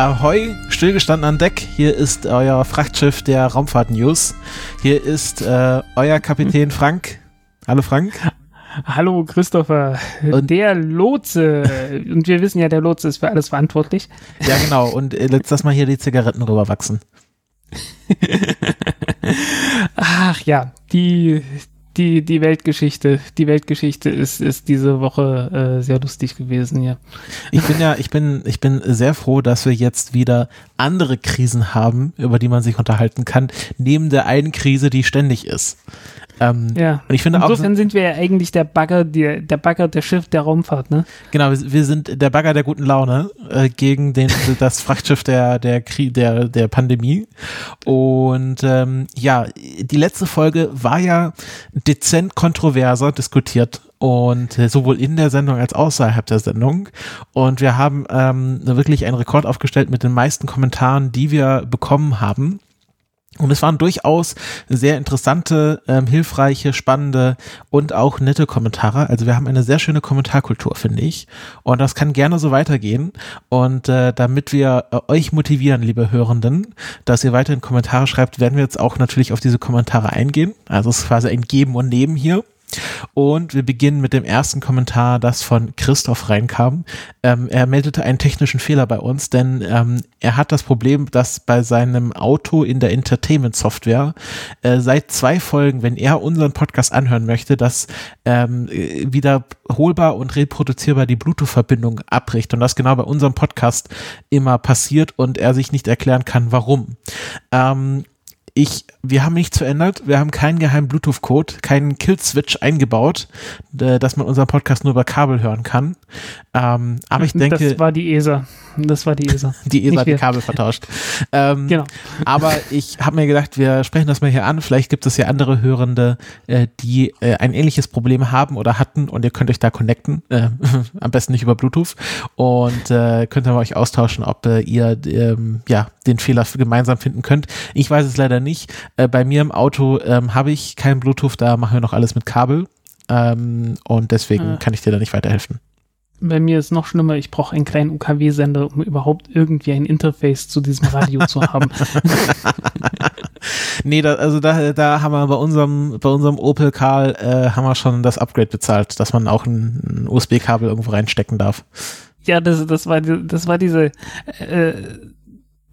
Ahoi, stillgestanden an Deck. Hier ist euer Frachtschiff der Raumfahrt News. Hier ist äh, euer Kapitän Frank. Hallo Frank. Hallo Christopher, Und- der Lotse. Und wir wissen ja, der Lotse ist für alles verantwortlich. Ja, genau. Und äh, jetzt lass mal hier die Zigaretten rüberwachsen. Ach ja, die, die, die Weltgeschichte, die Weltgeschichte ist, ist diese Woche äh, sehr lustig gewesen, ja. Ich bin ja, ich bin, ich bin sehr froh, dass wir jetzt wieder andere Krisen haben, über die man sich unterhalten kann, neben der einen Krise, die ständig ist. Ähm, Ja. Und ich finde auch, Insofern sind wir ja eigentlich der Bagger, der, der Bagger der Schiff der Raumfahrt, ne? Genau, wir, wir sind der Bagger der guten Laune äh, gegen den, das Frachtschiff der, der, Krie der, der Pandemie. Und ähm, ja, die letzte Folge war ja dezent kontroverser diskutiert. Und äh, sowohl in der Sendung als außerhalb der Sendung. Und wir haben ähm, wirklich einen Rekord aufgestellt mit den meisten Kommentaren, die wir bekommen haben. Und es waren durchaus sehr interessante, ähm, hilfreiche, spannende und auch nette Kommentare. Also wir haben eine sehr schöne Kommentarkultur, finde ich. Und das kann gerne so weitergehen. Und äh, damit wir äh, euch motivieren, liebe Hörenden, dass ihr weiterhin Kommentare schreibt, werden wir jetzt auch natürlich auf diese Kommentare eingehen. Also es ist quasi ein Geben und Nehmen hier. Und wir beginnen mit dem ersten Kommentar, das von Christoph reinkam. Ähm, er meldete einen technischen Fehler bei uns, denn ähm, er hat das Problem, dass bei seinem Auto in der Entertainment-Software äh, seit zwei Folgen, wenn er unseren Podcast anhören möchte, dass ähm, äh, wiederholbar und reproduzierbar die Bluetooth-Verbindung abbricht und das genau bei unserem Podcast immer passiert und er sich nicht erklären kann, warum. Ähm, ich, wir haben nichts verändert. Wir haben keinen geheimen Bluetooth-Code, keinen Kill-Switch eingebaut, äh, dass man unseren Podcast nur über Kabel hören kann. Ähm, aber ich denke, das war die ESA. Das war die ESA. die ESA nicht hat die. Kabel vertauscht. Ähm, Genau. aber ich habe mir gedacht, wir sprechen das mal hier an. Vielleicht gibt es ja andere Hörende, äh, die äh, ein ähnliches Problem haben oder hatten und ihr könnt euch da connecten. Äh, am besten nicht über Bluetooth. Und äh, könnt ihr mal euch austauschen, ob äh, ihr ähm, ja, den Fehler gemeinsam finden könnt. Ich weiß es leider nicht. Äh, bei mir im Auto ähm, habe ich kein Bluetooth, da machen wir noch alles mit Kabel. Ähm, und deswegen Ah. kann ich dir da nicht weiterhelfen. Bei mir ist noch schlimmer, ich brauche einen kleinen UKW-Sender, um überhaupt irgendwie ein Interface zu diesem Radio zu haben. Nee, da, also da, da haben wir bei unserem, bei unserem Opel Karl äh, haben wir schon das Upgrade bezahlt, dass man auch ein, ein USB-Kabel irgendwo reinstecken darf. Ja, das, das war, das war diese, äh,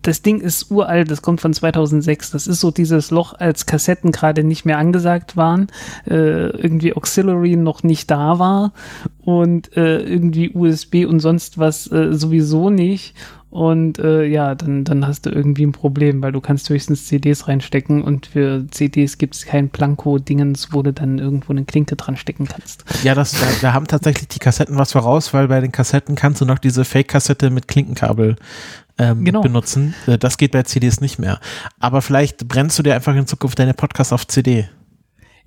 das Ding ist uralt, das kommt von 2006. Das ist so dieses Loch, als Kassetten gerade nicht mehr angesagt waren, äh, irgendwie Auxiliary noch nicht da war und äh, irgendwie USB und sonst was äh, sowieso nicht. Und äh, ja, dann, dann hast du irgendwie ein Problem, weil du kannst höchstens CDs reinstecken und für CDs gibt es kein Planko-Dingens, wo du dann irgendwo eine Klinke dran stecken kannst. Ja, das, da, da haben tatsächlich die Kassetten was voraus, weil bei den Kassetten kannst du noch diese Fake-Kassette mit Klinkenkabel ähm, Genau. benutzen. Äh, Das geht bei CDs nicht mehr. Aber vielleicht brennst du dir einfach in Zukunft deine Podcasts auf CD.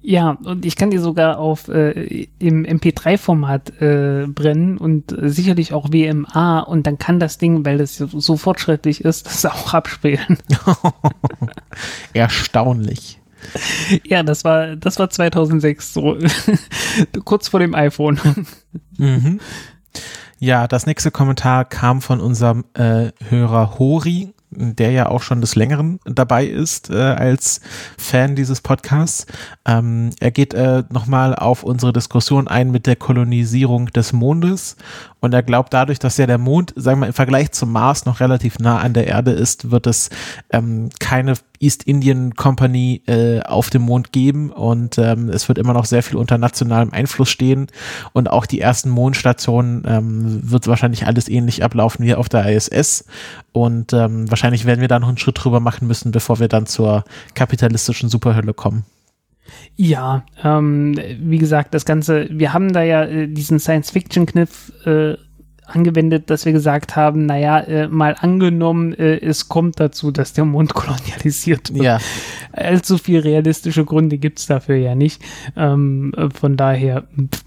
Ja, und ich kann die sogar auf äh, im MP3-Format äh, brennen und äh, sicherlich auch WMA und dann kann das Ding, weil das so, so fortschrittlich ist, das auch abspielen. Erstaunlich. ja, das war das war 2006 so kurz vor dem iPhone. Mhm. Ja, das nächste Kommentar kam von unserem äh, Hörer Hori, der ja auch schon des Längeren dabei ist äh, als Fan dieses Podcasts. Ähm, er geht äh, nochmal auf unsere Diskussion ein mit der Kolonisierung des Mondes und er glaubt dadurch, dass ja der Mond, sagen wir mal, im Vergleich zum Mars noch relativ nah an der Erde ist, wird es ähm, keine East Indian Company äh, auf dem Mond geben und ähm, es wird immer noch sehr viel unter nationalem Einfluss stehen und auch die ersten Mondstationen ähm, wird wahrscheinlich alles ähnlich ablaufen wie auf der ISS und ähm, wahrscheinlich werden wir da noch einen Schritt drüber machen müssen, bevor wir dann zur kapitalistischen Superhölle kommen. Ja, ähm, wie gesagt, das Ganze, wir haben da ja äh, diesen Science-Fiction-Kniff äh, angewendet, dass wir gesagt haben, naja, äh, mal angenommen, äh, es kommt dazu, dass der Mond kolonialisiert wird. Ja. Allzu viel realistische Gründe gibt's dafür ja nicht. Ähm, äh, von daher, pff,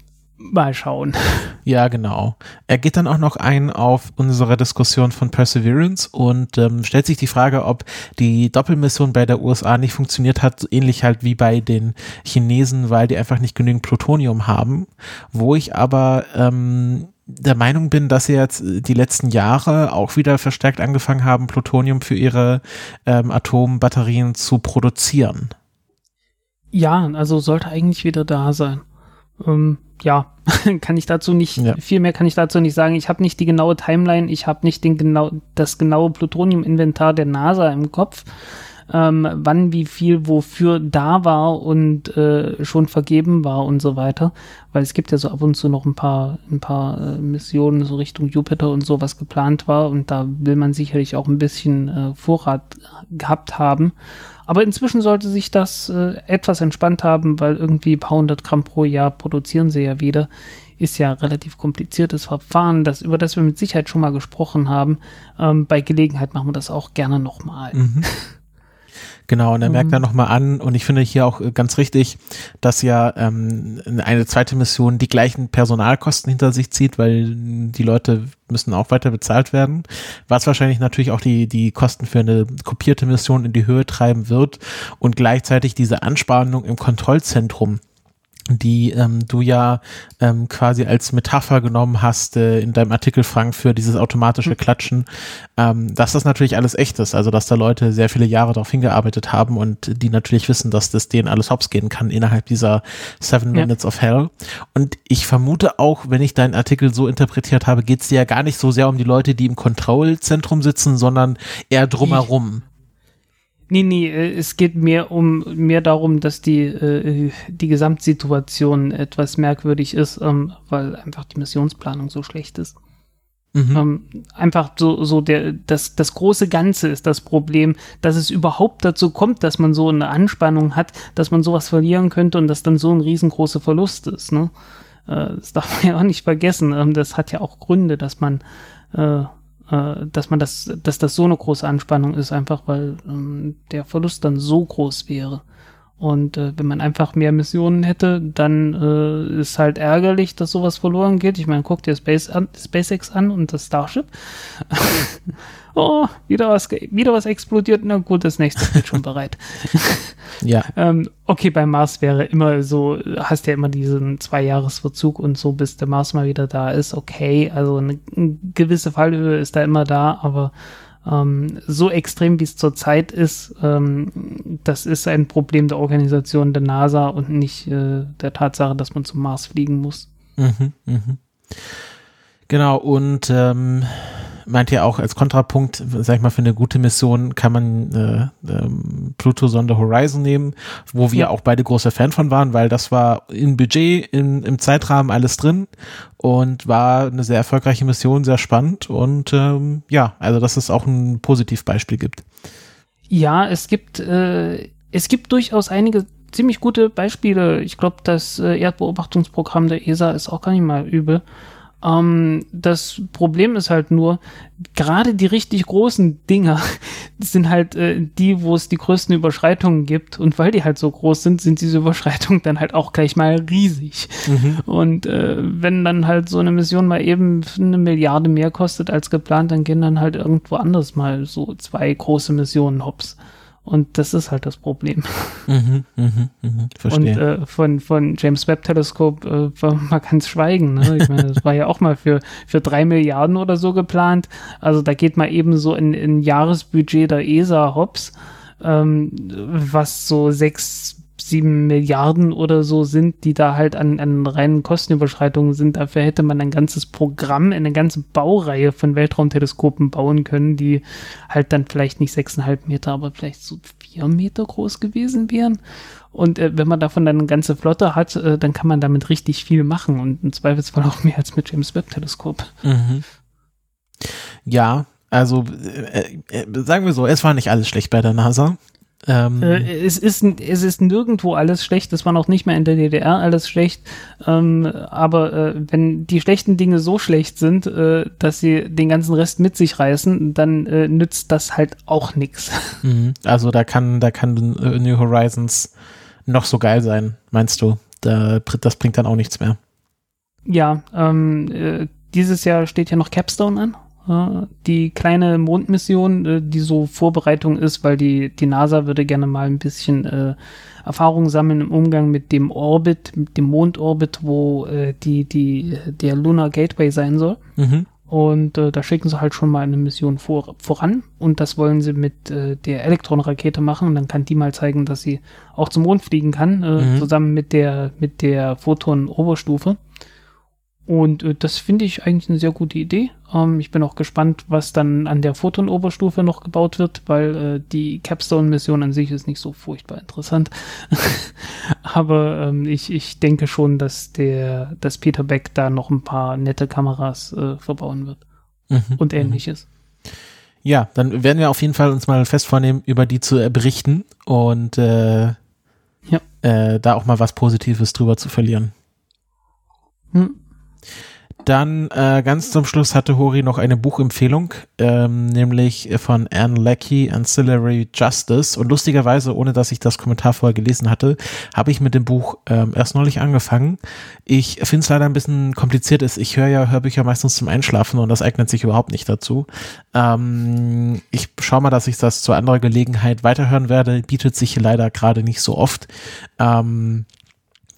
mal schauen. Ja, genau. Er geht dann auch noch ein auf unsere Diskussion von Perseverance und ähm, stellt sich die Frage, ob die Doppelmission bei der USA nicht funktioniert hat, ähnlich halt wie bei den Chinesen, weil die einfach nicht genügend Plutonium haben. Wo ich aber ähm, der Meinung bin, dass sie jetzt die letzten Jahre auch wieder verstärkt angefangen haben, Plutonium für ihre ähm, Atombatterien zu produzieren. Ja, also sollte eigentlich wieder da sein. Ähm, ja, kann ich dazu nicht, Ja. viel mehr kann ich dazu nicht sagen. Ich habe nicht die genaue Timeline, ich habe nicht den genau, das genaue Plutonium-Inventar der NASA im Kopf, ähm, wann wie viel wofür da war und äh, schon vergeben war und so weiter. Weil es gibt ja so ab und zu noch ein paar, ein paar äh, Missionen so Richtung Jupiter und so, was geplant war und da will man sicherlich auch ein bisschen äh, Vorrat gehabt haben. Aber inzwischen sollte sich das äh, etwas entspannt haben, weil irgendwie ein paar hundert Gramm pro Jahr produzieren sie ja wieder. Ist ja relativ kompliziertes Verfahren, das, über das wir mit Sicherheit schon mal gesprochen haben. Ähm, bei Gelegenheit machen wir das auch gerne nochmal. Genau, und er merkt Mhm. dann nochmal an, und ich finde hier auch äh, ganz richtig, dass ja ähm, eine zweite Mission die gleichen Personalkosten hinter sich zieht, weil die Leute müssen auch weiter bezahlt werden, was wahrscheinlich natürlich auch die, die Kosten für eine kopierte Mission in die Höhe treiben wird und gleichzeitig diese Anspannung im Kontrollzentrum die ähm, du ja ähm, quasi als Metapher genommen hast äh, in deinem Artikel, Frank, für dieses automatische Klatschen, ähm, dass das natürlich alles echt ist. Also, dass da Leute sehr viele Jahre darauf hingearbeitet haben und die natürlich wissen, dass das denen alles hops gehen kann innerhalb dieser Seven Ja. Minutes of Hell. Und ich vermute auch, wenn ich deinen Artikel so interpretiert habe, geht es dir ja gar nicht so sehr um die Leute, die im Kontrollzentrum sitzen, sondern eher drumherum. Nee, nee, äh, es geht mehr um mehr darum, dass die, äh, die Gesamtsituation etwas merkwürdig ist, ähm, weil einfach die Missionsplanung so schlecht ist. Mhm. Ähm, einfach so, so der, das, das große Ganze ist das Problem, dass es überhaupt dazu kommt, dass man so eine Anspannung hat, dass man sowas verlieren könnte und dass dann so ein riesengroßer Verlust ist, ne? Äh, das darf man ja auch nicht vergessen. Ähm, das hat ja auch Gründe, dass man, äh, äh, dass man das, dass das so eine große Anspannung ist, einfach weil ähm, der Verlust dann so groß wäre. Und äh, wenn man einfach mehr Missionen hätte, dann äh, ist halt ärgerlich, dass sowas verloren geht. Ich meine, guck dir Space an, SpaceX an und das Starship. oh, wieder was, wieder was explodiert. Na gut, das nächste steht schon bereit. Ja. Ähm, okay, beim Mars wäre immer so, hast ja immer diesen Zwei-Jahres-Verzug und so, bis der Mars mal wieder da ist. Okay, also eine, eine gewisse Fallhöhe ist da immer da, aber ähm, so extrem wie es zurzeit ist, ähm, das ist ein Problem der Organisation der NASA und nicht äh, der Tatsache, dass man zum Mars fliegen muss. Mhm, mhm. Genau, und ähm, meint ihr auch als Kontrapunkt, sag ich mal, für eine gute Mission kann man äh, ähm, Pluto-Sonde Horizon nehmen, wo wir Ja. auch beide große Fan von waren, weil das war im Budget, im, im Zeitrahmen alles drin und war eine sehr erfolgreiche Mission, sehr spannend und ähm, ja, also dass es auch ein Positivbeispiel gibt. Ja, es gibt, äh, es gibt durchaus einige ziemlich gute Beispiele. Ich glaube, das äh, Erdbeobachtungsprogramm der ESA ist auch gar nicht mal übel. Ähm, das Problem ist halt nur, gerade die richtig großen Dinger sind halt äh, die, wo es die größten Überschreitungen gibt. Und weil die halt so groß sind, sind diese Überschreitungen dann halt auch gleich mal riesig. Und äh, wenn dann halt so eine Mission mal eben eine Milliarde mehr kostet als geplant, dann gehen dann halt irgendwo anders mal so zwei große Missionen hops. Und das ist halt das Problem. Mhm, mhm, Und verstehe. äh, von, von James Webb Teleskop äh, war mal ganz schweigen. Ne? Ich meine, das war ja auch mal für, für drei Milliarden oder so geplant. Also da geht mal eben so in, in Jahresbudget der ESA hops, ähm, was so sechs, sieben Milliarden oder so sind, die da halt an, an reinen Kostenüberschreitungen sind. Dafür hätte man ein ganzes Programm, eine ganze Baureihe von Weltraumteleskopen bauen können, die halt dann vielleicht nicht sechseinhalb Meter, aber vielleicht so vier Meter groß gewesen wären. Und äh, wenn man davon dann eine ganze Flotte hat, äh, dann kann man damit richtig viel machen und im Zweifelsfall auch mehr als mit James Webb Teleskop. Mhm. Ja, also äh, äh, sagen wir so, es war nicht alles schlecht bei der NASA. Ähm, äh, es, ist, es ist nirgendwo alles schlecht, es war noch nicht mehr in der DDR alles schlecht, ähm, aber äh, wenn die schlechten Dinge so schlecht sind, äh, dass sie den ganzen Rest mit sich reißen, dann äh, nützt das halt auch nichts. Mhm. Also da kann, da kann äh, New Horizons noch so geil sein, meinst du? Da, das bringt dann auch nichts mehr. Ja, ähm, äh, dieses Jahr steht ja noch Capstone an die kleine Mondmission, äh, die so Vorbereitung ist, weil die, die NASA würde gerne mal ein bisschen äh, Erfahrung sammeln im Umgang mit dem Orbit, mit dem Mondorbit, wo äh, die, die, der Lunar Gateway sein soll. Mhm. Und äh, da schicken sie halt schon mal eine Mission vor, voran. Und das wollen sie mit äh, der Elektronrakete machen. Und dann kann die mal zeigen, dass sie auch zum Mond fliegen kann, äh, mhm. zusammen mit der, mit der Photon-Oberstufe. Und äh, das finde ich eigentlich eine sehr gute Idee. Ähm, ich bin auch gespannt, was dann an der Photon-Oberstufe noch gebaut wird, weil äh, die Capstone-Mission an sich ist nicht so furchtbar interessant. Aber ähm, ich, ich denke schon, dass der, dass Peter Beck da noch ein paar nette Kameras äh, verbauen wird. Mhm. Und mhm. ähnliches. Ja, dann werden wir auf jeden Fall uns mal fest vornehmen, über die zu berichten und äh, ja. äh, da auch mal was Positives drüber zu verlieren. Hm. Dann äh, ganz zum Schluss hatte Hori noch eine Buchempfehlung, ähm, nämlich von Anne Leckie, Ancillary Justice. Und lustigerweise, ohne dass ich das Kommentar vorher gelesen hatte, habe ich mit dem Buch ähm, erst neulich angefangen. Ich finde es leider ein bisschen kompliziert. Ist. Ich höre ja Hörbücher meistens zum Einschlafen und das eignet sich überhaupt nicht dazu. Ähm, ich schaue mal, dass ich das zu anderer Gelegenheit weiterhören werde. Bietet sich leider gerade nicht so oft. Ähm,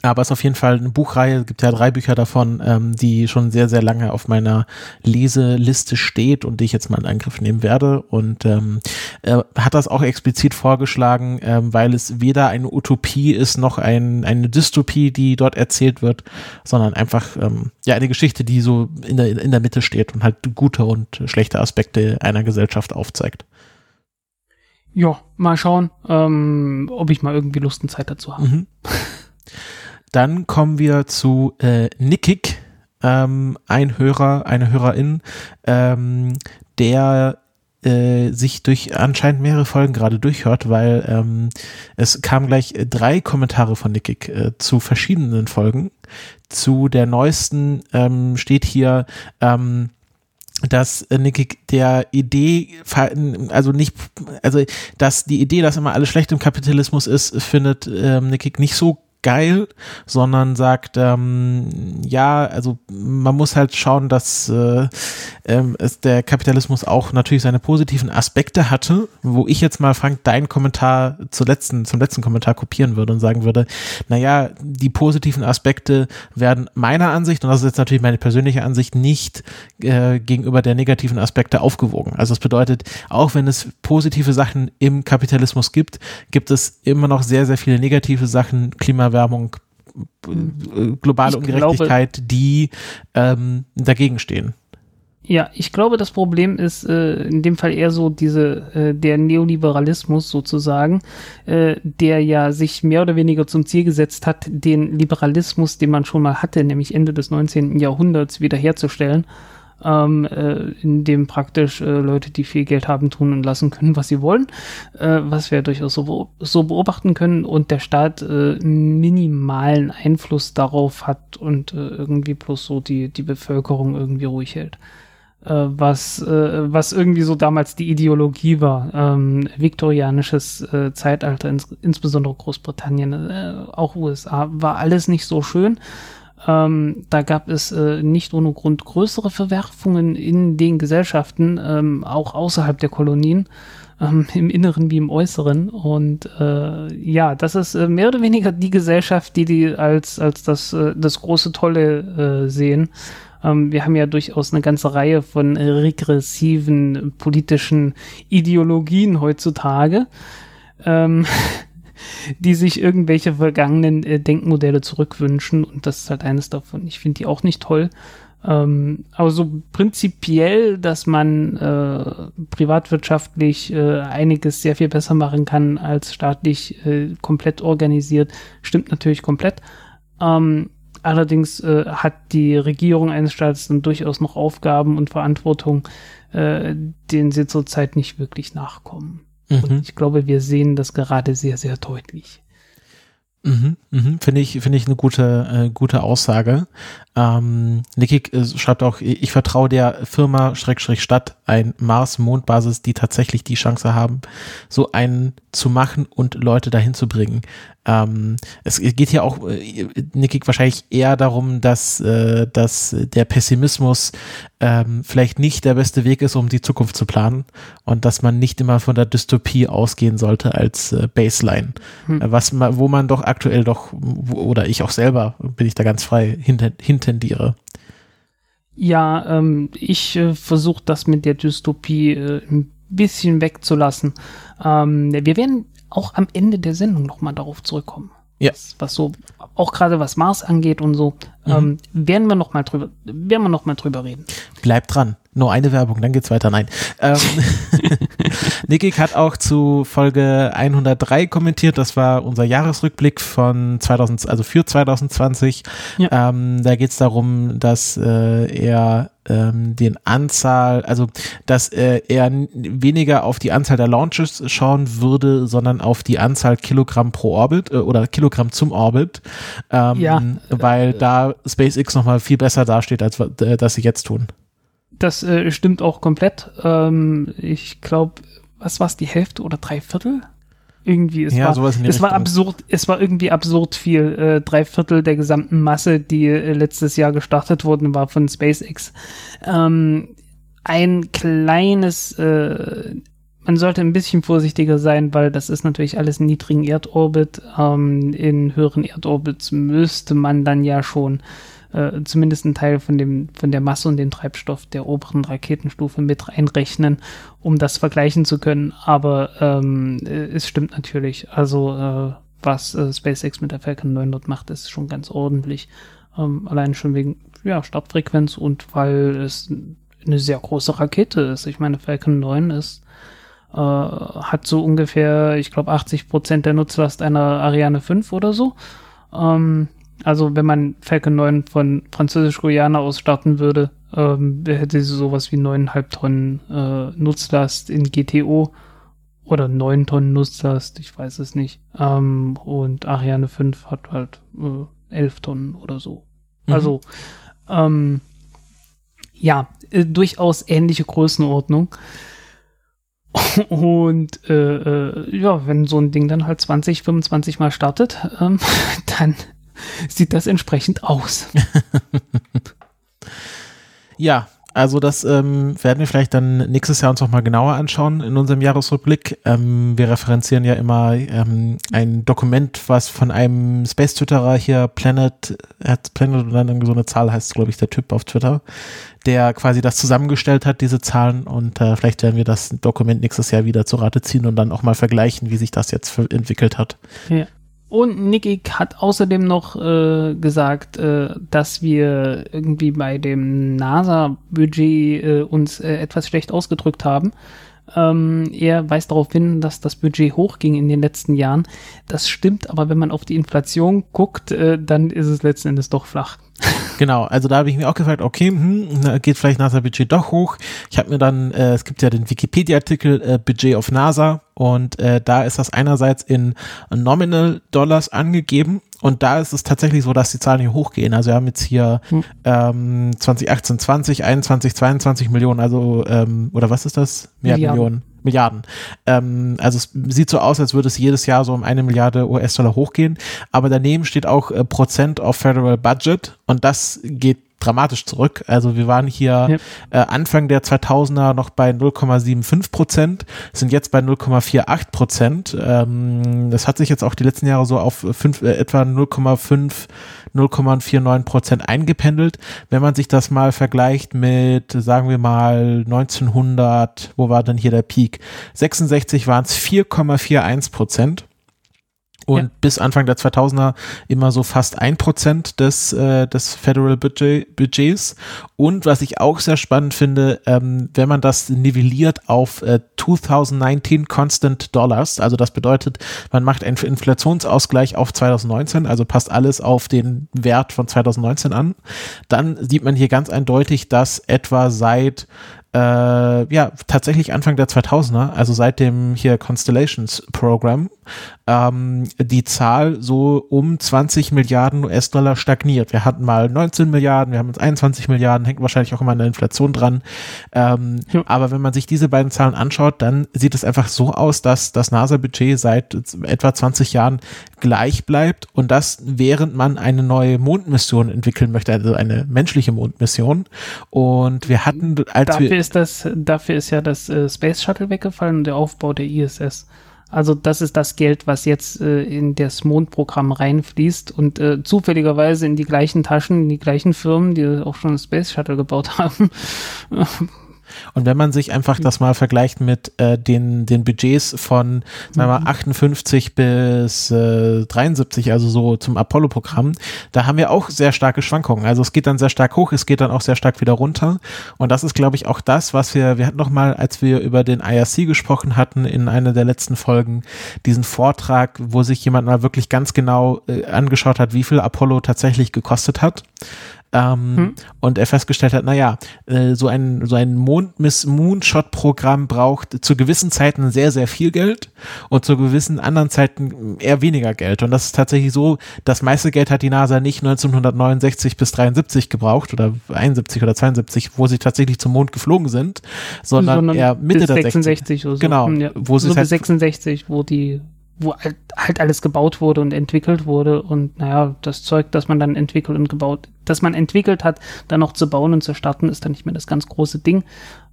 aber es ist auf jeden Fall eine Buchreihe, es gibt ja drei Bücher davon, ähm, die schon sehr, sehr lange auf meiner Leseliste steht und die ich jetzt mal in Angriff nehmen werde. Und ähm, äh, hat das auch explizit vorgeschlagen, ähm, weil es weder eine Utopie ist noch ein, eine Dystopie, die dort erzählt wird, sondern einfach ähm, ja eine Geschichte, die so in der, in der Mitte steht und halt gute und schlechte Aspekte einer Gesellschaft aufzeigt. Ja, mal schauen, ähm, ob ich mal irgendwie Lust und Zeit dazu habe. Mhm. Dann kommen wir zu äh, Nickig, ähm, ein Hörer, eine Hörerin, ähm, der äh, sich durch anscheinend mehrere Folgen gerade durchhört, weil ähm, es kamen gleich drei Kommentare von Nickig äh, zu verschiedenen Folgen. Zu der neuesten ähm, steht hier, ähm, dass äh, Nickig der Idee, also nicht, also dass die Idee, dass immer alles schlecht im Kapitalismus ist, findet ähm, Nickig nicht so geil, sondern sagt, ähm, ja, also man muss halt schauen, dass äh, ähm, es der Kapitalismus auch natürlich seine positiven Aspekte hatte, wo ich jetzt mal, Frank, deinen Kommentar zu letzten, zum letzten Kommentar kopieren würde und sagen würde, naja, die positiven Aspekte werden meiner Ansicht, und das ist jetzt natürlich meine persönliche Ansicht, nicht äh, gegenüber der negativen Aspekte aufgewogen. Also das bedeutet, auch wenn es positive Sachen im Kapitalismus gibt, gibt es immer noch sehr, sehr viele negative Sachen, Klimawandel, Erwärmung, äh, globale ich Ungerechtigkeit, glaube, die ähm, dagegen stehen. Ja, ich glaube, das Problem ist äh, in dem Fall eher so diese äh, der Neoliberalismus sozusagen, äh, der ja sich mehr oder weniger zum Ziel gesetzt hat, den Liberalismus, den man schon mal hatte, nämlich Ende des 19. Jahrhunderts wiederherzustellen ähm, äh, in dem praktisch äh, Leute, die viel Geld haben, tun und lassen können, was sie wollen, äh, was wir durchaus so, so beobachten können und der Staat äh, minimalen Einfluss darauf hat und äh, irgendwie bloß so die, die Bevölkerung irgendwie ruhig hält äh, was, äh, was irgendwie so damals die Ideologie war. Ähm, viktorianisches äh, Zeitalter, ins, insbesondere Großbritannien, äh, auch USA, war alles nicht so schön. Ähm, da gab es äh, nicht ohne Grund größere Verwerfungen in den Gesellschaften, ähm, auch außerhalb der Kolonien, ähm, im Inneren wie im Äußeren. Und äh, ja, das ist äh, mehr oder weniger die Gesellschaft, die die als, als das, äh, das große Tolle äh, sehen. Ähm, wir haben ja durchaus eine ganze Reihe von regressiven politischen Ideologien heutzutage. Die sich irgendwelche vergangenen äh, Denkmodelle zurückwünschen und das ist halt eines davon. Ich finde die auch nicht toll. Ähm, aber so prinzipiell, dass man äh, privatwirtschaftlich äh, einiges sehr viel besser machen kann als staatlich äh, komplett organisiert, stimmt natürlich komplett. Ähm, allerdings äh, hat die Regierung eines Staates dann durchaus noch Aufgaben und Verantwortung, äh, denen sie zurzeit nicht wirklich nachkommen. Mhm. Und ich glaube, wir sehen das gerade sehr, sehr deutlich. Mhm, mhm, finde ich, finde ich eine gute, äh, gute Aussage. Ähm, Niki äh, schreibt auch, ich vertraue der Firma Schrägstrich Stadt ein Mars-Mondbasis, die tatsächlich die Chance haben, so einen zu machen und Leute dahin zu bringen. Ähm, es geht hier auch, äh, Niki, wahrscheinlich eher darum, dass, äh, dass der Pessimismus ähm, vielleicht nicht der beste Weg ist, um die Zukunft zu planen und dass man nicht immer von der Dystopie ausgehen sollte als äh, Baseline. Hm. Was man, wo man doch aktuell doch, wo, oder ich auch selber, bin ich da ganz frei hintendiere. Ja, ähm, ich äh, versuche das mit der Dystopie äh, ein bisschen wegzulassen. Ähm, wir werden auch am Ende der Sendung nochmal darauf zurückkommen. Ja. Was, was so, auch gerade was Mars angeht und so, mhm. ähm, werden wir noch mal drüber, werden wir noch mal drüber reden. Bleibt dran. Nur eine Werbung, dann geht's weiter. Nein. Ähm, Nikik hat auch zu Folge 103 kommentiert. Das war unser Jahresrückblick von 2000, also für 2020. Ja. Ähm, da geht's darum, dass äh, er ähm, den Anzahl, also dass äh, er weniger auf die Anzahl der Launches schauen würde, sondern auf die Anzahl Kilogramm pro Orbit äh, oder Kilogramm zum Orbit, ähm, ja. weil da SpaceX nochmal viel besser dasteht, als äh, das sie jetzt tun. Das äh, stimmt auch komplett. Ähm, ich glaube, was war es, die Hälfte oder drei Viertel? Irgendwie, es ja, war, sowas in es war absurd, es war irgendwie absurd viel. Äh, drei Viertel der gesamten Masse, die äh, letztes Jahr gestartet wurden, war von SpaceX. Ähm, ein kleines, äh, man sollte ein bisschen vorsichtiger sein, weil das ist natürlich alles in niedrigen Erdorbit. Ähm, in höheren Erdorbits müsste man dann ja schon äh, zumindest einen Teil von dem, von der Masse und dem Treibstoff der oberen Raketenstufe mit reinrechnen, um das vergleichen zu können. Aber ähm, äh, es stimmt natürlich. Also äh, was äh, SpaceX mit der Falcon 9 dort macht, ist schon ganz ordentlich. Ähm, allein schon wegen ja, Startfrequenz und weil es eine sehr große Rakete ist. Ich meine, Falcon 9 ist äh, hat so ungefähr, ich glaube, 80 Prozent der Nutzlast einer Ariane 5 oder so. Ähm, also wenn man Falcon 9 von Französisch-Guyana aus starten würde, ähm, hätte sie sowas wie 9,5 Tonnen äh, Nutzlast in GTO oder 9 Tonnen Nutzlast, ich weiß es nicht. Ähm, und Ariane 5 hat halt äh, 11 Tonnen oder so. Mhm. Also ähm, ja, äh, durchaus ähnliche Größenordnung. Und äh, äh, ja, wenn so ein Ding dann halt 20, 25 Mal startet, ähm, dann sieht das entsprechend aus. ja, also das ähm, werden wir vielleicht dann nächstes Jahr uns noch mal genauer anschauen in unserem Jahresrückblick. Ähm, wir referenzieren ja immer ähm, ein Dokument, was von einem Space-Twitterer hier Planet, hat Planet und dann so eine Zahl heißt, glaube ich, der Typ auf Twitter, der quasi das zusammengestellt hat, diese Zahlen und äh, vielleicht werden wir das Dokument nächstes Jahr wieder zu Rate ziehen und dann auch mal vergleichen, wie sich das jetzt entwickelt hat. Ja. Und Nickig hat außerdem noch äh, gesagt, äh, dass wir irgendwie bei dem NASA-Budget äh, uns äh, etwas schlecht ausgedrückt haben. Ähm, er weist darauf hin, dass das Budget hochging in den letzten Jahren. Das stimmt, aber wenn man auf die Inflation guckt, äh, dann ist es letzten Endes doch flach. Genau, also da habe ich mir auch gefragt, okay, hm, geht vielleicht NASA-Budget doch hoch. Ich habe mir dann, äh, es gibt ja den Wikipedia-Artikel äh, Budget of NASA und äh, da ist das einerseits in Nominal Dollars angegeben und da ist es tatsächlich so, dass die Zahlen hier hochgehen. Also wir haben jetzt hier hm. ähm, 2018, 20, 21, 22 Millionen, also ähm, oder was ist das? Mehr Milliarden. Millionen. Milliarden. Ähm, also es sieht so aus, als würde es jedes Jahr so um eine Milliarde US-Dollar hochgehen. Aber daneben steht auch äh, Prozent of Federal Budget und das geht dramatisch zurück. Also wir waren hier ja. äh, Anfang der 2000er noch bei 0,75 Prozent, sind jetzt bei 0,48 Prozent. Ähm, das hat sich jetzt auch die letzten Jahre so auf fünf, äh, etwa 0,5 0,49 Prozent eingependelt. Wenn man sich das mal vergleicht mit, sagen wir mal, 1900, wo war denn hier der Peak? 66 waren es 4,41 Prozent und ja. bis Anfang der 2000er immer so fast ein Prozent des, äh, des Federal Budget, Budgets. Und was ich auch sehr spannend finde, ähm, wenn man das nivelliert auf äh, 2019 Constant Dollars, also das bedeutet, man macht einen Inflationsausgleich auf 2019, also passt alles auf den Wert von 2019 an, dann sieht man hier ganz eindeutig, dass etwa seit äh, ja, tatsächlich Anfang der 2000er, also seit dem hier Constellations Program, ähm, die Zahl so um 20 Milliarden US-Dollar stagniert. Wir hatten mal 19 Milliarden, wir haben jetzt 21 Milliarden, hängt wahrscheinlich auch immer an der Inflation dran. Ähm, ja. Aber wenn man sich diese beiden Zahlen anschaut, dann sieht es einfach so aus, dass das NASA-Budget seit etwa 20 Jahren gleich bleibt und das während man eine neue Mondmission entwickeln möchte, also eine menschliche Mondmission. Und wir hatten, als dafür wir ist das, dafür ist ja das äh, Space Shuttle weggefallen und der Aufbau der ISS. Also das ist das Geld, was jetzt äh, in das Mondprogramm reinfließt und äh, zufälligerweise in die gleichen Taschen, in die gleichen Firmen, die auch schon Space Shuttle gebaut haben, Und wenn man sich einfach das mal vergleicht mit äh, den, den Budgets von sagen wir mal, 58 mhm. bis äh, 73, also so zum Apollo-Programm, da haben wir auch sehr starke Schwankungen. Also es geht dann sehr stark hoch, es geht dann auch sehr stark wieder runter. Und das ist, glaube ich, auch das, was wir, wir hatten noch mal, als wir über den IRC gesprochen hatten in einer der letzten Folgen, diesen Vortrag, wo sich jemand mal wirklich ganz genau äh, angeschaut hat, wie viel Apollo tatsächlich gekostet hat ähm, hm. Und er festgestellt hat, naja, äh, so ein, so ein Moonshot-Programm braucht zu gewissen Zeiten sehr, sehr viel Geld und zu gewissen anderen Zeiten eher weniger Geld. Und das ist tatsächlich so, das meiste Geld hat die NASA nicht 1969 bis 73 gebraucht oder 71 oder 72, wo sie tatsächlich zum Mond geflogen sind, sondern, sondern eher Mitte der 66 60. oder so. Genau. Ja. Wo sie so halt 66, wo die wo halt alles gebaut wurde und entwickelt wurde und naja, das Zeug, das man dann entwickelt und gebaut, das man entwickelt hat, dann noch zu bauen und zu starten, ist dann nicht mehr das ganz große Ding.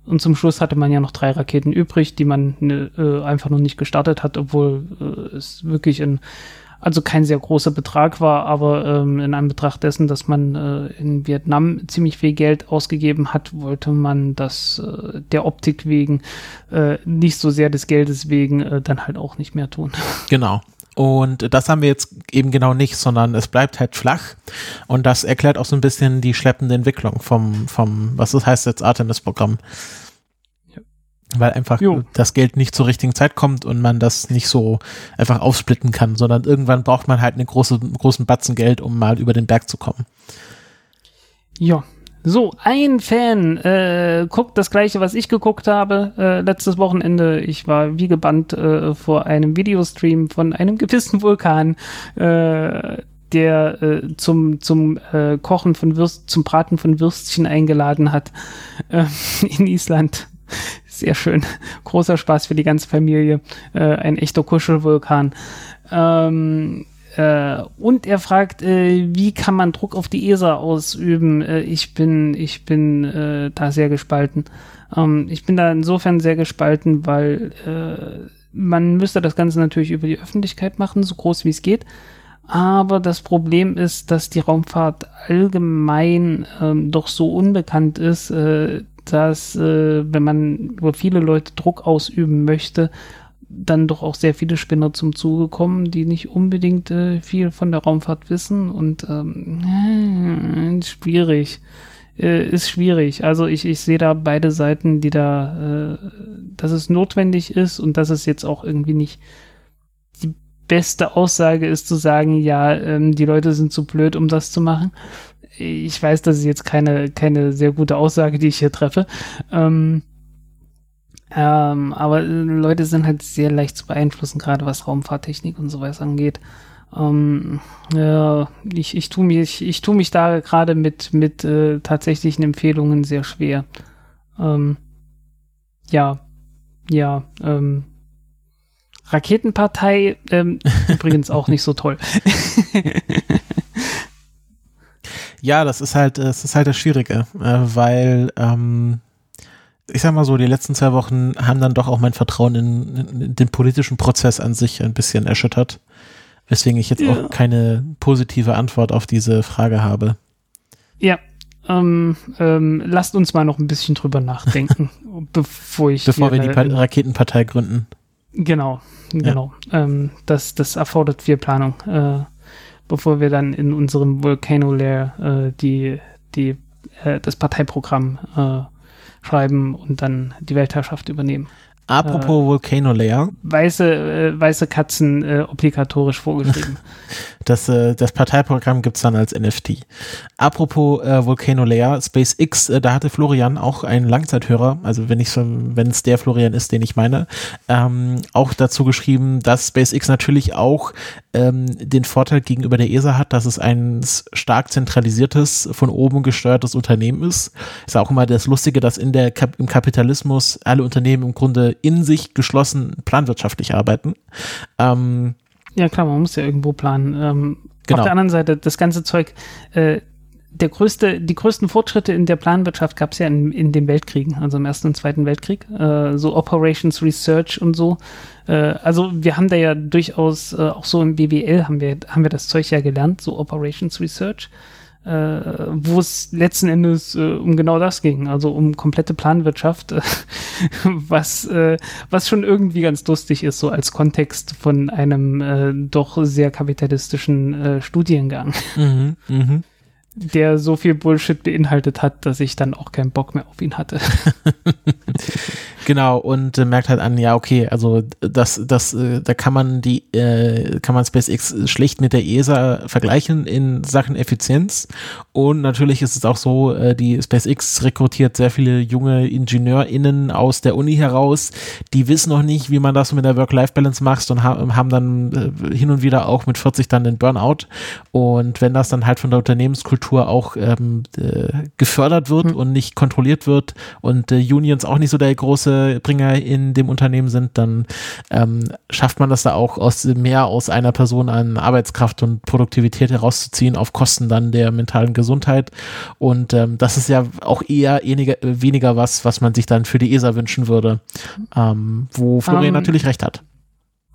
Und zum Schluss hatte man ja noch drei Raketen übrig, die man ne, äh, einfach noch nicht gestartet hat, obwohl äh, es wirklich ein also kein sehr großer Betrag war, aber ähm, in Anbetracht dessen, dass man äh, in Vietnam ziemlich viel Geld ausgegeben hat, wollte man das äh, der Optik wegen, äh, nicht so sehr des Geldes wegen, äh, dann halt auch nicht mehr tun. Genau. Und das haben wir jetzt eben genau nicht, sondern es bleibt halt flach. Und das erklärt auch so ein bisschen die schleppende Entwicklung vom, vom, was das heißt jetzt Artemis-Programm weil einfach jo. das Geld nicht zur richtigen Zeit kommt und man das nicht so einfach aufsplitten kann, sondern irgendwann braucht man halt einen große, großen Batzen Geld, um mal über den Berg zu kommen. Ja. So, ein Fan äh, guckt das gleiche, was ich geguckt habe äh, letztes Wochenende. Ich war wie gebannt äh, vor einem Videostream von einem gewissen Vulkan, äh, der äh, zum, zum äh, Kochen von Würst, zum Braten von Würstchen eingeladen hat äh, in Island. Sehr schön. Großer Spaß für die ganze Familie. Äh, ein echter Kuschelvulkan. Ähm, äh, und er fragt, äh, wie kann man Druck auf die ESA ausüben? Äh, ich bin, ich bin äh, da sehr gespalten. Ähm, ich bin da insofern sehr gespalten, weil äh, man müsste das Ganze natürlich über die Öffentlichkeit machen, so groß wie es geht. Aber das Problem ist, dass die Raumfahrt allgemein ähm, doch so unbekannt ist, äh, dass äh, wenn man über viele Leute Druck ausüben möchte, dann doch auch sehr viele Spinner zum Zuge kommen, die nicht unbedingt äh, viel von der Raumfahrt wissen und ähm, äh, schwierig. Äh, ist schwierig. Also ich, ich sehe da beide Seiten, die da, äh, dass es notwendig ist und dass es jetzt auch irgendwie nicht die beste Aussage ist zu sagen, ja, ähm, die Leute sind zu blöd, um das zu machen ich weiß, das ist jetzt keine, keine sehr gute Aussage, die ich hier treffe. Ähm, ähm, aber Leute sind halt sehr leicht zu beeinflussen, gerade was Raumfahrttechnik und sowas angeht. Ähm, ja, ich, ich tue mich, ich tue mich da gerade mit, mit äh, tatsächlichen Empfehlungen sehr schwer. Ähm, ja, ja, ähm, Raketenpartei ähm, übrigens auch nicht so toll. Ja, das ist halt, das ist halt das Schwierige, äh, weil ähm, ich sag mal so, die letzten zwei Wochen haben dann doch auch mein Vertrauen in, in den politischen Prozess an sich ein bisschen erschüttert. Weswegen ich jetzt ja. auch keine positive Antwort auf diese Frage habe. Ja, ähm, ähm, lasst uns mal noch ein bisschen drüber nachdenken, bevor ich. Bevor wir die pa Raketenpartei gründen. Genau, genau. Ja. Ähm, das, das erfordert viel Planung. Äh, bevor wir dann in unserem Volcano Lair äh, die, die, äh, das Parteiprogramm äh, schreiben und dann die Weltherrschaft übernehmen. Apropos äh, Volcano Layer. Weiße, äh, weiße Katzen äh, obligatorisch vorgeschrieben. das, äh, das Parteiprogramm gibt's dann als NFT. Apropos äh, Volcano Layer, SpaceX, äh, da hatte Florian auch einen Langzeithörer, also wenn ich so, wenn es der Florian ist, den ich meine, ähm, auch dazu geschrieben, dass SpaceX natürlich auch ähm, den Vorteil gegenüber der ESA hat, dass es ein stark zentralisiertes, von oben gesteuertes Unternehmen ist. Ist auch immer das Lustige, dass in der Kap im Kapitalismus alle Unternehmen im Grunde in sich geschlossen planwirtschaftlich arbeiten. Ähm, ja klar, man muss ja irgendwo planen. Ähm, genau. Auf der anderen Seite, das ganze Zeug, äh, der größte, die größten Fortschritte in der Planwirtschaft gab es ja in, in den Weltkriegen, also im Ersten und Zweiten Weltkrieg, äh, so Operations Research und so. Äh, also wir haben da ja durchaus, äh, auch so im BWL haben wir, haben wir das Zeug ja gelernt, so Operations Research äh, wo es letzten Endes äh, um genau das ging, also um komplette Planwirtschaft, äh, was, äh, was schon irgendwie ganz lustig ist, so als Kontext von einem äh, doch sehr kapitalistischen äh, Studiengang. Mhm, mh der so viel Bullshit beinhaltet hat, dass ich dann auch keinen Bock mehr auf ihn hatte. Genau, und äh, merkt halt an, ja, okay, also das, das, äh, da kann man die, äh, kann man SpaceX schlecht mit der ESA vergleichen in Sachen Effizienz. Und natürlich ist es auch so, äh, die SpaceX rekrutiert sehr viele junge IngenieurInnen aus der Uni heraus, die wissen noch nicht, wie man das mit der Work-Life-Balance macht und ha haben dann äh, hin und wieder auch mit 40 dann den Burnout. Und wenn das dann halt von der Unternehmenskultur auch ähm, äh, gefördert wird mhm. und nicht kontrolliert wird und äh, Unions auch nicht so der große Bringer in dem Unternehmen sind, dann ähm, schafft man das da auch aus mehr aus einer Person an Arbeitskraft und Produktivität herauszuziehen auf Kosten dann der mentalen Gesundheit. Und ähm, das ist ja auch eher weniger, weniger was, was man sich dann für die ESA wünschen würde, ähm, wo Florian ähm, natürlich recht hat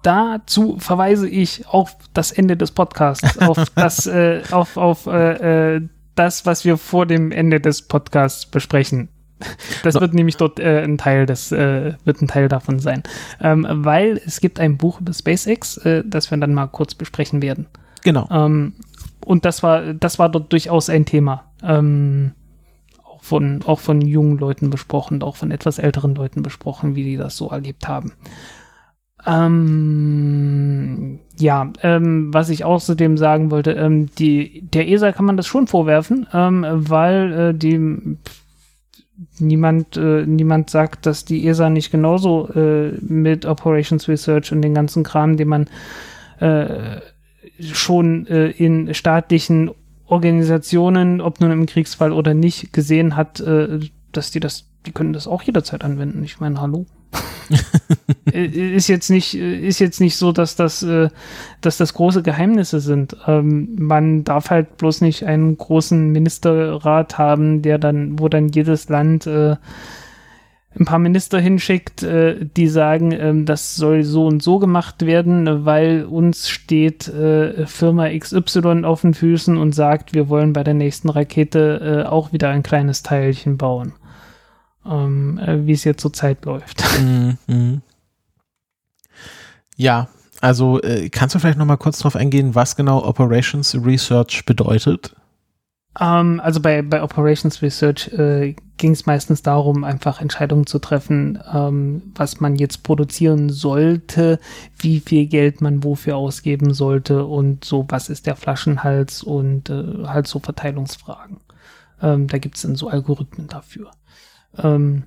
dazu verweise ich auf das Ende des Podcasts, auf das, äh, auf, auf äh, äh, das, was wir vor dem Ende des Podcasts besprechen. Das wird nämlich dort äh, ein Teil des, äh, wird ein Teil davon sein. Ähm, weil es gibt ein Buch über SpaceX, äh, das wir dann mal kurz besprechen werden. Genau. Ähm, und das war, das war dort durchaus ein Thema. Ähm, auch von, auch von jungen Leuten besprochen, auch von etwas älteren Leuten besprochen, wie die das so erlebt haben. Ähm, ja, ähm, was ich außerdem sagen wollte, ähm, die, der ESA kann man das schon vorwerfen, ähm, weil äh, die niemand, äh, niemand sagt, dass die ESA nicht genauso äh, mit Operations Research und den ganzen Kram, den man äh, schon äh, in staatlichen Organisationen, ob nun im Kriegsfall oder nicht, gesehen hat, äh, dass die das, die können das auch jederzeit anwenden. Ich meine, hallo. Äh, ist jetzt nicht, ist jetzt nicht so, dass das, äh, dass das große Geheimnisse sind. Ähm, man darf halt bloß nicht einen großen Ministerrat haben, der dann, wo dann jedes Land äh, ein paar Minister hinschickt, äh, die sagen, ähm, das soll so und so gemacht werden, weil uns steht äh, Firma XY auf den Füßen und sagt, wir wollen bei der nächsten Rakete äh, auch wieder ein kleines Teilchen bauen ähm, äh, wie es jetzt zur Zeit läuft. Mhm. Ja, also äh, kannst du vielleicht noch mal kurz darauf eingehen, was genau Operations Research bedeutet? Ähm, also bei, bei Operations Research äh, ging es meistens darum, einfach Entscheidungen zu treffen, ähm, was man jetzt produzieren sollte, wie viel Geld man wofür ausgeben sollte und so, was ist der Flaschenhals und äh, halt so Verteilungsfragen. Ähm, da gibt es dann so Algorithmen dafür ähm,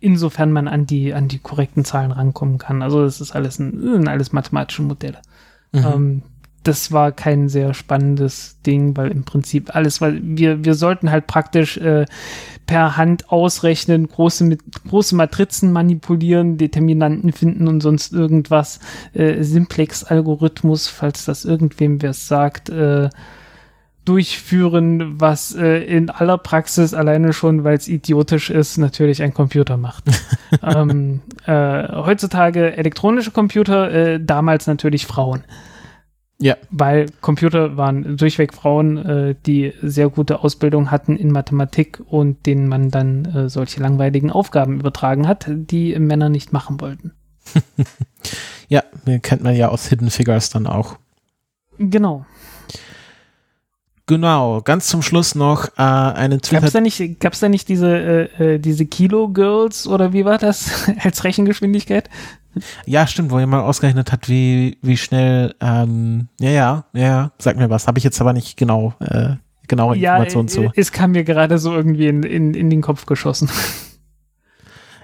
insofern man an die, an die korrekten Zahlen rankommen kann. Also das ist alles ein, sind alles mathematische Modelle. Mhm. Ähm, das war kein sehr spannendes Ding, weil im Prinzip alles, weil wir, wir sollten halt praktisch äh, per Hand ausrechnen, große, mit, große Matrizen manipulieren, Determinanten finden und sonst irgendwas. Äh, Simplex-Algorithmus, falls das irgendwem wer sagt, äh, durchführen, was äh, in aller Praxis alleine schon, weil es idiotisch ist, natürlich ein Computer macht. ähm, äh, heutzutage elektronische Computer, äh, damals natürlich Frauen. Ja. Weil Computer waren durchweg Frauen, äh, die sehr gute Ausbildung hatten in Mathematik und denen man dann äh, solche langweiligen Aufgaben übertragen hat, die Männer nicht machen wollten. ja, kennt man ja aus Hidden Figures dann auch. Genau. Genau, ganz zum Schluss noch äh, einen Twitter. Gab's da nicht, gab's da nicht diese, äh, äh diese Kilo-Girls oder wie war das als Rechengeschwindigkeit? Ja, stimmt, wo jemand ausgerechnet hat, wie, wie schnell, ähm, ja, ja, ja, sag mir was. Habe ich jetzt aber nicht genau, äh, genaue Informationen ja, zu. Äh, es kam mir gerade so irgendwie in, in, in den Kopf geschossen.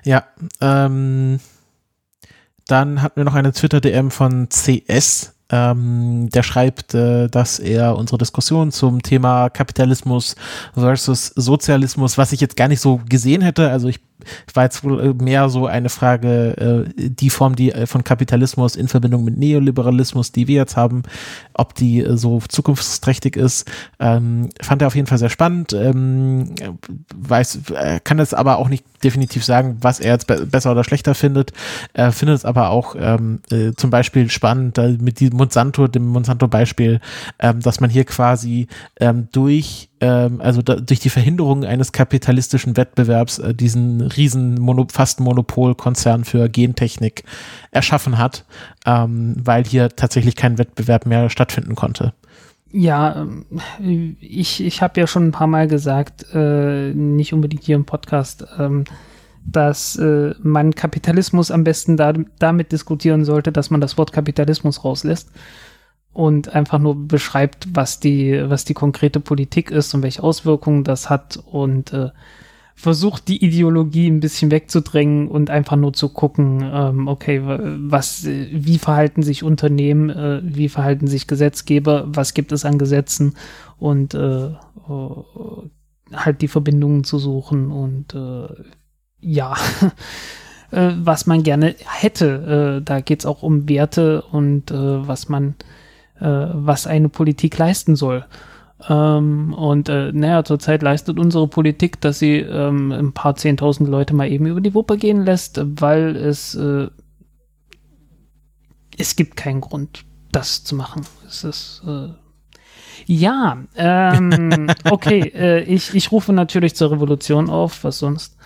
Ja, ähm, dann hatten wir noch eine Twitter-DM von CS, ähm, der schreibt, äh, dass er unsere Diskussion zum Thema Kapitalismus versus Sozialismus, was ich jetzt gar nicht so gesehen hätte, also ich war jetzt wohl äh, mehr so eine Frage, äh, die Form, die äh, von Kapitalismus in Verbindung mit Neoliberalismus, die wir jetzt haben, ob die äh, so zukunftsträchtig ist, ähm, fand er auf jeden Fall sehr spannend. Ähm, weiß, äh, kann es aber auch nicht definitiv sagen, was er jetzt be besser oder schlechter findet. Er findet es aber auch ähm, äh, zum Beispiel spannend äh, mit diesem Monsanto, dem Monsanto-Beispiel, ähm, dass man hier quasi ähm, durch ähm, also da, durch die Verhinderung eines kapitalistischen Wettbewerbs äh, diesen riesen Mono, fast Monopolkonzern für Gentechnik erschaffen hat, ähm, weil hier tatsächlich kein Wettbewerb mehr stattfinden konnte. Ja, ähm, ich, ich habe ja schon ein paar Mal gesagt, äh, nicht unbedingt hier im Podcast, ähm, dass äh, man Kapitalismus am besten da, damit diskutieren sollte, dass man das Wort Kapitalismus rauslässt und einfach nur beschreibt, was die, was die konkrete Politik ist und welche Auswirkungen das hat und äh, versucht die Ideologie ein bisschen wegzudrängen und einfach nur zu gucken, ähm, okay, was, wie verhalten sich Unternehmen, äh, wie verhalten sich Gesetzgeber, was gibt es an Gesetzen und äh, äh, halt die Verbindungen zu suchen und äh, ja, äh, was man gerne hätte. Äh, da geht es auch um Werte und was man was eine Politik leisten soll. Ähm, und äh, naja, zurzeit leistet unsere Politik, dass sie ähm, ein paar zehntausend Leute mal eben über die Wuppe gehen lässt, weil es äh, es gibt keinen Grund, das zu machen. Es ist äh, ja, ähm, okay, äh, ich, ich rufe natürlich zur Revolution auf, was sonst.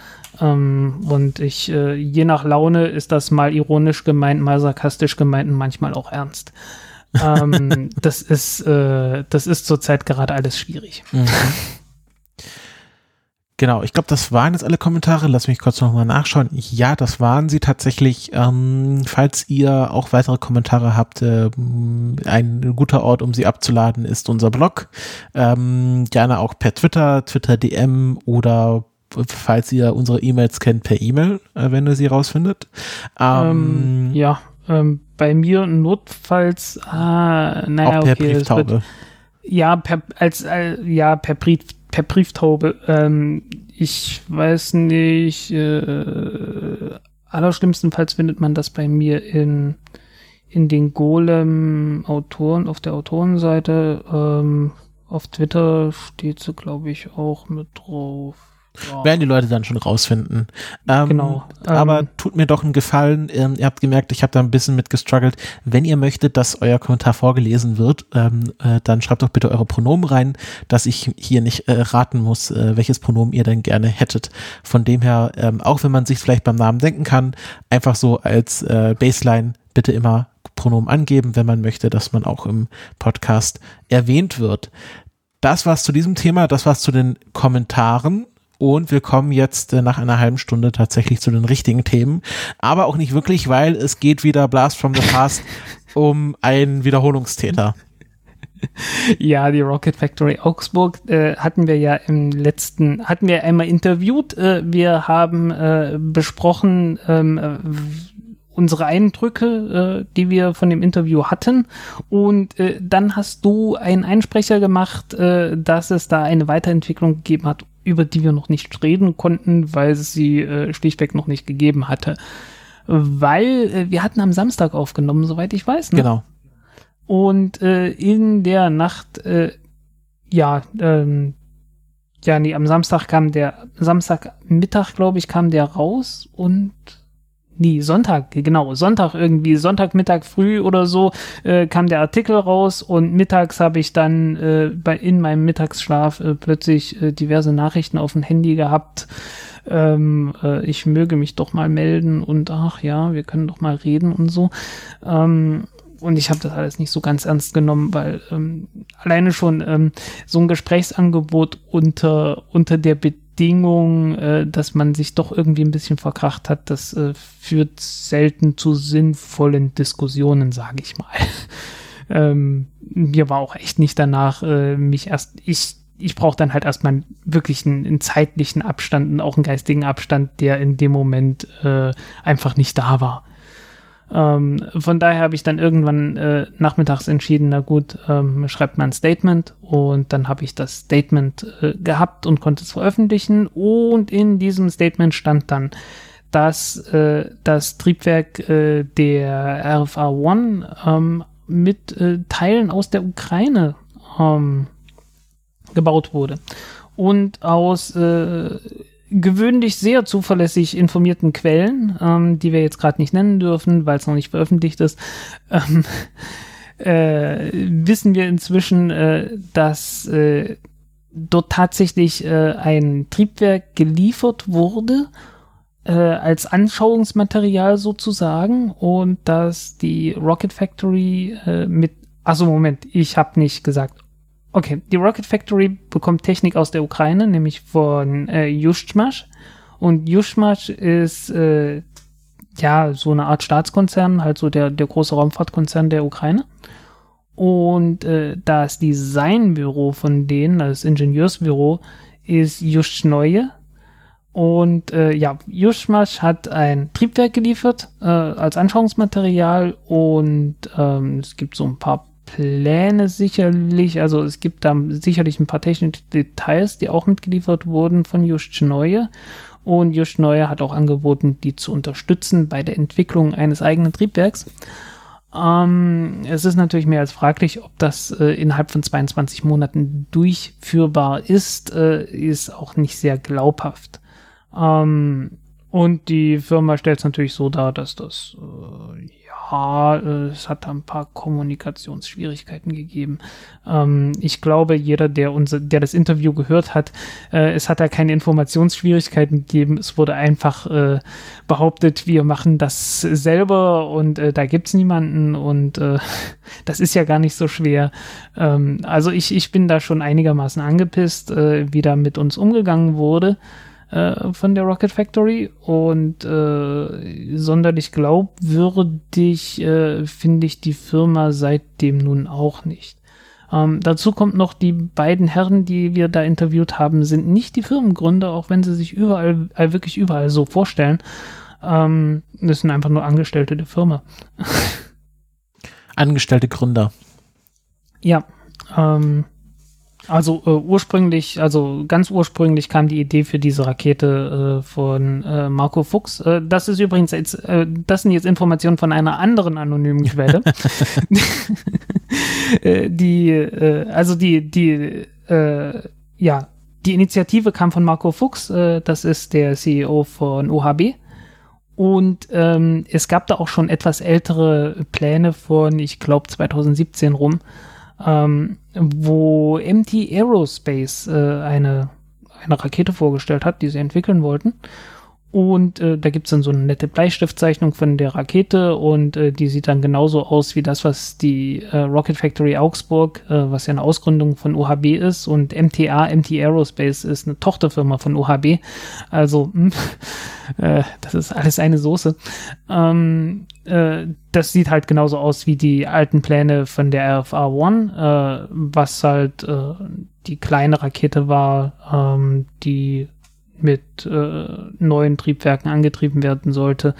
Ähm, und ich, äh, je nach Laune ist das mal ironisch gemeint, mal sarkastisch gemeint und manchmal auch ernst ähm, das ist, äh, das ist zurzeit gerade alles schwierig. Mhm. Genau, ich glaube, das waren jetzt alle Kommentare. Lass mich kurz nochmal nachschauen. Ja, das waren sie tatsächlich. Ähm, falls ihr auch weitere Kommentare habt, äh, ein guter Ort, um sie abzuladen, ist unser Blog. Ähm, gerne auch per Twitter, Twitter DM oder falls ihr unsere E-Mails kennt, per E-Mail, äh, wenn ihr sie rausfindet. Ähm, ähm ja, ähm, bei mir notfalls, ah, naja, Auch per okay, Brieftaube. Wird, ja, per, als, äh, ja, per, Brief, per Brieftaube. Ähm, ich weiß nicht, äh, allerschlimmstenfalls findet man das bei mir in, in den Golem-Autoren, auf der Autorenseite. Ähm, auf Twitter steht sie, glaube ich, auch mit drauf. Ja. Werden die Leute dann schon rausfinden. Ähm, genau. aber ähm, tut mir doch einen Gefallen. Ähm, ihr habt gemerkt, ich habe da ein bisschen mit gestruggelt. Wenn ihr möchtet, dass euer Kommentar vorgelesen wird, ähm, äh, dann schreibt doch bitte eure Pronomen rein, dass ich hier nicht äh, raten muss, äh, welches Pronomen ihr denn gerne hättet. Von dem her, ähm, auch wenn man sich vielleicht beim Namen denken kann, einfach so als äh, Baseline bitte immer Pronomen angeben, wenn man möchte, dass man auch im Podcast erwähnt wird. Das war's zu diesem Thema, das war's zu den Kommentaren. Und wir kommen jetzt äh, nach einer halben Stunde tatsächlich zu den richtigen Themen. Aber auch nicht wirklich, weil es geht wieder Blast from the Past um einen Wiederholungstäter. Ja, die Rocket Factory Augsburg äh, hatten wir ja im letzten, hatten wir einmal interviewt. Äh, wir haben äh, besprochen ähm, äh, unsere Eindrücke, äh, die wir von dem Interview hatten. Und dann hast du einen Einsprecher gemacht, dass es da eine Weiterentwicklung gegeben hat über die wir noch nicht reden konnten, weil es sie äh, schlichtweg noch nicht gegeben hatte. Weil äh, wir hatten am Samstag aufgenommen, soweit ich weiß. Ne? Genau. Und äh, in der Nacht, äh, ja, ähm, ja, nee, am Samstag kam der, Samstagmittag, glaube ich, kam der raus und nee, Sonntag, genau, Sonntag irgendwie, Sonntagmittag früh oder so äh, kam der Artikel raus und mittags habe ich dann äh, bei, in meinem Mittagsschlaf äh, plötzlich äh, diverse Nachrichten auf dem Handy gehabt. Ähm, äh, ich möge mich doch mal melden und ach ja, wir können doch mal reden und so. Ähm, und ich habe das alles nicht so ganz ernst genommen, weil ähm, alleine schon ähm, so ein Gesprächsangebot unter, unter der Bedingung, äh, dass man sich doch irgendwie ein bisschen verkracht hat, das äh, führt selten zu sinnvollen Diskussionen, sage ich mal. ähm, mir war auch echt nicht danach, äh, mich erst, ich ich brauche dann halt erstmal wirklich einen, einen, zeitlichen Abstand und auch einen geistigen Abstand, der in dem Moment äh, einfach nicht da war. Ähm, von daher habe ich dann irgendwann äh, nachmittags entschieden, na gut, ähm, schreibt mal ein Statement und dann habe ich das Statement äh, gehabt und konnte es veröffentlichen. Und in diesem Statement stand dann, dass äh, das Triebwerk äh, der RFA One ähm, mit äh, Teilen aus der Ukraine ähm, gebaut wurde. Und aus äh, gewöhnlich sehr zuverlässig informierten Quellen, ähm, die wir jetzt gerade nicht nennen dürfen, weil es noch nicht veröffentlicht ist, ähm, äh, wissen wir inzwischen, äh, dass äh, dort tatsächlich äh, ein Triebwerk geliefert wurde äh, als Anschauungsmaterial sozusagen und dass die Rocket Factory äh, mit also Moment, ich habe nicht gesagt Okay, die Rocket Factory bekommt Technik aus der Ukraine, nämlich von äh, Juschmasch. Und Juschmasch ist äh, ja so eine Art Staatskonzern, halt so der, der große Raumfahrtkonzern der Ukraine. Und äh, das Designbüro von denen, das Ingenieursbüro, ist Juschneue. Und äh, ja, Juschmasch hat ein Triebwerk geliefert äh, als Anschauungsmaterial und ähm, es gibt so ein paar Pläne sicherlich, also es gibt da sicherlich ein paar technische Details, die auch mitgeliefert wurden von Just Neue. Und Just Neue hat auch angeboten, die zu unterstützen bei der Entwicklung eines eigenen Triebwerks. Ähm, es ist natürlich mehr als fraglich, ob das äh, innerhalb von 22 Monaten durchführbar ist, äh, ist auch nicht sehr glaubhaft. Ähm, und die Firma stellt es natürlich so dar, dass das äh, ja, äh, es hat da ein paar Kommunikationsschwierigkeiten gegeben. Ähm, ich glaube, jeder, der unser, der das Interview gehört hat, äh, es hat da keine Informationsschwierigkeiten gegeben. Es wurde einfach äh, behauptet, wir machen das selber und äh, da gibt's niemanden und äh, das ist ja gar nicht so schwer. Ähm, also ich, ich bin da schon einigermaßen angepisst, äh, wie da mit uns umgegangen wurde äh, von der Rocket Factory und äh, sonderlich glaubwürdig äh, finde ich die Firma seitdem nun auch nicht. Ähm, dazu kommt noch, die beiden Herren, die wir da interviewt haben, sind nicht die Firmengründer, auch wenn sie sich überall, äh, wirklich überall so vorstellen. Ähm, das sind einfach nur Angestellte der Firma. Angestellte Gründer. Ja. Ähm, also äh, ursprünglich, also ganz ursprünglich kam die Idee für diese Rakete äh, von äh, Marco Fuchs. Äh, das ist übrigens jetzt, äh, das sind jetzt Informationen von einer anderen anonymen Quelle. äh, die, äh, also die, die, äh, ja, die Initiative kam von Marco Fuchs. Äh, das ist der CEO von OHB. Und ähm, es gab da auch schon etwas ältere Pläne von, ich glaube, 2017 rum ähm, wo MT Aerospace äh, eine, eine Rakete vorgestellt hat, die sie entwickeln wollten. Und äh, da gibt's dann so eine nette Bleistiftzeichnung von der Rakete und äh, die sieht dann genauso aus wie das, was die äh, Rocket Factory Augsburg, äh, was ja eine Ausgründung von OHB ist. Und MTA, MT Aerospace ist eine Tochterfirma von OHB. Also, mh, hm, äh, das ist alles eine Soße. Ähm, äh, das sieht halt genauso aus wie die alten Pläne von der RFA One, äh, was halt äh, die kleine Rakete war, ähm, die mit äh, neuen Triebwerken angetrieben werden sollte.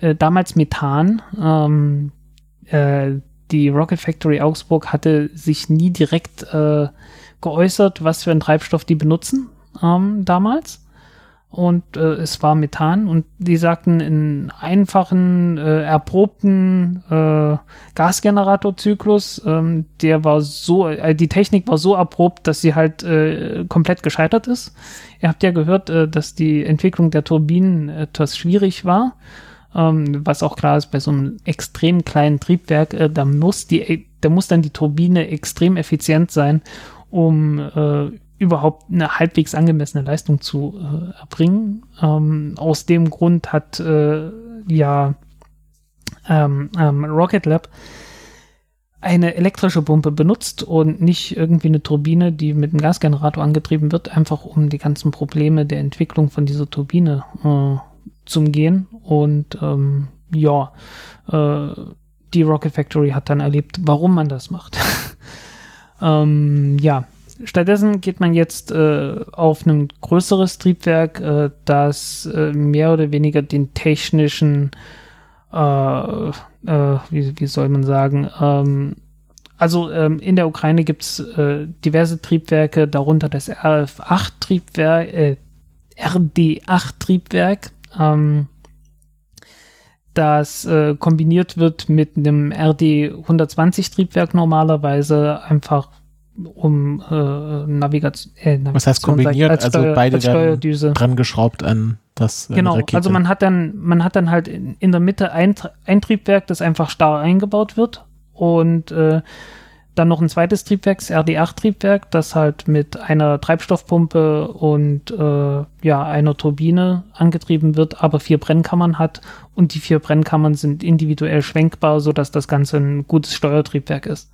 Äh, damals Methan. Ähm, äh, die Rocket Factory Augsburg hatte sich nie direkt äh, geäußert, was für einen Treibstoff die benutzen ähm, damals und äh, es war Methan und die sagten in einfachen äh, erprobten äh, Gasgeneratorzyklus, ähm, der war so, äh, die Technik war so erprobt, dass sie halt äh, komplett gescheitert ist. Ihr habt ja gehört, äh, dass die Entwicklung der Turbinen etwas schwierig war, ähm, was auch klar ist bei so einem extrem kleinen Triebwerk, äh, da muss die, da muss dann die Turbine extrem effizient sein, um äh, überhaupt eine halbwegs angemessene Leistung zu äh, erbringen. Ähm, aus dem Grund hat äh, ja ähm, ähm, Rocket Lab eine elektrische Pumpe benutzt und nicht irgendwie eine Turbine, die mit einem Gasgenerator angetrieben wird, einfach um die ganzen Probleme der Entwicklung von dieser Turbine äh, zu umgehen. Und ähm, ja, äh, die Rocket Factory hat dann erlebt, warum man das macht. ähm, ja, stattdessen geht man jetzt äh, auf ein größeres Triebwerk, äh, das äh, mehr oder weniger den technischen, äh, äh, wie, wie soll man sagen, ähm, also ähm, in der Ukraine gibt es äh, diverse Triebwerke, darunter das RF8-Triebwerk, äh, RD8-Triebwerk, ähm, das kombiniert wird mit einem RD120-Triebwerk normalerweise, einfach um äh, Navigation. Äh, Was heißt kombiniert? Als also beide werden dran geschraubt an das. Äh, genau, Rakete. also man hat dann, man hat dann halt in, in der Mitte ein, ein Triebwerk, das einfach starr eingebaut wird und äh, dann noch ein zweites Triebwerk, das RD8-Triebwerk, das halt mit einer Treibstoffpumpe und äh, ja, einer Turbine angetrieben wird, aber vier Brennkammern hat. Und die vier Brennkammern sind individuell schwenkbar, sodass das Ganze ein gutes Steuertriebwerk ist.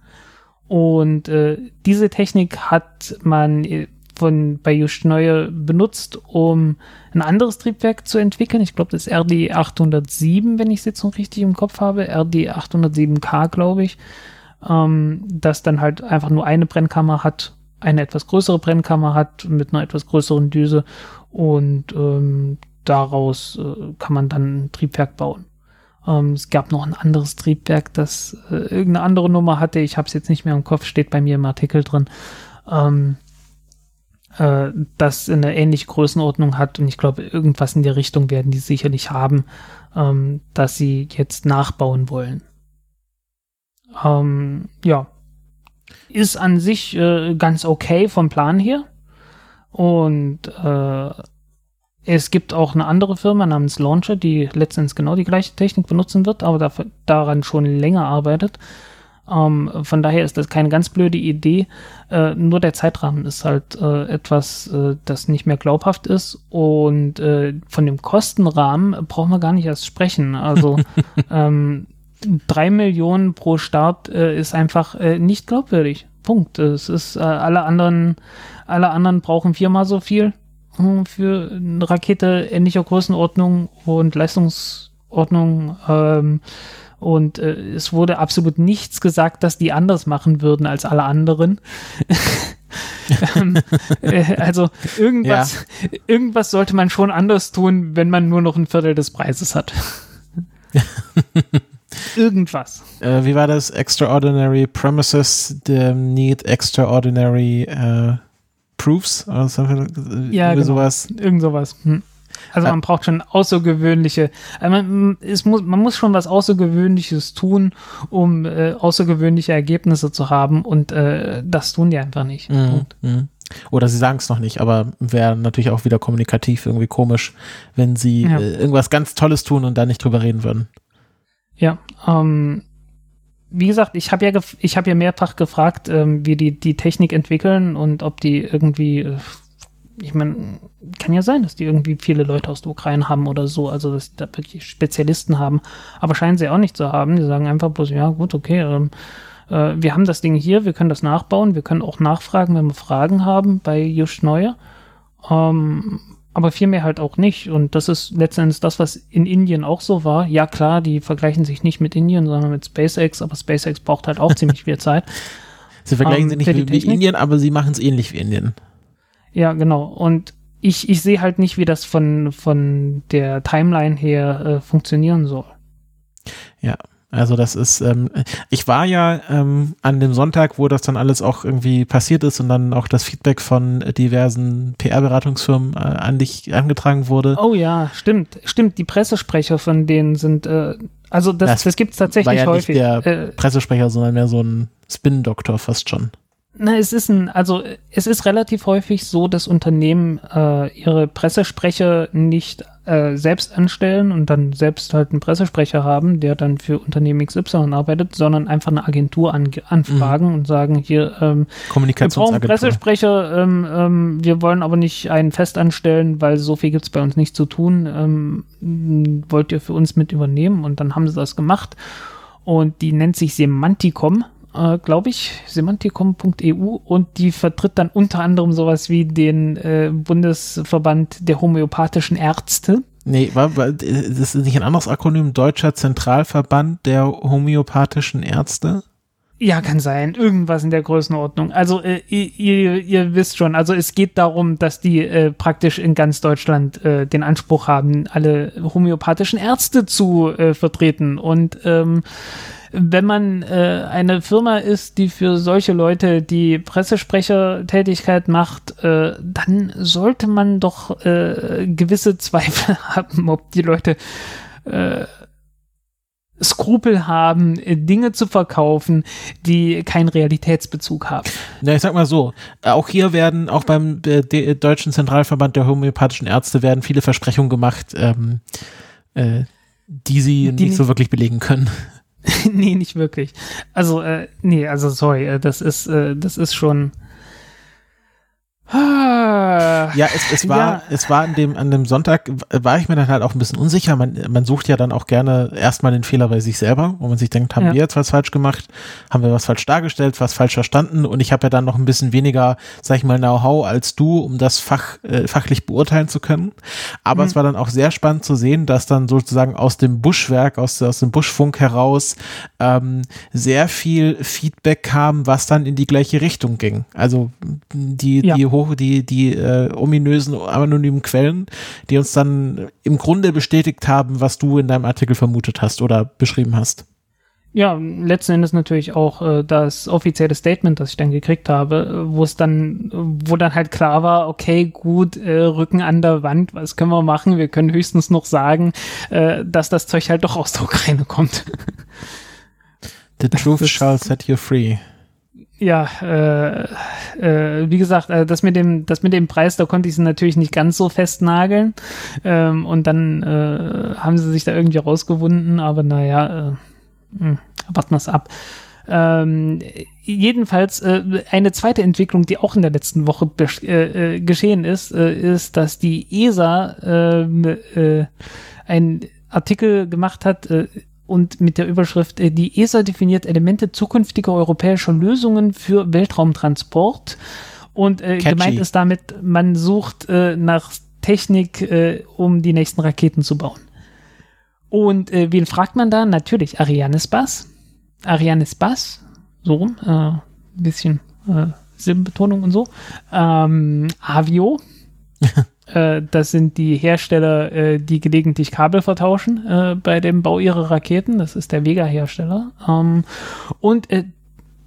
Und äh, diese Technik hat man äh, von bei Neue benutzt, um ein anderes Triebwerk zu entwickeln. Ich glaube, das RD 807, wenn ich es jetzt noch richtig im Kopf habe. RD 807K, glaube ich. Ähm, das dann halt einfach nur eine Brennkammer hat, eine etwas größere Brennkammer hat mit einer etwas größeren Düse und ähm, daraus äh, kann man dann ein Triebwerk bauen. Ähm, es gab noch ein anderes Triebwerk, das äh, irgendeine andere Nummer hatte. Ich habe es jetzt nicht mehr im Kopf, steht bei mir im Artikel drin. Ähm, äh, das eine ähnliche Größenordnung hat und ich glaube, irgendwas in der Richtung werden die sicherlich haben, ähm, dass sie jetzt nachbauen wollen. Ähm, ja, ist an sich äh, ganz okay vom Plan her und äh, es gibt auch eine andere Firma namens Launcher, die letztens genau die gleiche Technik benutzen wird, aber dafür, daran schon länger arbeitet. Ähm, von daher ist das keine ganz blöde Idee. Äh, nur der Zeitrahmen ist halt äh, etwas, äh, das nicht mehr glaubhaft ist. Und äh, von dem Kostenrahmen brauchen wir gar nicht erst sprechen. Also ähm, drei Millionen pro Start äh, ist einfach äh, nicht glaubwürdig. Punkt. Es ist alle anderen, alle anderen brauchen viermal so viel für eine Rakete ähnlicher Größenordnung und Leistungsordnung. Ähm, und äh, es wurde absolut nichts gesagt, dass die anders machen würden als alle anderen. ähm, äh, also irgendwas, ja. irgendwas sollte man schon anders tun, wenn man nur noch ein Viertel des Preises hat. irgendwas. Äh, wie war das? Extraordinary Premises need extraordinary äh, Proofs oder ja, genau. sowas. Irgend sowas. Hm. Also man braucht schon außergewöhnliche, also man, es muss, man muss schon was Außergewöhnliches tun, um äh, außergewöhnliche Ergebnisse zu haben und äh, das tun die einfach nicht. Mhm. Mhm. Oder sie sagen es noch nicht, aber wäre natürlich auch wieder kommunikativ irgendwie komisch, wenn sie ja. äh, irgendwas ganz Tolles tun und da nicht drüber reden würden. Ja, ähm, wie gesagt, ich habe ja, ich habe ja mehrfach gefragt, ähm, wie die die Technik entwickeln und ob die irgendwie, äh, ich meine, kann ja sein, dass die irgendwie viele Leute aus der Ukraine haben oder so, also dass die da wirklich Spezialisten haben, aber scheinen sie auch nicht zu haben. Die sagen einfach bloß, ja gut, okay, ähm, äh, wir haben das Ding hier, wir können das nachbauen, wir können auch nachfragen, wenn wir Fragen haben bei Just Neue. Ähm, aber vielmehr halt auch nicht. Und das ist letztendlich das, was in Indien auch so war. Ja, klar, die vergleichen sich nicht mit Indien, sondern mit SpaceX, aber SpaceX braucht halt auch ziemlich viel Zeit. Sie vergleichen um, sich nicht mit Indien, aber sie machen es ähnlich wie Indien. Ja, genau. Und ich, ich sehe halt nicht, wie das von, von der Timeline her äh, funktionieren soll. Ja, also das ist, ähm, ich war ja ähm, an dem Sonntag, wo das dann alles auch irgendwie passiert ist und dann auch das Feedback von diversen PR-Beratungsfirmen äh, an dich angetragen wurde. Oh ja, stimmt, stimmt. Die Pressesprecher von denen sind, äh, also das, das, das gibt es tatsächlich war ja häufig. Nicht der äh, Pressesprecher, sondern mehr so ein Spin-Doktor fast schon. Na, es ist ein, also es ist relativ häufig so, dass Unternehmen äh, ihre Pressesprecher nicht äh, selbst anstellen und dann selbst halt einen Pressesprecher haben, der dann für Unternehmen XY arbeitet, sondern einfach eine Agentur an, anfragen mhm. und sagen, hier, ähm, wir brauchen Pressesprecher, ähm, ähm, wir wollen aber nicht einen fest anstellen, weil so viel gibt's bei uns nicht zu tun. Ähm, wollt ihr für uns mit übernehmen? Und dann haben sie das gemacht und die nennt sich Semanticom äh, glaube ich, semantikum.eu und die vertritt dann unter anderem sowas wie den äh, Bundesverband der homöopathischen Ärzte. Nee, war, war, das ist nicht ein anderes Akronym, Deutscher Zentralverband der homöopathischen Ärzte? Ja, kann sein. Irgendwas in der Größenordnung. Also äh, ihr, ihr, wisst schon, also es geht darum, dass die äh, praktisch in ganz Deutschland äh, den Anspruch haben, alle homöopathischen Ärzte zu äh, vertreten. Und ähm, wenn man äh, eine Firma ist, die für solche Leute die Pressesprechertätigkeit macht, äh, dann sollte man doch äh, gewisse Zweifel haben, ob die Leute äh, Skrupel haben, Dinge zu verkaufen, die keinen Realitätsbezug haben. Ja, ich sag mal so, auch hier werden, auch beim äh, Deutschen Zentralverband der homöopathischen Ärzte werden viele Versprechungen gemacht, ähm, äh, die sie die nicht so wirklich belegen können. nee, nicht wirklich. Also, äh, nee, also sorry, äh, das ist, äh, das ist schon. Ah, ja, es, es war, ja. es war an dem, an dem Sonntag, war ich mir dann halt auch ein bisschen unsicher. Man, man sucht ja dann auch gerne erstmal den Fehler bei sich selber, wo man sich denkt, haben ja. wir jetzt was falsch gemacht? Haben wir was falsch dargestellt, was falsch verstanden? Und ich habe ja dann noch ein bisschen weniger, sag ich mal, Know-how als du, um das Fach, äh, fachlich beurteilen zu können. Aber mhm. es war dann auch sehr spannend zu sehen, dass dann sozusagen aus dem Buschwerk, aus, aus dem Buschfunk heraus ähm, sehr viel Feedback kam, was dann in die gleiche Richtung ging. Also die, ja. die hoch, die, die äh, ominösen, anonymen Quellen, die uns dann im Grunde bestätigt haben, was du in deinem Artikel vermutet hast oder beschrieben hast. Ja, letzten Endes natürlich auch äh, das offizielle Statement, das ich dann gekriegt habe, wo es dann, wo dann halt klar war, okay, gut, äh, Rücken an der Wand, was können wir machen? Wir können höchstens noch sagen, äh, dass das Zeug halt doch aus der Ukraine kommt. The truth shall set you free ja, äh, äh, wie gesagt, äh, das mit dem, das mit dem Preis, da konnte ich sie natürlich nicht ganz so festnageln. Ähm, und dann äh, haben sie sich da irgendwie rausgewunden, aber naja, äh, mh, hm, warten wir es ab. Ähm, jedenfalls äh, eine zweite Entwicklung, die auch in der letzten Woche äh, äh, geschehen ist, äh, ist, dass die ESA ähm, äh, ein Artikel gemacht hat, äh, und mit der Überschrift, äh, die ESA definiert Elemente zukünftiger europäischer Lösungen für Weltraumtransport. Und äh, gemeint ist damit, man sucht äh, nach Technik, äh, um die nächsten Raketen zu bauen. Und äh, wen fragt man da? Natürlich Arianespace. Arianespace, so rum, äh, ein bisschen äh, Silbenbetonung und so. Ähm, Avio, Äh, das sind die Hersteller, äh, die gelegentlich Kabel vertauschen äh, bei dem Bau ihrer Raketen. Das ist der Vega-Hersteller. Ähm, und äh,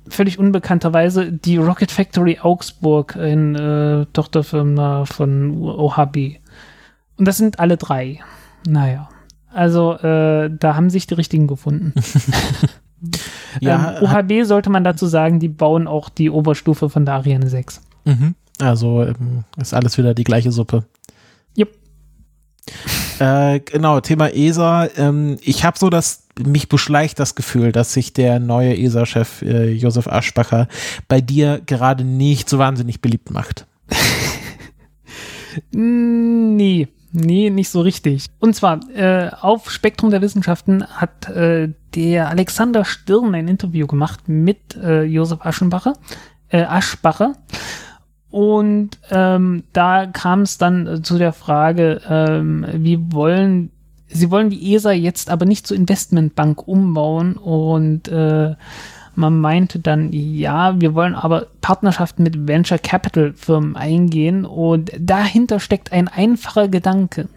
völlig unbekannterweise die Rocket Factory Augsburg, ein äh, Tochterfirma von OHB. Und das sind alle drei. Naja. Also da haben sich die richtigen gefunden. ja, ähm, OHB sollte man dazu sagen, die bauen auch die Oberstufe von der Ariane 6. Mhm. Also ähm, ist alles wieder die gleiche Suppe. Yep. Äh, genau, Thema ESA. Ähm, ich habe so das, mich beschleicht das Gefühl, dass sich der neue ESA-Chef äh, Josef Aschbacher bei dir gerade nicht so wahnsinnig beliebt macht. nee, nee, nicht so richtig. Und zwar äh, auf Spektrum der Wissenschaften hat äh, der Alexander Stirn ein Interview gemacht mit äh, Josef Aschenbacher, äh, Aschbacher. Und ähm, da kam es dann äh, zu der Frage, ähm, wie wollen, sie wollen die ESA jetzt aber nicht zur Investmentbank umbauen. Und äh, man meinte dann, ja, wir wollen aber Partnerschaften mit Venture Capital Firmen eingehen. Und dahinter steckt ein einfacher Gedanke.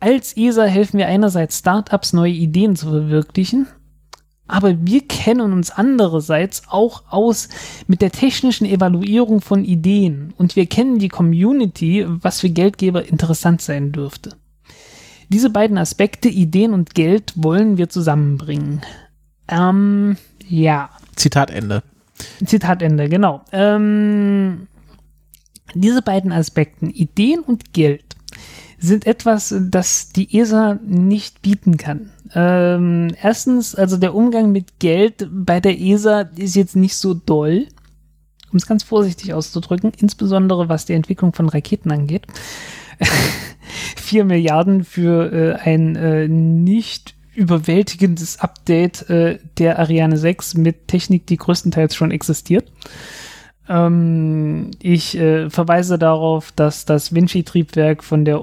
Als ESA helfen wir einerseits Startups neue Ideen zu verwirklichen aber wir kennen uns andererseits auch aus mit der technischen Evaluierung von Ideen und wir kennen die Community, was für Geldgeber interessant sein dürfte. Diese beiden Aspekte, Ideen und Geld, wollen wir zusammenbringen. Ähm, ja. Zitat Ende. Zitat Ende, genau. Ähm, diese beiden Aspekte, Ideen und Geld, sind etwas, das die ESA nicht bieten kann. Ähm, erstens, also der Umgang mit Geld bei der ESA ist jetzt nicht so doll, um es ganz vorsichtig auszudrücken, insbesondere was die Entwicklung von Raketen angeht. Vier Milliarden für äh, ein äh, nicht überwältigendes Update äh, der Ariane 6 mit Technik, die größtenteils schon existiert. Ähm, ich äh, verweise darauf, dass das Vinci-Triebwerk von der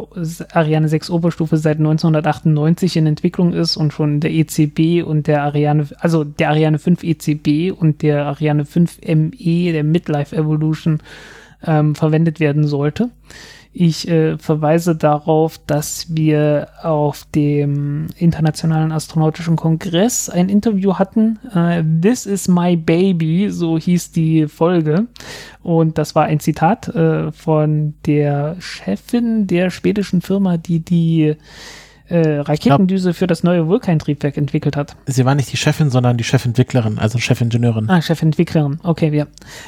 Ariane 6 Oberstufe seit 1998 in Entwicklung ist und schon der ECB und der Ariane, also der Ariane 5 ECB und der Ariane 5 ME, der Midlife Evolution, ähm, verwendet werden sollte. Ich äh, verweise darauf, dass wir auf dem Internationalen Astronautischen Kongress ein Interview hatten. Äh, This is my baby, so hieß die Folge. Und das war ein Zitat äh, von der Chefin der schwedischen Firma, die die äh, Raketendüse für das neue Vulkan-Triebwerk entwickelt hat. Sie war nicht die Chefin, sondern die Chefentwicklerin, also Chefingenieurin. Ah, Chefentwicklerin, okay, ja.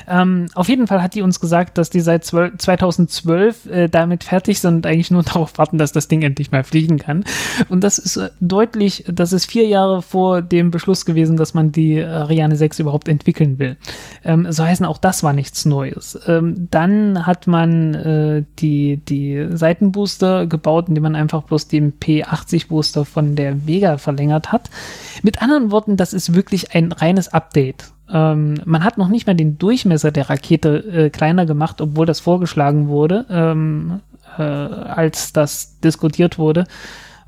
Ähm, auf jeden Fall hat die uns gesagt, dass die seit 12, 2012 äh, damit fertig sind und eigentlich nur darauf warten, dass das Ding endlich mal fliegen kann. Und das ist äh, deutlich, das ist vier Jahre vor dem Beschluss gewesen, dass man die Ariane 6 überhaupt entwickeln will. Ähm, so heißen auch das war nichts Neues. Ähm, dann hat man äh, die, die Seitenbooster gebaut, indem man einfach bloß den P 80 Booster von der Vega verlängert hat. Mit anderen Worten, das ist wirklich ein reines Update. Ähm, man hat noch nicht mal den Durchmesser der Rakete äh, kleiner gemacht, obwohl das vorgeschlagen wurde, ähm, äh, als das diskutiert wurde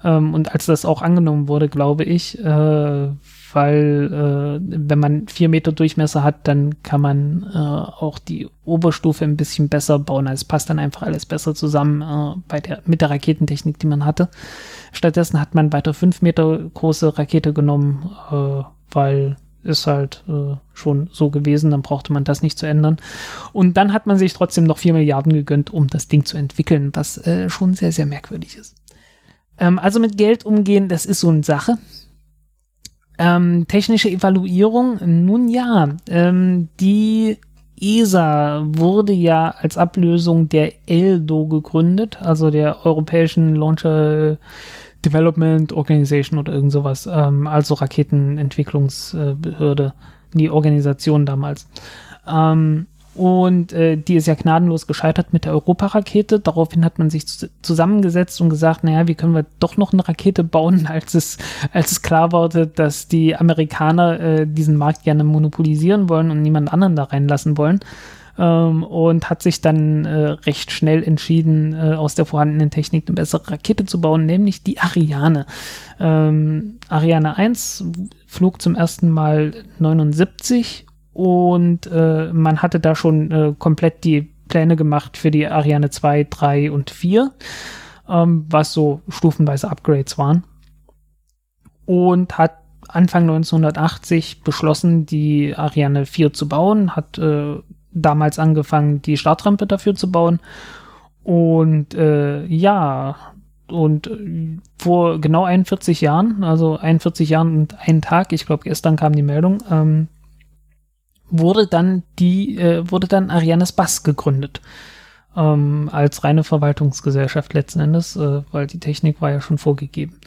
ähm, und als das auch angenommen wurde, glaube ich. Äh, weil äh, wenn man vier Meter Durchmesser hat, dann kann man äh, auch die Oberstufe ein bisschen besser bauen. Also es passt dann einfach alles besser zusammen äh, bei der, mit der Raketentechnik, die man hatte. Stattdessen hat man weiter fünf Meter große Rakete genommen, äh, weil ist halt äh, schon so gewesen, dann brauchte man das nicht zu ändern. Und dann hat man sich trotzdem noch vier Milliarden gegönnt, um das Ding zu entwickeln, was äh, schon sehr, sehr merkwürdig ist. Ähm, also mit Geld umgehen, das ist so eine Sache. Ähm, technische Evaluierung, nun ja, ähm, die ESA wurde ja als Ablösung der ELDO gegründet, also der Europäischen Launcher Development Organization oder irgend sowas, ähm, also Raketenentwicklungsbehörde, die Organisation damals. Ähm, und äh, die ist ja gnadenlos gescheitert mit der Europarakete. Daraufhin hat man sich zusammengesetzt und gesagt, naja, wie können wir doch noch eine Rakete bauen, als es, als es klar wurde, dass die Amerikaner äh, diesen Markt gerne monopolisieren wollen und niemand anderen da reinlassen wollen ähm, und hat sich dann äh, recht schnell entschieden, äh, aus der vorhandenen Technik eine bessere Rakete zu bauen, nämlich die Ariane. Ähm, Ariane 1 flog zum ersten Mal 79 und äh, man hatte da schon äh, komplett die Pläne gemacht für die Ariane 2, 3 und 4, ähm, was so stufenweise Upgrades waren. Und hat Anfang 1980 beschlossen, die Ariane 4 zu bauen, hat äh, damals angefangen, die Startrampe dafür zu bauen. Und äh, ja, und äh, vor genau 41 Jahren, also 41 Jahren und einen Tag, ich glaube gestern kam die Meldung, ähm, wurde dann die, äh, wurde dann Arianes Bass gegründet. Ähm, als reine Verwaltungsgesellschaft letzten Endes, äh, weil die Technik war ja schon vorgegeben.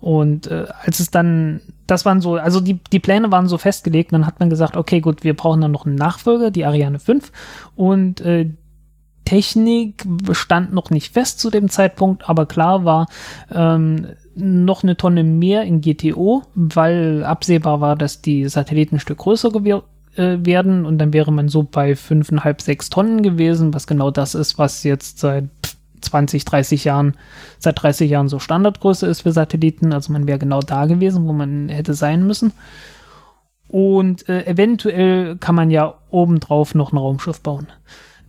Und äh, als es dann, das waren so, also die, die Pläne waren so festgelegt, dann hat man gesagt, okay, gut, wir brauchen dann noch einen Nachfolger, die Ariane 5. Und äh, Technik stand noch nicht fest zu dem Zeitpunkt, aber klar war, ähm, noch eine Tonne mehr in GTO, weil absehbar war, dass die Satelliten ein Stück größer äh, werden und dann wäre man so bei fünfeinhalb, sechs Tonnen gewesen, was genau das ist, was jetzt seit 20, 30 Jahren, seit 30 Jahren so Standardgröße ist für Satelliten. Also man wäre genau da gewesen, wo man hätte sein müssen. Und äh, eventuell kann man ja obendrauf noch ein Raumschiff bauen.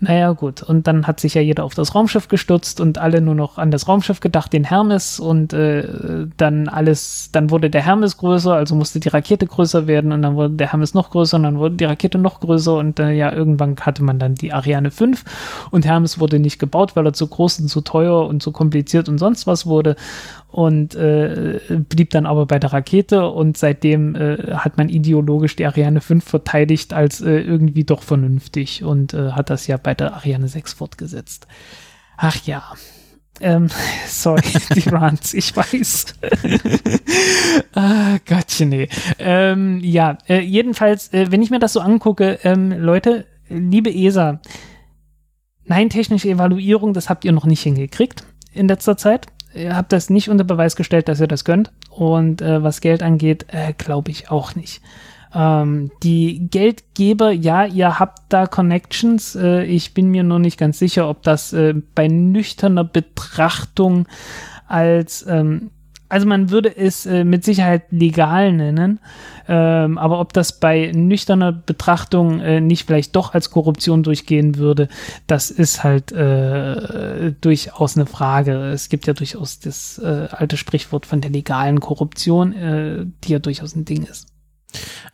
Naja, gut. Und dann hat sich ja jeder auf das Raumschiff gestürzt und alle nur noch an das Raumschiff gedacht, den Hermes. Und äh, dann alles, dann wurde der Hermes größer, also musste die Rakete größer werden und dann wurde der Hermes noch größer und dann wurde die Rakete noch größer und äh, ja, irgendwann hatte man dann die Ariane 5 und Hermes wurde nicht gebaut, weil er zu groß und zu teuer und zu kompliziert und sonst was wurde und äh, blieb dann aber bei der Rakete und seitdem äh, hat man ideologisch die Ariane 5 verteidigt als äh, irgendwie doch vernünftig und äh, hat das ja bei der Ariane 6 fortgesetzt. Ach ja. Ähm, sorry, die Rants, ich weiß. ah, Gottchen, nee. Ähm, ja, äh, jedenfalls, äh, wenn ich mir das so angucke, ähm, Leute, liebe ESA, nein, technische Evaluierung, das habt ihr noch nicht hingekriegt in letzter Zeit ihr habt das nicht unter Beweis gestellt, dass ihr das könnt. Und äh, was Geld angeht, äh, glaube ich auch nicht. Ähm, die Geldgeber, ja, ihr habt da Connections. Äh, ich bin mir nur nicht ganz sicher, ob das äh, bei nüchterner Betrachtung als ähm, also man würde es äh, mit Sicherheit legal nennen, ähm, aber ob das bei nüchterner Betrachtung äh, nicht vielleicht doch als Korruption durchgehen würde, das ist halt äh, durchaus eine Frage. Es gibt ja durchaus das äh, alte Sprichwort von der legalen Korruption, äh, die ja durchaus ein Ding ist.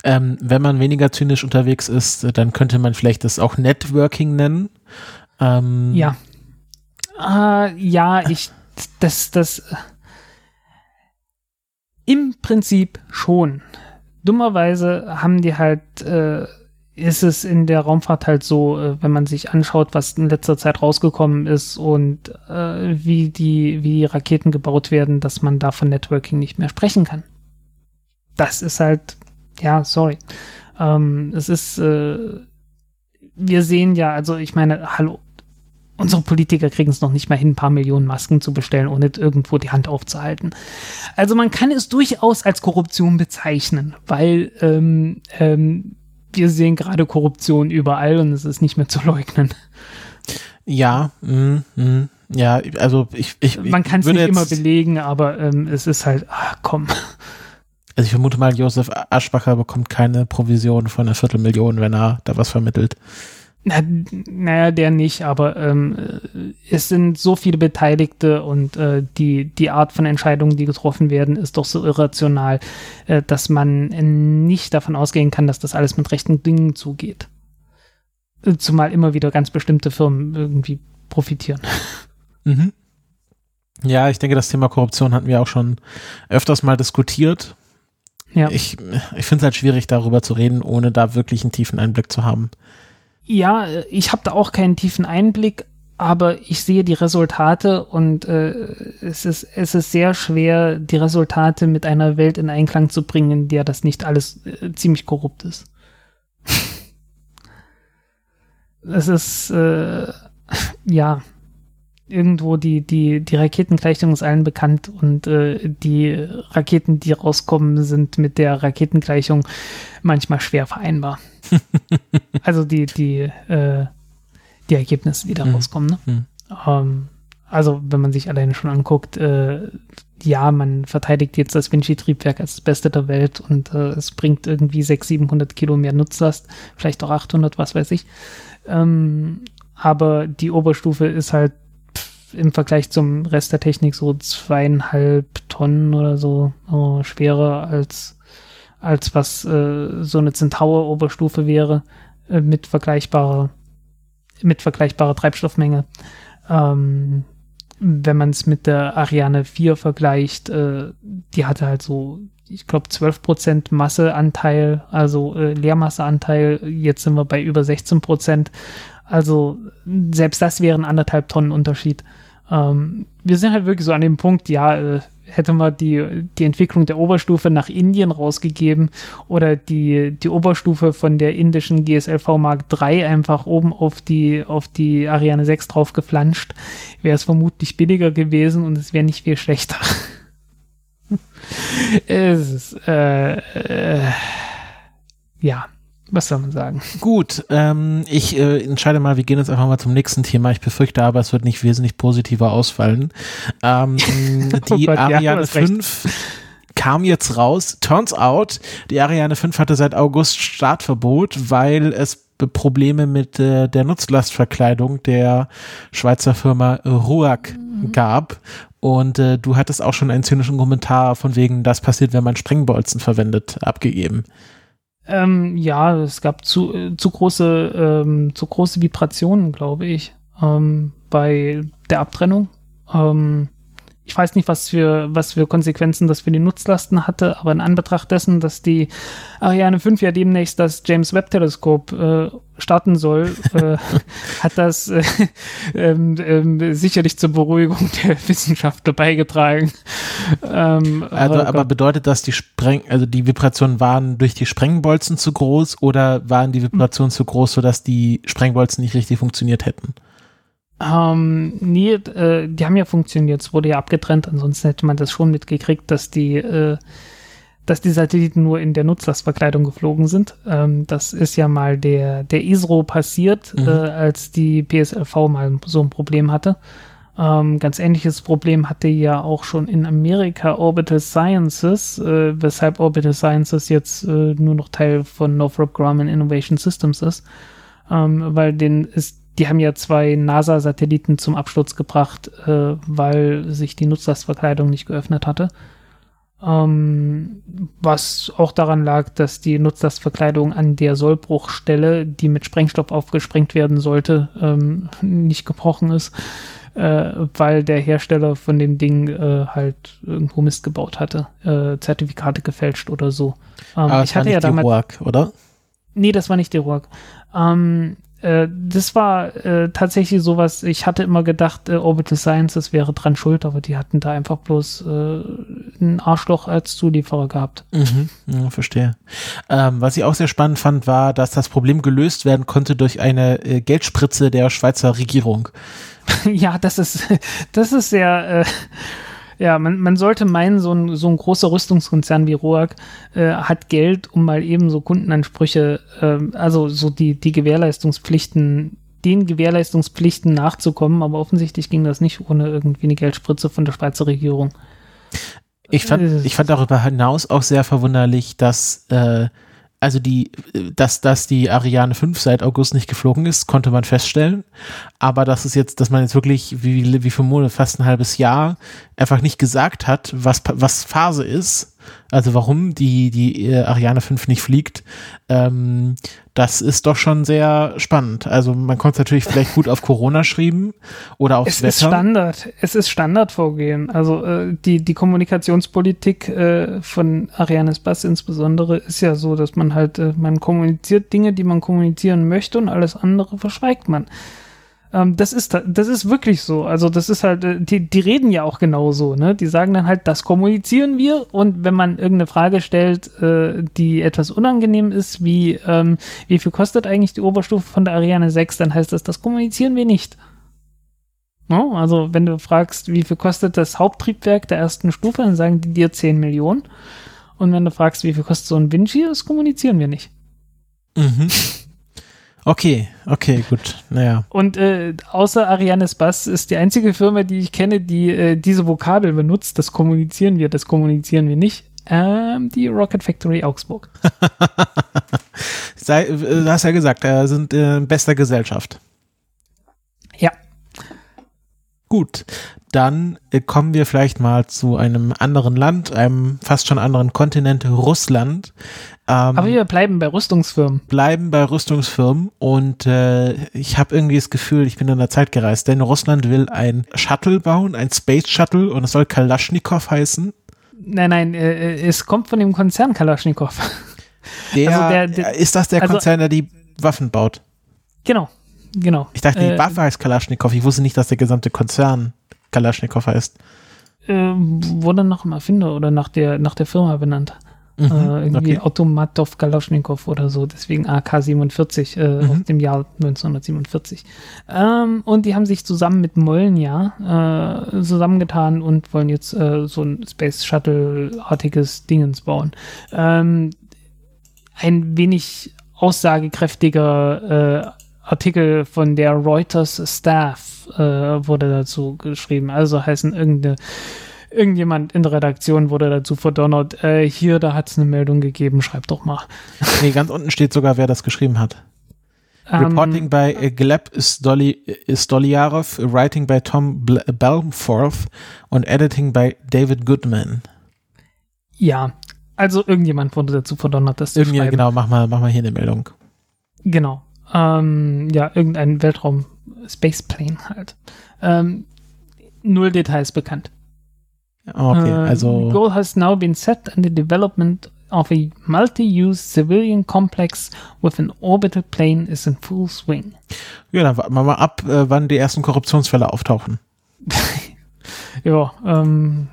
Ähm, wenn man weniger zynisch unterwegs ist, dann könnte man vielleicht das auch Networking nennen. Ähm, ja. Äh, ja, ich, das, das, im Prinzip schon. Dummerweise haben die halt, äh, ist es in der Raumfahrt halt so, äh, wenn man sich anschaut, was in letzter Zeit rausgekommen ist und äh, wie, die, wie die Raketen gebaut werden, dass man da von Networking nicht mehr sprechen kann. Das ist halt ja, sorry. Ähm, es ist, äh, wir sehen ja, also ich meine, hallo, unsere Politiker kriegen es noch nicht mal hin, ein paar Millionen Masken zu bestellen, ohne irgendwo die Hand aufzuhalten. Also man kann es durchaus als Korruption bezeichnen, weil ähm, ähm, wir sehen gerade Korruption überall und es ist nicht mehr zu leugnen. Ja, mm, mm, ja, also ich, ich man kann es nicht immer belegen, aber ähm, es ist halt, ach, komm. Also ich vermute mal, Josef Aschbacher bekommt keine Provision von einer Viertelmillion, wenn er da was vermittelt. Na, naja, der nicht, aber ähm, es sind so viele Beteiligte und äh, die, die Art von Entscheidungen, die getroffen werden, ist doch so irrational, äh, dass man nicht davon ausgehen kann, dass das alles mit rechten Dingen zugeht. Zumal immer wieder ganz bestimmte Firmen irgendwie profitieren. Mhm. Ja, ich denke, das Thema Korruption hatten wir auch schon öfters mal diskutiert. Ja. Ich, ich finde es halt schwierig, darüber zu reden, ohne da wirklich einen tiefen Einblick zu haben. Ja, ich habe da auch keinen tiefen Einblick, aber ich sehe die Resultate und äh, es, ist, es ist sehr schwer, die Resultate mit einer Welt in Einklang zu bringen, in der das nicht alles äh, ziemlich korrupt ist. es ist, äh, ja, irgendwo die, die, die Raketengleichung ist allen bekannt und äh, die Raketen, die rauskommen, sind mit der Raketengleichung manchmal schwer vereinbar. also die, die, äh, die Ergebnisse, die da mhm. rauskommen. Ne? Mhm. Ähm, also wenn man sich alleine schon anguckt, äh, ja, man verteidigt jetzt das Vinci-Triebwerk als das Beste der Welt und äh, es bringt irgendwie 600, 700 Kilo mehr Nutzlast, vielleicht auch 800, was weiß ich. Ähm, aber die Oberstufe ist halt im Vergleich zum Rest der Technik so zweieinhalb Tonnen oder so oh, schwerer als, als was äh, so eine Centaur-Oberstufe wäre äh, mit vergleichbarer mit vergleichbarer Treibstoffmenge. Ähm, wenn man es mit der Ariane 4 vergleicht, äh, die hatte halt so, ich glaube, 12% Masseanteil, also äh, Leermasseanteil. Jetzt sind wir bei über 16%. Also selbst das wäre ein anderthalb Tonnen Unterschied. Ähm, wir sind halt wirklich so an dem Punkt, ja, äh, hätte man die, die Entwicklung der Oberstufe nach Indien rausgegeben oder die, die Oberstufe von der indischen GSLV Mark III einfach oben auf die, auf die Ariane 6 drauf geflanscht, wäre es vermutlich billiger gewesen und es wäre nicht viel schlechter. es ist, äh, äh, ja. Was soll man sagen? Gut, ähm, ich äh, entscheide mal, wir gehen jetzt einfach mal zum nächsten Thema. Ich befürchte aber, es wird nicht wesentlich positiver ausfallen. Ähm, oh die Gott, Ariane ja, 5 kam jetzt raus. Turns out, die Ariane 5 hatte seit August Startverbot, weil es Probleme mit äh, der Nutzlastverkleidung der Schweizer Firma RUAG mhm. gab. Und äh, du hattest auch schon einen zynischen Kommentar von wegen, das passiert, wenn man Sprengbolzen verwendet, abgegeben. Ähm, ja, es gab zu, äh, zu große, ähm, zu große Vibrationen, glaube ich, ähm, bei der Abtrennung. Ähm, ich weiß nicht, was für, was für Konsequenzen das für die Nutzlasten hatte, aber in Anbetracht dessen, dass die Ariane 5 ja demnächst das James Webb Teleskop äh, starten soll, äh, hat das äh, ähm, ähm, sicherlich zur Beruhigung der Wissenschaftler beigetragen. Ähm, also, aber bedeutet das, die Spreng, also die Vibrationen waren durch die Sprengbolzen zu groß oder waren die Vibrationen zu groß, sodass die Sprengbolzen nicht richtig funktioniert hätten? Ähm, nee, äh, die haben ja funktioniert. Es wurde ja abgetrennt. Ansonsten hätte man das schon mitgekriegt, dass die, äh, dass die Satelliten nur in der Nutzlastverkleidung geflogen sind. Ähm, das ist ja mal der, der ISRO passiert, Mhm. äh, als die PSLV mal so ein Problem hatte. Ähm, ganz ähnliches Problem hatte ja auch schon in Amerika Orbital Sciences, äh, weshalb Orbital Sciences jetzt äh, nur noch Teil von Northrop Grumman Innovation Systems ist. Ähm, weil den ist, die haben ja zwei NASA-Satelliten zum Absturz gebracht, äh, weil sich die Nutzlastverkleidung nicht geöffnet hatte. Ähm, was auch daran lag, dass die Nutzlastverkleidung an der Sollbruchstelle, die mit Sprengstoff aufgesprengt werden sollte, ähm, nicht gebrochen ist, äh, weil der Hersteller von dem Ding äh, halt irgendwo Mist gebaut hatte, äh, Zertifikate gefälscht oder so. Ähm, Aber es ich war hatte nicht ja die damals. Roark, oder? Nee, das war nicht der Rourke. Ähm, äh, das war äh, tatsächlich sowas, ich hatte immer gedacht, äh, Orbital Sciences wäre dran schuld, aber die hatten da einfach bloß äh, ein Arschloch als Zulieferer gehabt. Mhm, ja, verstehe. Ähm, was ich auch sehr spannend fand, war, dass das Problem gelöst werden konnte durch eine äh, Geldspritze der Schweizer Regierung. ja, das ist, das ist sehr, äh, ja, man, man sollte meinen, so ein, so ein großer Rüstungskonzern wie ROAG äh, hat Geld, um mal eben so Kundenansprüche, äh, also so die, die Gewährleistungspflichten, den Gewährleistungspflichten nachzukommen, aber offensichtlich ging das nicht ohne irgendwie eine Geldspritze von der Schweizer Regierung. Ich fand, ich fand darüber hinaus auch sehr verwunderlich, dass äh, also die, dass, dass die Ariane 5 seit August nicht geflogen ist, konnte man feststellen. Aber dass es jetzt, dass man jetzt wirklich, wie, wie viele Monate, fast ein halbes Jahr, einfach nicht gesagt hat, was, was Phase ist, also warum die, die äh, Ariane 5 nicht fliegt, ähm, das ist doch schon sehr spannend. Also man konnte es natürlich vielleicht gut auf Corona schreiben oder aufs Es Wetter. ist Standard. Es ist Standardvorgehen. Also äh, die, die Kommunikationspolitik äh, von Arianes Bass insbesondere ist ja so, dass man halt, äh, man kommuniziert Dinge, die man kommunizieren möchte und alles andere verschweigt man. Ähm, das ist das ist wirklich so. Also das ist halt, äh, die, die reden ja auch genauso, ne? Die sagen dann halt, das kommunizieren wir und wenn man irgendeine Frage stellt, äh, die etwas unangenehm ist, wie ähm, wie viel kostet eigentlich die Oberstufe von der Ariane 6, dann heißt das, das kommunizieren wir nicht. No, also wenn du fragst, wie viel kostet das Haupttriebwerk der ersten Stufe, dann sagen die dir 10 Millionen. Und wenn du fragst, wie viel kostet so ein Vinci, das kommunizieren wir nicht. Mhm. Okay, okay, gut. Naja. Und äh, außer Arianes Bass ist die einzige Firma, die ich kenne, die äh, diese Vokabel benutzt. Das kommunizieren wir, das kommunizieren wir nicht. Ähm, die Rocket Factory Augsburg. Sei, äh, du hast ja gesagt, äh, sind in bester Gesellschaft. Ja. Gut, dann äh, kommen wir vielleicht mal zu einem anderen Land, einem fast schon anderen Kontinent, Russland. Ähm, Aber wir bleiben bei Rüstungsfirmen. bleiben bei Rüstungsfirmen und äh, ich habe irgendwie das Gefühl, ich bin in der Zeit gereist, denn Russland will ein Shuttle bauen, ein Space Shuttle und es soll Kalaschnikow heißen. Nein, nein, äh, äh, es kommt von dem Konzern Kalaschnikow. Der, Also der- der- ist das der also- Konzern, der die Waffen baut? genau, genau. Ich dachte, die Äh, Waffe heißt Kalaschnikow. Ich wusste nicht, dass der gesamte Konzern Kalaschnikow heißt. äh, wurde nach dem Erfinder oder nach der, nach der Firma benannt. Mhm, äh, irgendwie okay. Automatov Kalaschnikow oder so, deswegen AK-47 äh, Mhm. aus dem Jahr 1947. Ähm, und die haben sich zusammen mit Molnja äh, zusammengetan und wollen jetzt äh, so ein Space Shuttle-artiges Dingens bauen. Ähm, ein wenig aussagekräftiger äh, Artikel von der Reuters Staff äh, wurde dazu geschrieben. Also heißen irgendeine irgendjemand in der Redaktion wurde dazu verdonnert, äh, hier, da hat es eine Meldung gegeben, schreib doch mal. Nee, ganz unten steht sogar, wer das geschrieben hat. Ähm, Reporting by äh, Gleb Stoli Stoliarov, Writing by Tom Bl Balmforth und Editing by David Goodman. Ja, also irgendjemand wurde dazu verdonnert, das zu schreiben. genau, mach mal, mach mal hier eine Meldung. Genau. Ähm, ja, irgendein Weltraum Spaceplane halt. Ähm, null Details bekannt. Okay, Uh, also goal has now been set in the development of a multi-use civilian complex with an orbital plane is in full swing. ja, dann warten wir mal ab, äh, wann die ersten Korruptionsfälle auftauchen. Ja, ähm,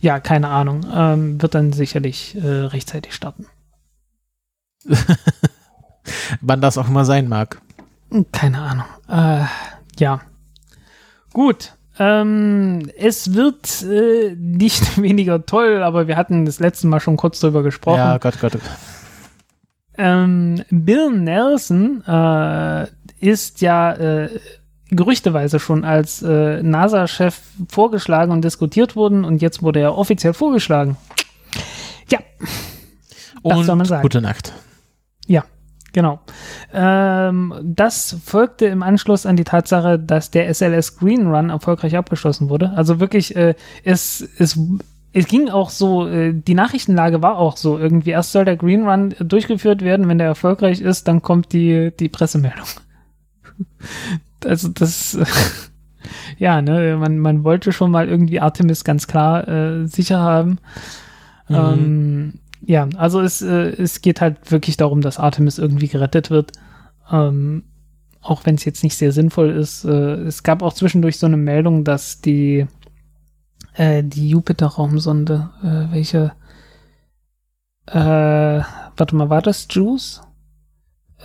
ja, keine Ahnung. Ähm, wird dann sicherlich äh, rechtzeitig starten. Wann das auch immer sein mag. Keine Ahnung. Äh, Ja. Gut. Ähm, es wird äh, nicht weniger toll, aber wir hatten das letzte Mal schon kurz drüber gesprochen. Ja, Gott, Gott. Ähm, Bill Nelson äh, ist ja äh, gerüchteweise schon als äh, NASA-Chef vorgeschlagen und diskutiert worden und jetzt wurde er offiziell vorgeschlagen. Ja. Und soll man sagen. gute Nacht. Ja, genau. Ähm, das folgte im Anschluss an die Tatsache, dass der SLS Green Run erfolgreich abgeschlossen wurde. Also wirklich, äh, es, es, es ging auch so, äh, die Nachrichtenlage war auch so. Irgendwie erst soll der Green Run durchgeführt werden, wenn der erfolgreich ist, dann kommt die, die Pressemeldung. Also das, ja, ne, man, man wollte schon mal irgendwie Artemis ganz klar äh, sicher haben. Mhm. Ähm, ja, also es, äh, es geht halt wirklich darum, dass Artemis irgendwie gerettet wird. Ähm, auch wenn es jetzt nicht sehr sinnvoll ist. Äh, es gab auch zwischendurch so eine Meldung, dass die, äh, die Jupiter-Raumsonde, äh, welche, äh, warte mal, war das Juice?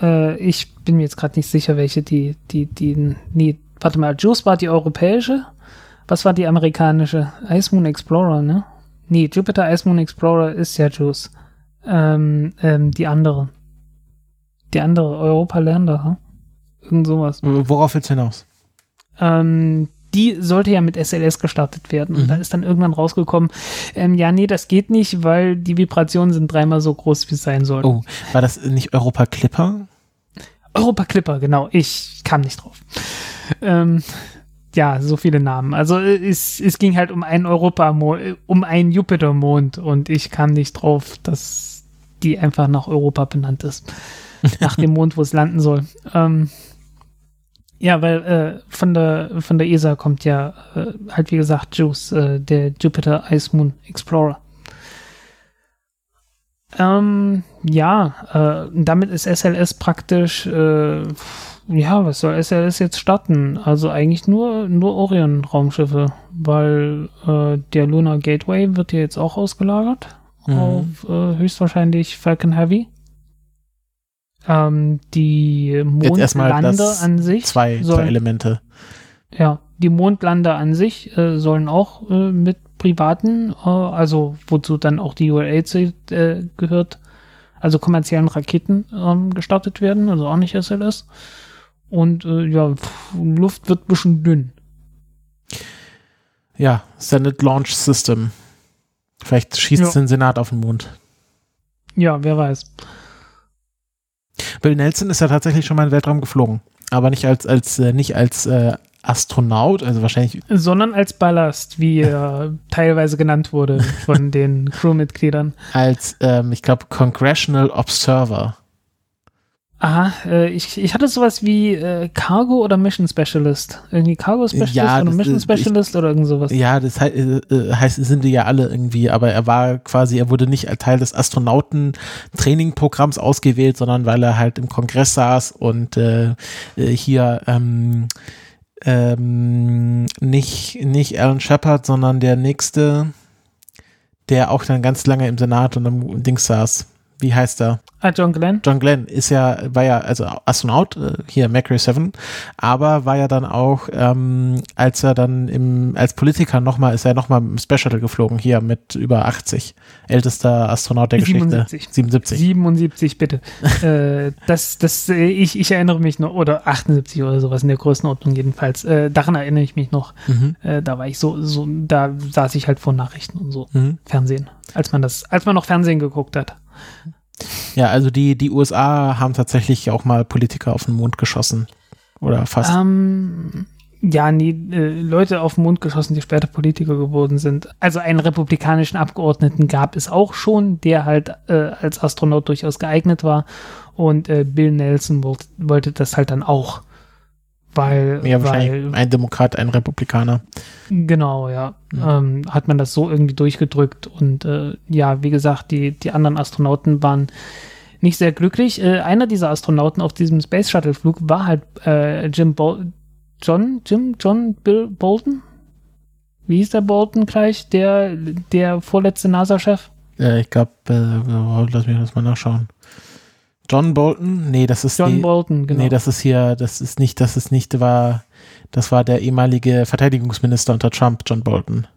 Äh, ich bin mir jetzt gerade nicht sicher, welche die, die, die, nee, warte mal, Juice war die europäische. Was war die amerikanische? Ice Moon Explorer, ne? Nee, Jupiter Ice Moon Explorer ist ja Juice. Ähm, ähm, die andere. Die andere, Europa Lander, hm? Irgend sowas. Worauf willst du hinaus? Ähm, die sollte ja mit SLS gestartet werden. Und Mhm. da ist dann irgendwann rausgekommen, ähm, ja, nee, das geht nicht, weil die Vibrationen sind dreimal so groß, wie es sein soll. Oh, war das nicht Europa Clipper? Europa Clipper, genau. Ich kam nicht drauf. Ähm, ja, so viele Namen. Also es, es ging halt um einen Europa, um einen Jupitermond und ich kam nicht drauf, dass die einfach nach Europa benannt ist. Nach dem Mond, wo es landen soll. Ähm, ja, weil äh, von der von der ESA kommt ja äh, halt wie gesagt JUICE, äh, der Jupiter Ice Moon Explorer. Ähm, ja, äh, damit ist SLS praktisch, äh, ja, was soll SLS jetzt starten? Also eigentlich nur, nur Orion-Raumschiffe, weil äh, der Lunar Gateway wird ja jetzt auch ausgelagert Mhm. auf äh, höchstwahrscheinlich Falcon Heavy. Ähm, die das an sich Zwei, zwei sollen, Elemente. ja, die Mondlander an sich äh, sollen auch äh, mit privaten, äh, also wozu dann auch die ULA äh, gehört, also kommerziellen Raketen ähm, gestartet werden, also auch nicht SLS. Und äh, ja, pff, Luft wird ein bisschen dünn. Ja, Senate Launch System. Vielleicht schießt Ja. den Senat auf den Mond. Ja, wer weiß. Bill Nelson ist ja tatsächlich schon mal in den Weltraum geflogen. Aber nicht als, als, äh, nicht als äh, Astronaut, also wahrscheinlich, Sondern als Ballast, wie er teilweise genannt wurde von den Crewmitgliedern. als, ähm, ich glaube, Congressional Observer. Aha, äh, ich, ich hatte sowas wie äh, Cargo oder Mission Specialist. Irgendwie Cargo Specialist Ja, oder Mission ist- Specialist oder irgend sowas. Ja, das hei- äh, äh, heißt, sind die ja alle irgendwie, aber er war quasi, er wurde nicht als Teil des Astronauten-Training-Programms ausgewählt, sondern weil er halt im Kongress saß und äh, äh, hier ähm, ähm, nicht, nicht Alan Shepard, sondern der nächste, der auch dann ganz lange im Senat und im Dings saß. Wie heißt er? Ah, John Glenn? John Glenn ist ja, war ja, also Astronaut, äh, hier Mercury 7, aber war ja dann auch, ähm, als er dann im, als Politiker nochmal, ist er nochmal im Space Shuttle geflogen, hier mit über 80. Ältester Astronaut der 77. Geschichte. 77. 77, bitte. äh, das, das, äh, ich, ich erinnere mich noch, oder 78 oder sowas in der Größenordnung jedenfalls. Äh, daran erinnere ich mich noch. Mhm. Äh, da war ich so, so, da saß ich halt vor Nachrichten und so. Mhm. Fernsehen. Als man das, als man noch Fernsehen geguckt hat. Ja, also die, die USA haben tatsächlich auch mal Politiker auf den Mond geschossen. Oder fast. Ähm, ja, nee, äh, Leute auf den Mond geschossen, die später Politiker geworden sind. Also einen republikanischen Abgeordneten gab es auch schon, der halt äh, als Astronaut durchaus geeignet war. Und äh, Bill Nelson wollt, wollte das halt dann auch. Weil, ja, wahrscheinlich weil ein Demokrat, ein Republikaner. genau, ja, Ja. Ähm, hat man das so irgendwie durchgedrückt. Und äh, ja, wie gesagt, die, die anderen Astronauten waren nicht sehr glücklich. Äh, einer dieser Astronauten auf diesem Space Shuttle Flug war halt äh, Jim Bol John, Jim, John Bill Bolton? Wie hieß der Bolton gleich? Der, der vorletzte NASA-Chef? Äh, ich glaube, äh, lass mich das mal nachschauen. John Bolton? Nee, das ist John die, Bolton, genau. Nee, das ist hier, das ist nicht, das ist nicht, war, das war der ehemalige Verteidigungsminister unter Trump, John Bolton.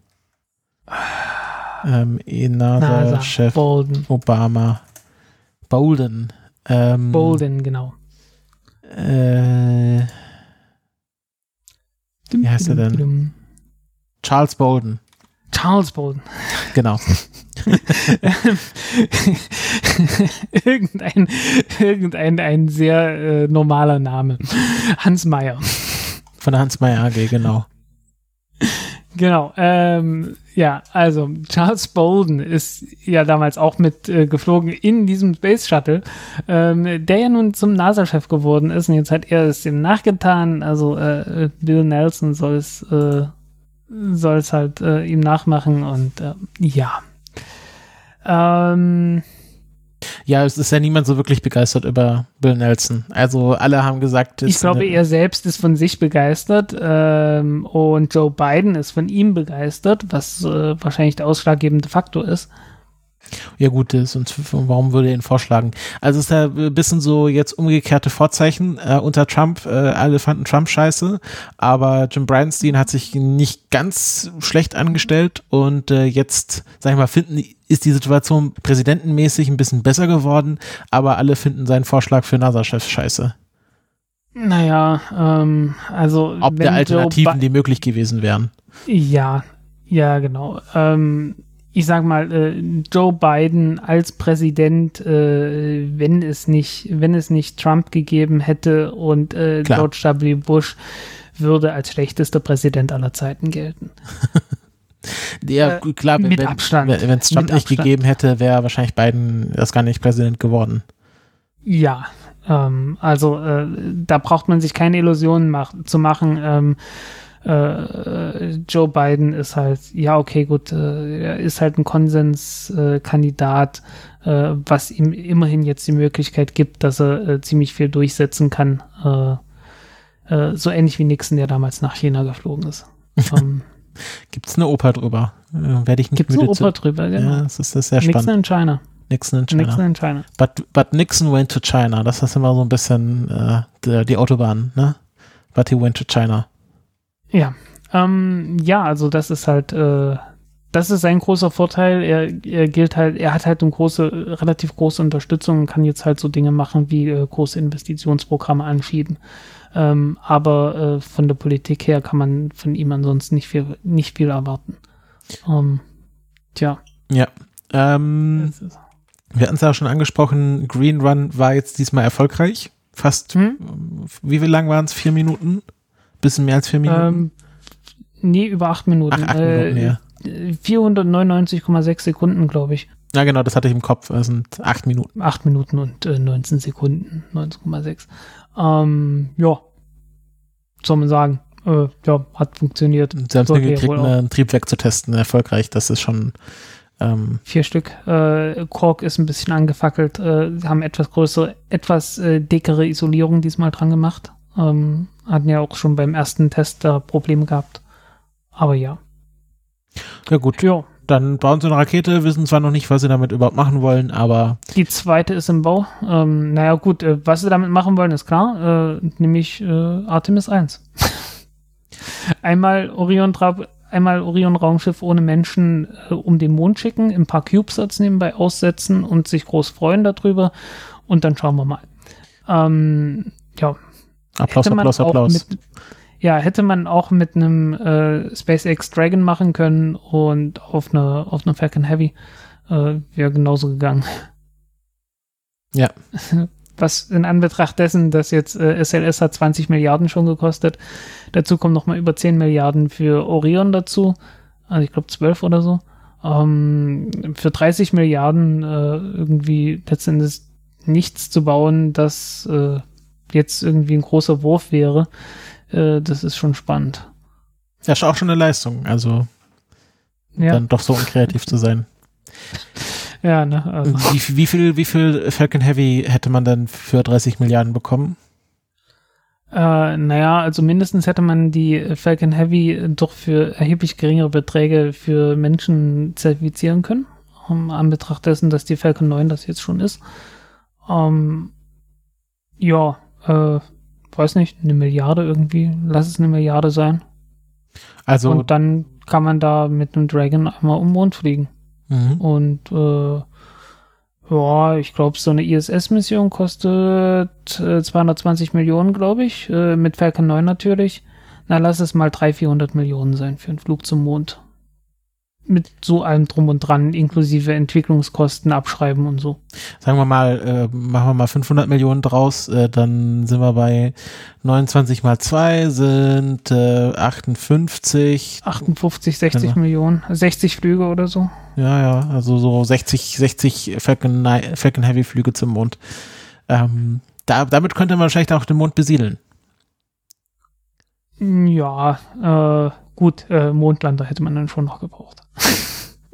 Ähm, NASA-Chef Bolden. Obama. Bolden. Ähm, Bolden, genau. Äh, wie heißt er denn? Charles Bolden. Charles Bolden. Genau. irgendein, irgendein ein sehr äh, normaler Name. Hans Meyer. Von der Hans Meyer AG, genau. Genau. Ähm, ja, also Charles Bolden ist ja damals auch mit äh, geflogen in diesem Space Shuttle, ähm, der ja nun zum NASA-Chef geworden ist und jetzt hat er es ihm nachgetan. Also äh, Bill Nelson soll es äh, soll es halt äh, ihm nachmachen und äh, ja. Ähm, ja, es ist ja niemand so wirklich begeistert über Bill Nelson. Also alle haben gesagt, ich glaube, er selbst ist von sich begeistert ähm, und Joe Biden ist von ihm begeistert, was äh, wahrscheinlich der ausschlaggebende Faktor ist. Ja gut, sonst warum würde er ihn vorschlagen? Also es ist ja ein bisschen so jetzt umgekehrte Vorzeichen äh, unter Trump. Äh, alle fanden Trump scheiße, aber Jim Bridenstine hat sich nicht ganz schlecht angestellt und äh, jetzt, sag ich mal, finden ist die Situation präsidentenmäßig ein bisschen besser geworden, aber alle finden seinen Vorschlag für NASA-Chef scheiße. Naja, ähm, also ob der Alternativen, die möglich gewesen wären. Ja, ja, genau. Ähm, ich sag mal, äh, Joe Biden als Präsident, äh, wenn es nicht, wenn es nicht Trump gegeben hätte und äh, George W. Bush würde als schlechtester Präsident aller Zeiten gelten. ja, äh, klar, mit wenn, Abstand. Wenn es Trump mit nicht Abstand. gegeben hätte, wäre wahrscheinlich Biden erst gar nicht Präsident geworden. Ja, ähm, also äh, da braucht man sich keine Illusionen mach zu machen. Ähm, äh, Joe Biden ist halt, ja, okay, gut, äh, er ist halt ein Konsenskandidat, äh, was ihm immerhin jetzt die Möglichkeit gibt, dass er äh, ziemlich viel durchsetzen kann. Äh, so ähnlich wie Nixon, der damals nach China geflogen ist. ähm, Gibt es eine Oper drüber? Werde ich nicht Gibt es eine Oper drüber, genau. Ja, das ist, das ist sehr Nixon spannend. in China. Nixon in China. Nixon in China. But, but Nixon went to China. Das ist immer so ein bisschen die, die Autobahn, ne? But he went to China. Ja, ähm, ja, also das ist halt, äh, das ist ein großer Vorteil. Er, er gilt halt, er hat halt eine große, relativ große Unterstützung und kann jetzt halt so Dinge machen wie äh, große Investitionsprogramme anschieben. Ähm, aber äh, von der Politik her kann man von ihm ansonsten nicht viel, nicht viel erwarten. Ähm, tja. Ja. Ähm, wir hatten es ja schon angesprochen, Green Run war jetzt diesmal erfolgreich. Fast, hm? wie viel lang waren es? Vier Minuten? Bisschen mehr als vier Minuten? Ähm, nee, über acht Minuten. Ach, acht Minuten, äh, ja. 499,6 Sekunden, glaube ich. Ja, genau, das hatte ich im Kopf. Das sind acht Minuten. Acht Minuten und äh, 19 Sekunden, 19,6. Ähm, ja, soll man sagen. Äh, ja, hat funktioniert. Sie haben es hingekriegt, ein Triebwerk zu testen, erfolgreich. Das ist schon ähm, vier Stück. Äh, Kork ist ein bisschen angefackelt. Äh, haben etwas größere, etwas äh, dickere Isolierung diesmal dran gemacht. Ähm, hatten ja auch schon beim ersten Test da Probleme gehabt. Aber ja. Ja gut. Ja. Dann bauen sie eine Rakete, wissen zwar noch nicht, was sie damit überhaupt machen wollen, aber. Die zweite ist im Bau. Ähm, naja, gut, äh, was sie damit machen wollen, ist klar, äh, nämlich äh, Artemis 1. einmal Orion einmal Orion Raumschiff ohne Menschen äh, um den Mond schicken, ein paar CubeSats nebenbei aussetzen und sich groß freuen darüber und dann schauen wir mal. Ähm, ja. Applaus, Applaus, Applaus. Mit, ja, hätte man auch mit einem äh, SpaceX Dragon machen können und auf eine, auf eine Falcon Heavy äh, wäre genauso gegangen. Ja. Was in Anbetracht dessen, dass jetzt äh, SLS hat 20 Milliarden schon gekostet. Dazu kommen nochmal über 10 Milliarden für Orion dazu. Also ich glaube 12 oder so. Ähm, für 30 Milliarden äh, irgendwie letztendlich nichts zu bauen, das äh, jetzt irgendwie ein großer Wurf wäre, äh, das ist schon spannend. Ja, ist auch schon eine Leistung, also ja. dann doch so unkreativ zu sein. Ja, ne? Also. Wie, wie, viel, wie viel Falcon Heavy hätte man dann für 30 Milliarden bekommen? Äh, naja, also mindestens hätte man die Falcon Heavy doch für erheblich geringere Beträge für Menschen zertifizieren können. Um, an Betracht dessen, dass die Falcon 9 das jetzt schon ist. Um, Ja, äh, weiß nicht, eine Milliarde irgendwie. Lass es eine Milliarde sein. Also, Und dann kann man da mit einem Dragon einmal um den Mond fliegen. mhm. Und äh, ja, ich glaube, so eine ISS-Mission kostet äh, 220 Millionen, glaube ich. Äh, mit Falcon 9 natürlich. Na, lass es mal 300, 400 Millionen sein für einen Flug zum Mond. Mit so allem drum und dran, inklusive Entwicklungskosten, Abschreiben und so. sagen wir mal, äh, machen wir mal 500 Millionen draus, äh, dann sind wir bei 29 mal 2 sind äh, 58. 58, 60 Genau. Millionen, 60 Flüge oder so. Ja, ja, also so 60, 60 Falcon, Falcon Heavy Flüge zum Mond. Ähm, da, damit könnte man wahrscheinlich auch den Mond besiedeln. Ja, äh, gut, äh, Mondlander hätte man dann schon noch gebraucht.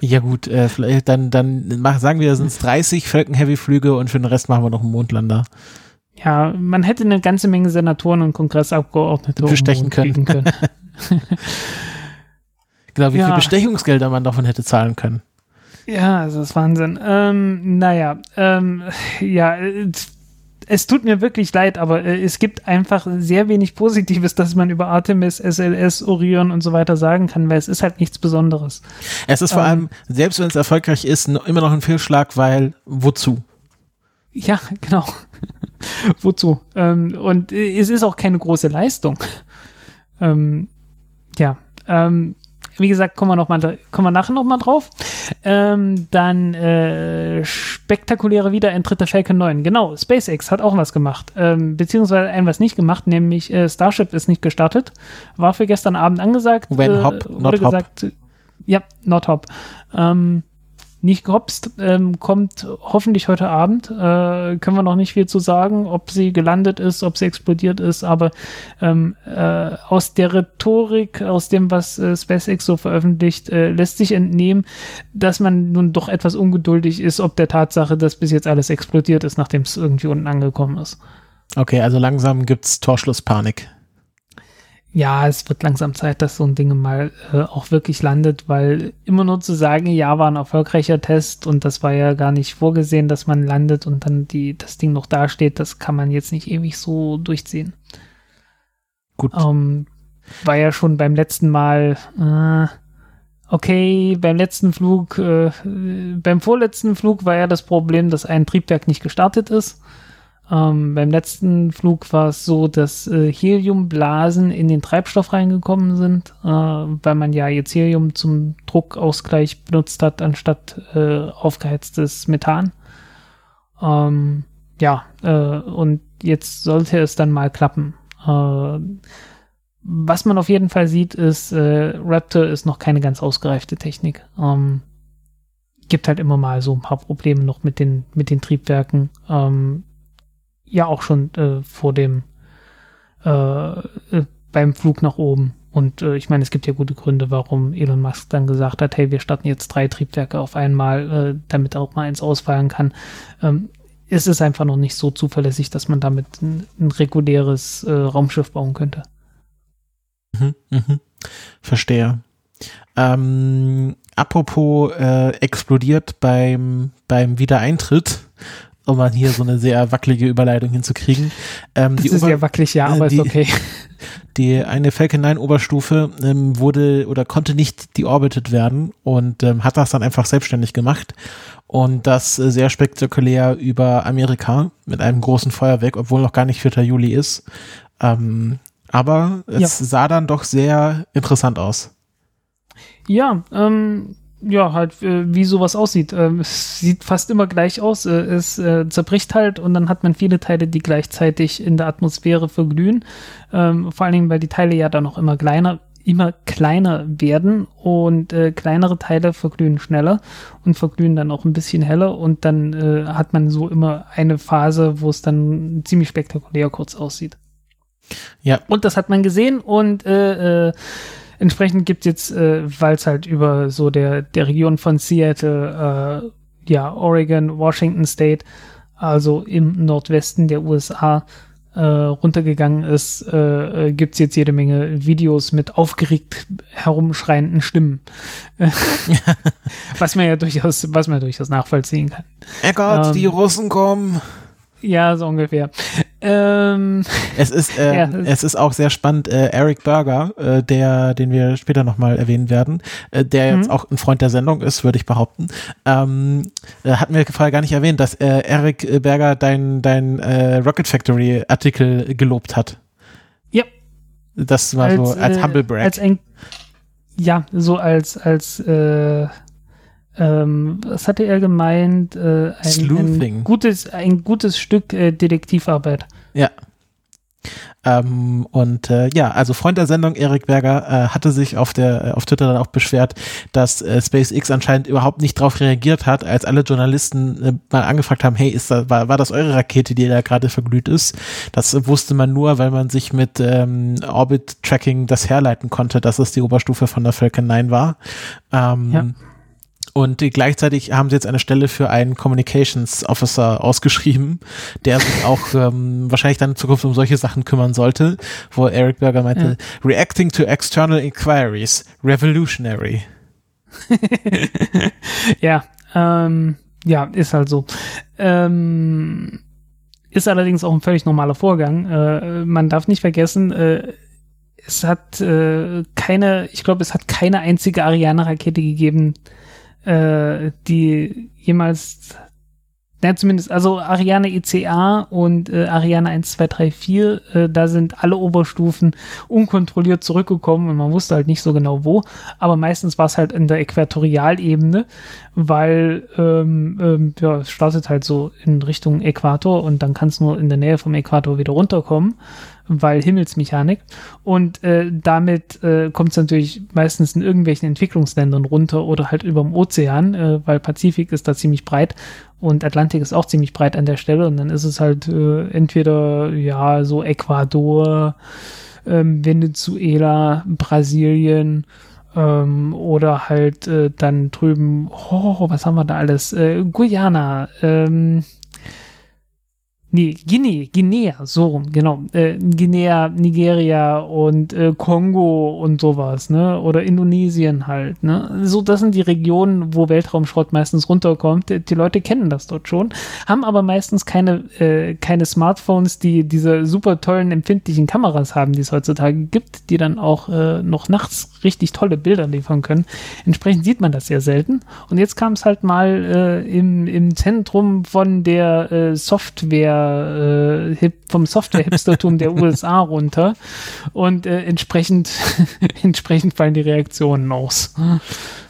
Ja gut, äh, vielleicht dann, dann mach, sagen wir, sind es 30 Falcon Heavy Flüge und für den Rest machen wir noch einen Mondlander. Ja, man hätte eine ganze Menge Senatoren und Kongressabgeordnete Bestechen fliegen können. Genau, wie Ja. viel Bestechungsgelder man davon hätte zahlen können. ja, das ist Wahnsinn. Ähm, naja, ähm, ja, äh, es tut mir wirklich leid, aber äh, es gibt einfach sehr wenig Positives, dass man über Artemis, SLS, Orion und so weiter sagen kann, weil es ist halt nichts Besonderes. Es ist vor Ähm. allem, selbst wenn es erfolgreich ist, immer noch ein Fehlschlag, weil wozu? Ja, genau. Wozu? Ähm, und äh, es ist auch keine große Leistung. Ähm, ja, ähm, wie gesagt, kommen wir noch mal, kommen wir nachher noch mal drauf. Ähm, dann äh, spektakuläre Wiedereintritt der Falcon 9. Genau, SpaceX hat auch was gemacht, ähm, beziehungsweise ein was nicht gemacht, nämlich äh, Starship ist nicht gestartet. War für gestern Abend angesagt. When äh, hop, wurde not hop. gesagt, ja, not hop. Ähm, nicht gehopst, ähm, kommt hoffentlich heute Abend. Äh, können wir noch nicht viel zu sagen, ob sie gelandet ist, ob sie explodiert ist, aber ähm, äh, aus der Rhetorik, aus dem, was äh, SpaceX so veröffentlicht, äh, lässt sich entnehmen, dass man nun doch etwas ungeduldig ist, ob der Tatsache, dass bis jetzt alles explodiert ist, nachdem es irgendwie unten angekommen ist. Okay, also langsam gibt's Torschlusspanik. Ja, es wird langsam Zeit, dass so ein Ding mal äh, auch wirklich landet, weil immer nur zu sagen, ja, war ein erfolgreicher Test und das war ja gar nicht vorgesehen, dass man landet und dann die, das Ding noch dasteht, das kann man jetzt nicht ewig so durchziehen. Gut. Ähm, war ja schon beim letzten Mal, äh, okay, beim letzten Flug, äh, beim vorletzten Flug war ja das Problem, dass ein Triebwerk nicht gestartet ist. Ähm, beim letzten Flug war es so, dass äh, Heliumblasen in den Treibstoff reingekommen sind, äh, weil man ja jetzt Helium zum Druckausgleich benutzt hat, anstatt äh, aufgeheiztes Methan. Ähm, ja, äh, und jetzt sollte es dann mal klappen. Äh, was man auf jeden Fall sieht, ist, äh, Raptor ist noch keine ganz ausgereifte Technik. Ähm, gibt halt immer mal so ein paar Probleme noch mit den, mit den Triebwerken. Ähm, ja, auch schon äh, vor dem, äh, äh, beim Flug nach oben. Und äh, ich meine, es gibt ja gute Gründe, warum Elon Musk dann gesagt hat, hey, wir starten jetzt drei Triebwerke auf einmal, äh, damit auch mal eins ausfallen kann. Ähm, es ist einfach noch nicht so zuverlässig, dass man damit ein, ein reguläres äh, Raumschiff bauen könnte. Mhm, mhm. Verstehe. Ähm, apropos äh, explodiert beim, beim Wiedereintritt, um mal hier so eine sehr wackelige Überleitung hinzukriegen. Ähm, Das die ist Ober- ja wackelig, ja, äh, aber die- ist okay. Die eine Falcon 9 Oberstufe ähm, wurde oder konnte nicht deorbited werden und ähm, hat das dann einfach selbstständig gemacht und das äh, sehr spektakulär über Amerika mit einem großen Feuerwerk, obwohl noch gar nicht 4. Juli ist. Ähm, aber es Ja. sah dann doch sehr interessant aus. Ja, ähm, ja, halt, äh, wie sowas aussieht. Ähm, es sieht fast immer gleich aus. Äh, es äh, zerbricht halt und dann hat man viele Teile, die gleichzeitig in der Atmosphäre verglühen. Ähm, vor allen Dingen, weil die Teile ja dann auch immer kleiner, immer kleiner werden und kleinere Teile verglühen schneller und verglühen dann auch ein bisschen heller und dann hat man so immer eine Phase, wo es dann ziemlich spektakulär kurz aussieht. Ja. Und das hat man gesehen und äh, äh, entsprechend gibt es jetzt, äh, weil es halt über so der, der Region von Seattle, äh, ja, Oregon, Washington State, also im Nordwesten der USA, äh, runtergegangen ist, äh, äh, gibt es jetzt jede Menge Videos mit aufgeregt herumschreienden Stimmen. was man ja durchaus, was man durchaus nachvollziehen kann. Eckart, Ähm, die Russen kommen. Ja, so ungefähr. Ähm, es ist, äh, ja, es ist auch sehr spannend. Äh, Eric Berger, äh, der, den wir später nochmal erwähnen werden, äh, der jetzt mhm. auch ein Freund der Sendung ist, würde ich behaupten, ähm, äh, hat mir vorher gar nicht erwähnt, dass äh, Eric Berger dein, dein Rocket Factory Artikel gelobt hat. Ja. Das war als, so als Humble Brag. Als ein, ja, so als, als, ähm, was hatte er gemeint? Äh, ein, ein, gutes, ein gutes Stück äh, Detektivarbeit. Ja. Ähm, und äh, ja, also Freund der Sendung Erik Berger äh, hatte sich auf der äh, auf Twitter dann auch beschwert, dass äh, SpaceX anscheinend überhaupt nicht darauf reagiert hat, als alle Journalisten äh, mal angefragt haben, hey, ist da, war, war das eure Rakete, die da gerade verglüht ist? Das äh, wusste man nur, weil man sich mit ähm, Orbit Tracking das herleiten konnte, dass es die Oberstufe von der Falcon 9 war. Ähm, ja. Und gleichzeitig haben sie jetzt eine Stelle für einen Communications Officer ausgeschrieben, der sich auch ähm, wahrscheinlich dann in Zukunft um solche Sachen kümmern sollte, wo Eric Berger meinte, ja. reacting to external inquiries, revolutionary. ja, ähm, ja, ist halt so. Ähm, ist allerdings auch ein völlig normaler Vorgang. Äh, man darf nicht vergessen, äh, es hat äh, keine, ich glaube, es hat keine einzige Ariane-Rakete gegeben, äh, die jemals, na, zumindest, also Ariane ECA und äh, Ariane 1, 2, 3, 4, äh, da sind alle Oberstufen unkontrolliert zurückgekommen und man wusste halt nicht so genau wo, aber meistens war es halt in der Äquatorialebene, weil ähm, ähm, ja, es startet halt so in Richtung Äquator und dann kann es nur in der Nähe vom Äquator wieder runterkommen weil Himmelsmechanik. Und äh, damit äh, kommt es natürlich meistens in irgendwelchen Entwicklungsländern runter oder halt über dem Ozean, äh, weil Pazifik ist da ziemlich breit und Atlantik ist auch ziemlich breit an der Stelle. Und dann ist es halt äh, entweder ja so Ecuador, ähm, Venezuela, Brasilien, ähm, oder halt äh, dann drüben, oh, was haben wir da alles? Äh, Guyana, ähm, Nee, Guinea, Guinea, so rum, genau. Äh, Guinea, Nigeria und äh, Kongo und sowas, ne? Oder Indonesien halt, ne? So, das sind die Regionen, wo Weltraumschrott meistens runterkommt. Die, die Leute kennen das dort schon, haben aber meistens keine, äh, keine Smartphones, die diese super tollen, empfindlichen Kameras haben, die es heutzutage gibt, die dann auch äh, noch nachts richtig tolle Bilder liefern können. Entsprechend sieht man das sehr selten. Und jetzt kam es halt mal äh, im, im Zentrum von der äh, Software, äh, vom Software-Hipstertum der USA runter. Und äh, entsprechend, entsprechend fallen die Reaktionen aus.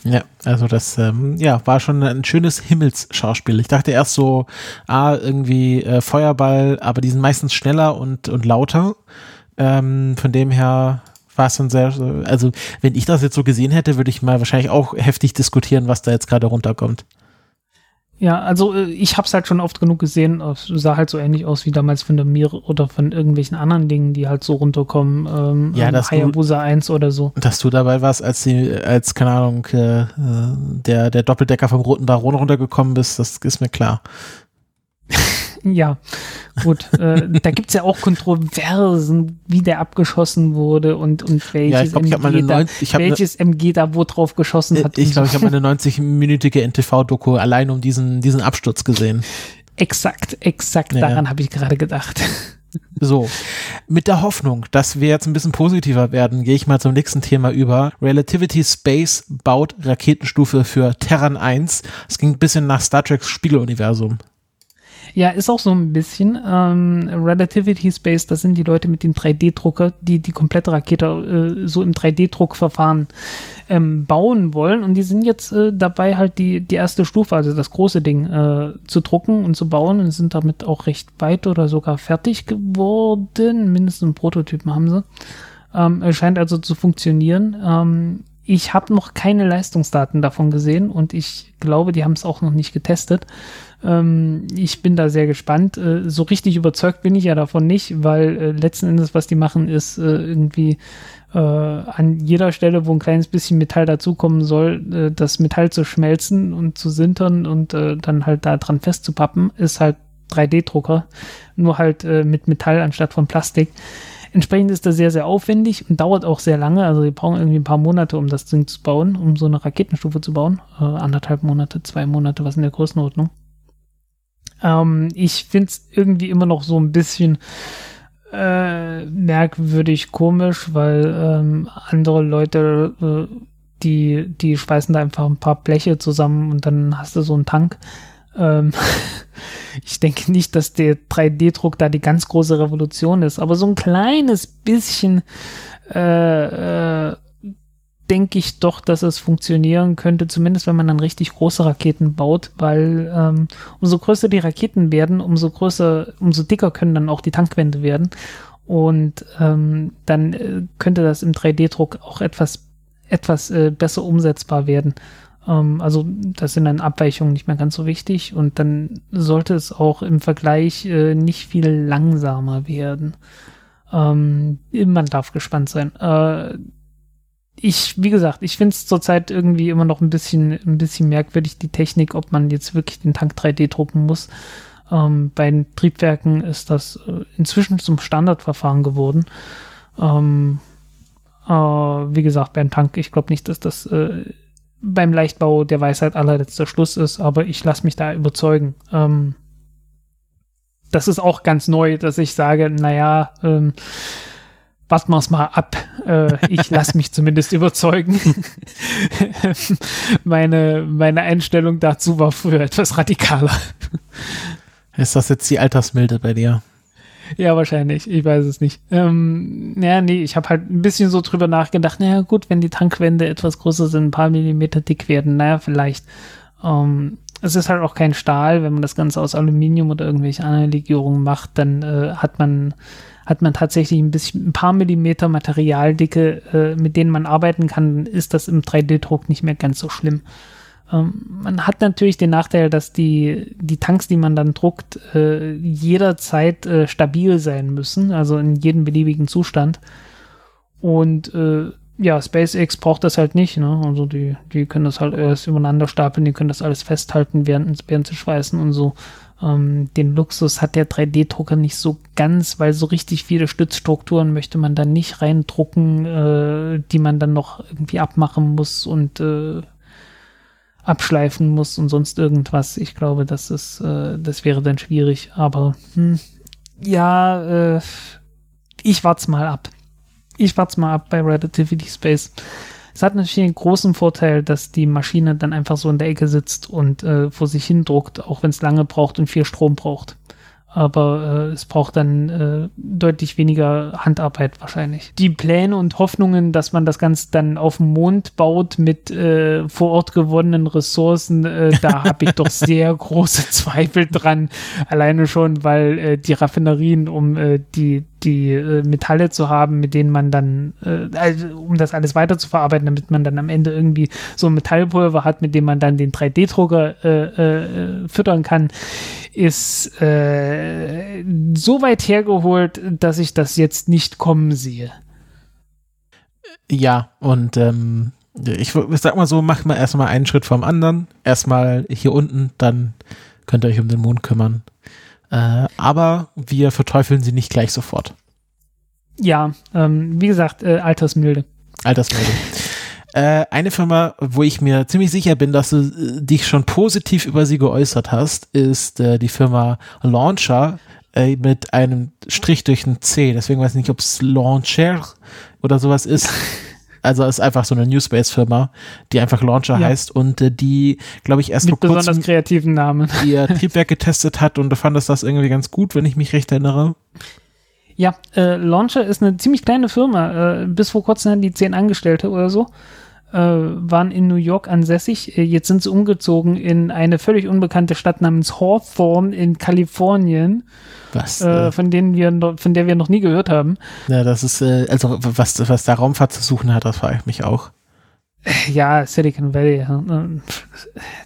Ja, also das ähm, ja, war schon ein schönes Himmelsschauspiel. Ich dachte erst so, ah, irgendwie äh, Feuerball, aber die sind meistens schneller und, und lauter. Ähm, von dem her war es dann sehr, also wenn ich das jetzt so gesehen hätte, würde ich mal wahrscheinlich auch heftig diskutieren, was da jetzt gerade runterkommt. Ja, also äh, ich habe es halt schon oft genug gesehen. Es sah halt so ähnlich aus wie damals von der Mir oder von irgendwelchen anderen Dingen, die halt so runterkommen. Ähm, ja, ähm, dass Hayabusa du, 1 oder so. Dass du dabei warst, als die, als, keine Ahnung, äh, der, der Doppeldecker vom Roten Baron runtergekommen bist, das ist mir klar. Ja, gut. äh, da gibt's ja auch Kontroversen, wie der abgeschossen wurde und, und welches, ja, glaub, MG, da, 90, welches MG da wo drauf geschossen hat. Ich glaube, ich habe eine 90-minütige NTV-Doku allein um diesen, diesen Absturz gesehen. Exakt, exakt, ja. daran habe ich gerade gedacht. So, mit der Hoffnung, dass wir jetzt ein bisschen positiver werden, gehe ich mal zum nächsten Thema über. Relativity Space baut Raketenstufe für Terran 1. Es ging ein bisschen nach Star Treks Spiegeluniversum. Ja, ist auch so ein bisschen. Ähm, Relativity Space, das sind die Leute mit dem 3D-Drucker, die die komplette Rakete äh, so im 3D-Druckverfahren ähm, bauen wollen. Und die sind jetzt äh, dabei, halt die, die erste Stufe, also das große Ding, äh, zu drucken und zu bauen und sind damit auch recht weit oder sogar fertig geworden. Mindestens Prototypen haben sie. Ähm, scheint also zu funktionieren. Ähm, ich habe noch keine Leistungsdaten davon gesehen und ich glaube, die haben es auch noch nicht getestet. Ähm, ich bin da sehr gespannt. Äh, so richtig überzeugt bin ich ja davon nicht, weil äh, letzten Endes, was die machen, ist äh, irgendwie äh, an jeder Stelle, wo ein kleines bisschen Metall dazukommen soll, äh, das Metall zu schmelzen und zu sintern und dann halt da dran festzupappen, ist halt 3D-Drucker, nur halt mit Metall anstatt von Plastik. Entsprechend ist das sehr, sehr aufwendig und dauert auch sehr lange. Also die brauchen irgendwie ein paar Monate, um das Ding zu bauen, um so eine Raketenstufe zu bauen. Äh, anderthalb Monate, zwei Monate, was in der Größenordnung. Ähm, ich finde es irgendwie immer noch so ein bisschen äh, merkwürdig komisch, weil ähm, andere Leute, äh, die, die schweißen da einfach ein paar Bleche zusammen und dann hast du so einen Tank. Ähm, ich denke nicht, dass der 3D-Druck da die ganz große Revolution ist, aber so ein kleines bisschen äh, äh, denke ich doch, dass es funktionieren könnte, zumindest wenn man dann richtig große Raketen baut, weil ähm, umso größer die Raketen werden, umso größer, umso dicker können dann auch die Tankwände werden. Und ähm, dann äh, könnte das im 3D-Druck auch etwas, etwas äh, besser umsetzbar werden. Ähm, also das sind dann Abweichungen nicht mehr ganz so wichtig und dann sollte es auch im Vergleich äh, nicht viel langsamer werden. Ähm, man darf gespannt sein. Äh, ich, wie gesagt, ich finde es zurzeit irgendwie immer noch ein bisschen, ein bisschen merkwürdig, die Technik, ob man jetzt wirklich den Tank 3D drucken muss. Ähm, bei den Triebwerken ist das äh, inzwischen zum Standardverfahren geworden. Ähm, äh, wie gesagt, beim Tank, ich glaube nicht, dass das äh, beim Leichtbau der Weisheit allerletzter Schluss ist, aber ich lasse mich da überzeugen. Ähm, das ist auch ganz neu, dass ich sage, naja, ähm, warten wir es mal ab. Äh, ich lasse mich zumindest überzeugen. meine, meine Einstellung dazu war früher etwas radikaler. Ist das jetzt die Altersmilde bei dir? Ja, wahrscheinlich. Ich weiß es nicht. Ähm, ja, nee, ich habe halt ein bisschen so drüber nachgedacht. Naja, gut, wenn die Tankwände etwas größer sind, ein paar Millimeter dick werden, naja, vielleicht. Ähm, es ist halt auch kein Stahl. Wenn man das Ganze aus Aluminium oder irgendwelche anderen Legierungen macht, dann äh, hat man hat man tatsächlich ein bisschen ein paar Millimeter Materialdicke, äh, mit denen man arbeiten kann, ist das im 3D-Druck nicht mehr ganz so schlimm. Ähm, man hat natürlich den Nachteil, dass die, die Tanks, die man dann druckt, äh, jederzeit äh, stabil sein müssen, also in jedem beliebigen Zustand. Und äh, ja, SpaceX braucht das halt nicht, ne? Also die, die können das halt erst übereinander stapeln, die können das alles festhalten, während, während sie schweißen und so. Ähm, den Luxus hat der 3D-Drucker nicht so ganz, weil so richtig viele Stützstrukturen möchte man dann nicht reindrucken, äh, die man dann noch irgendwie abmachen muss und äh, abschleifen muss und sonst irgendwas. Ich glaube, das ist, äh, das wäre dann schwierig. Aber hm, ja, äh, ich warte mal ab. Ich warte mal ab bei Relativity Space. Es hat natürlich einen großen Vorteil, dass die Maschine dann einfach so in der Ecke sitzt und äh, vor sich hin druckt, auch wenn es lange braucht und viel Strom braucht aber äh, es braucht dann äh, deutlich weniger Handarbeit wahrscheinlich. Die Pläne und Hoffnungen, dass man das Ganze dann auf dem Mond baut mit äh, vor Ort gewonnenen Ressourcen, äh, da habe ich doch sehr große Zweifel dran. Alleine schon, weil äh, die Raffinerien, um äh, die die äh, Metalle zu haben, mit denen man dann, äh, also, um das alles weiter zu verarbeiten, damit man dann am Ende irgendwie so ein Metallpulver hat, mit dem man dann den 3D-Drucker äh, äh, füttern kann, ist äh, so weit hergeholt, dass ich das jetzt nicht kommen sehe. Ja, und ähm, ich, ich sag mal so, macht mal erstmal einen Schritt vom anderen. Erstmal hier unten, dann könnt ihr euch um den Mond kümmern. Äh, aber wir verteufeln sie nicht gleich sofort. Ja, ähm, wie gesagt, äh, Altersmilde. Altersmilde. äh, eine Firma, wo ich mir ziemlich sicher bin, dass du äh, dich schon positiv über sie geäußert hast, ist äh, die Firma Launcher äh, mit einem Strich durch ein C. Deswegen weiß ich nicht, ob es Launcher oder sowas ist. Also ist einfach so eine New Space Firma, die einfach Launcher ja. heißt und äh, die, glaube ich, erst Mit vor besonders kreativen Namen. ihr Triebwerk getestet hat und du fandest das irgendwie ganz gut, wenn ich mich recht erinnere. Ja, äh, Launcher ist eine ziemlich kleine Firma. Äh, bis vor kurzem hatten die zehn Angestellte oder so. Äh, waren in New York ansässig. Äh, jetzt sind sie umgezogen in eine völlig unbekannte Stadt namens Hawthorne in Kalifornien. Was? Äh, äh, von denen wir noch, von der wir noch nie gehört haben. Ja, das ist, äh, also was, was da Raumfahrt zu suchen hat, das frage ich mich auch. Ja, Silicon Valley.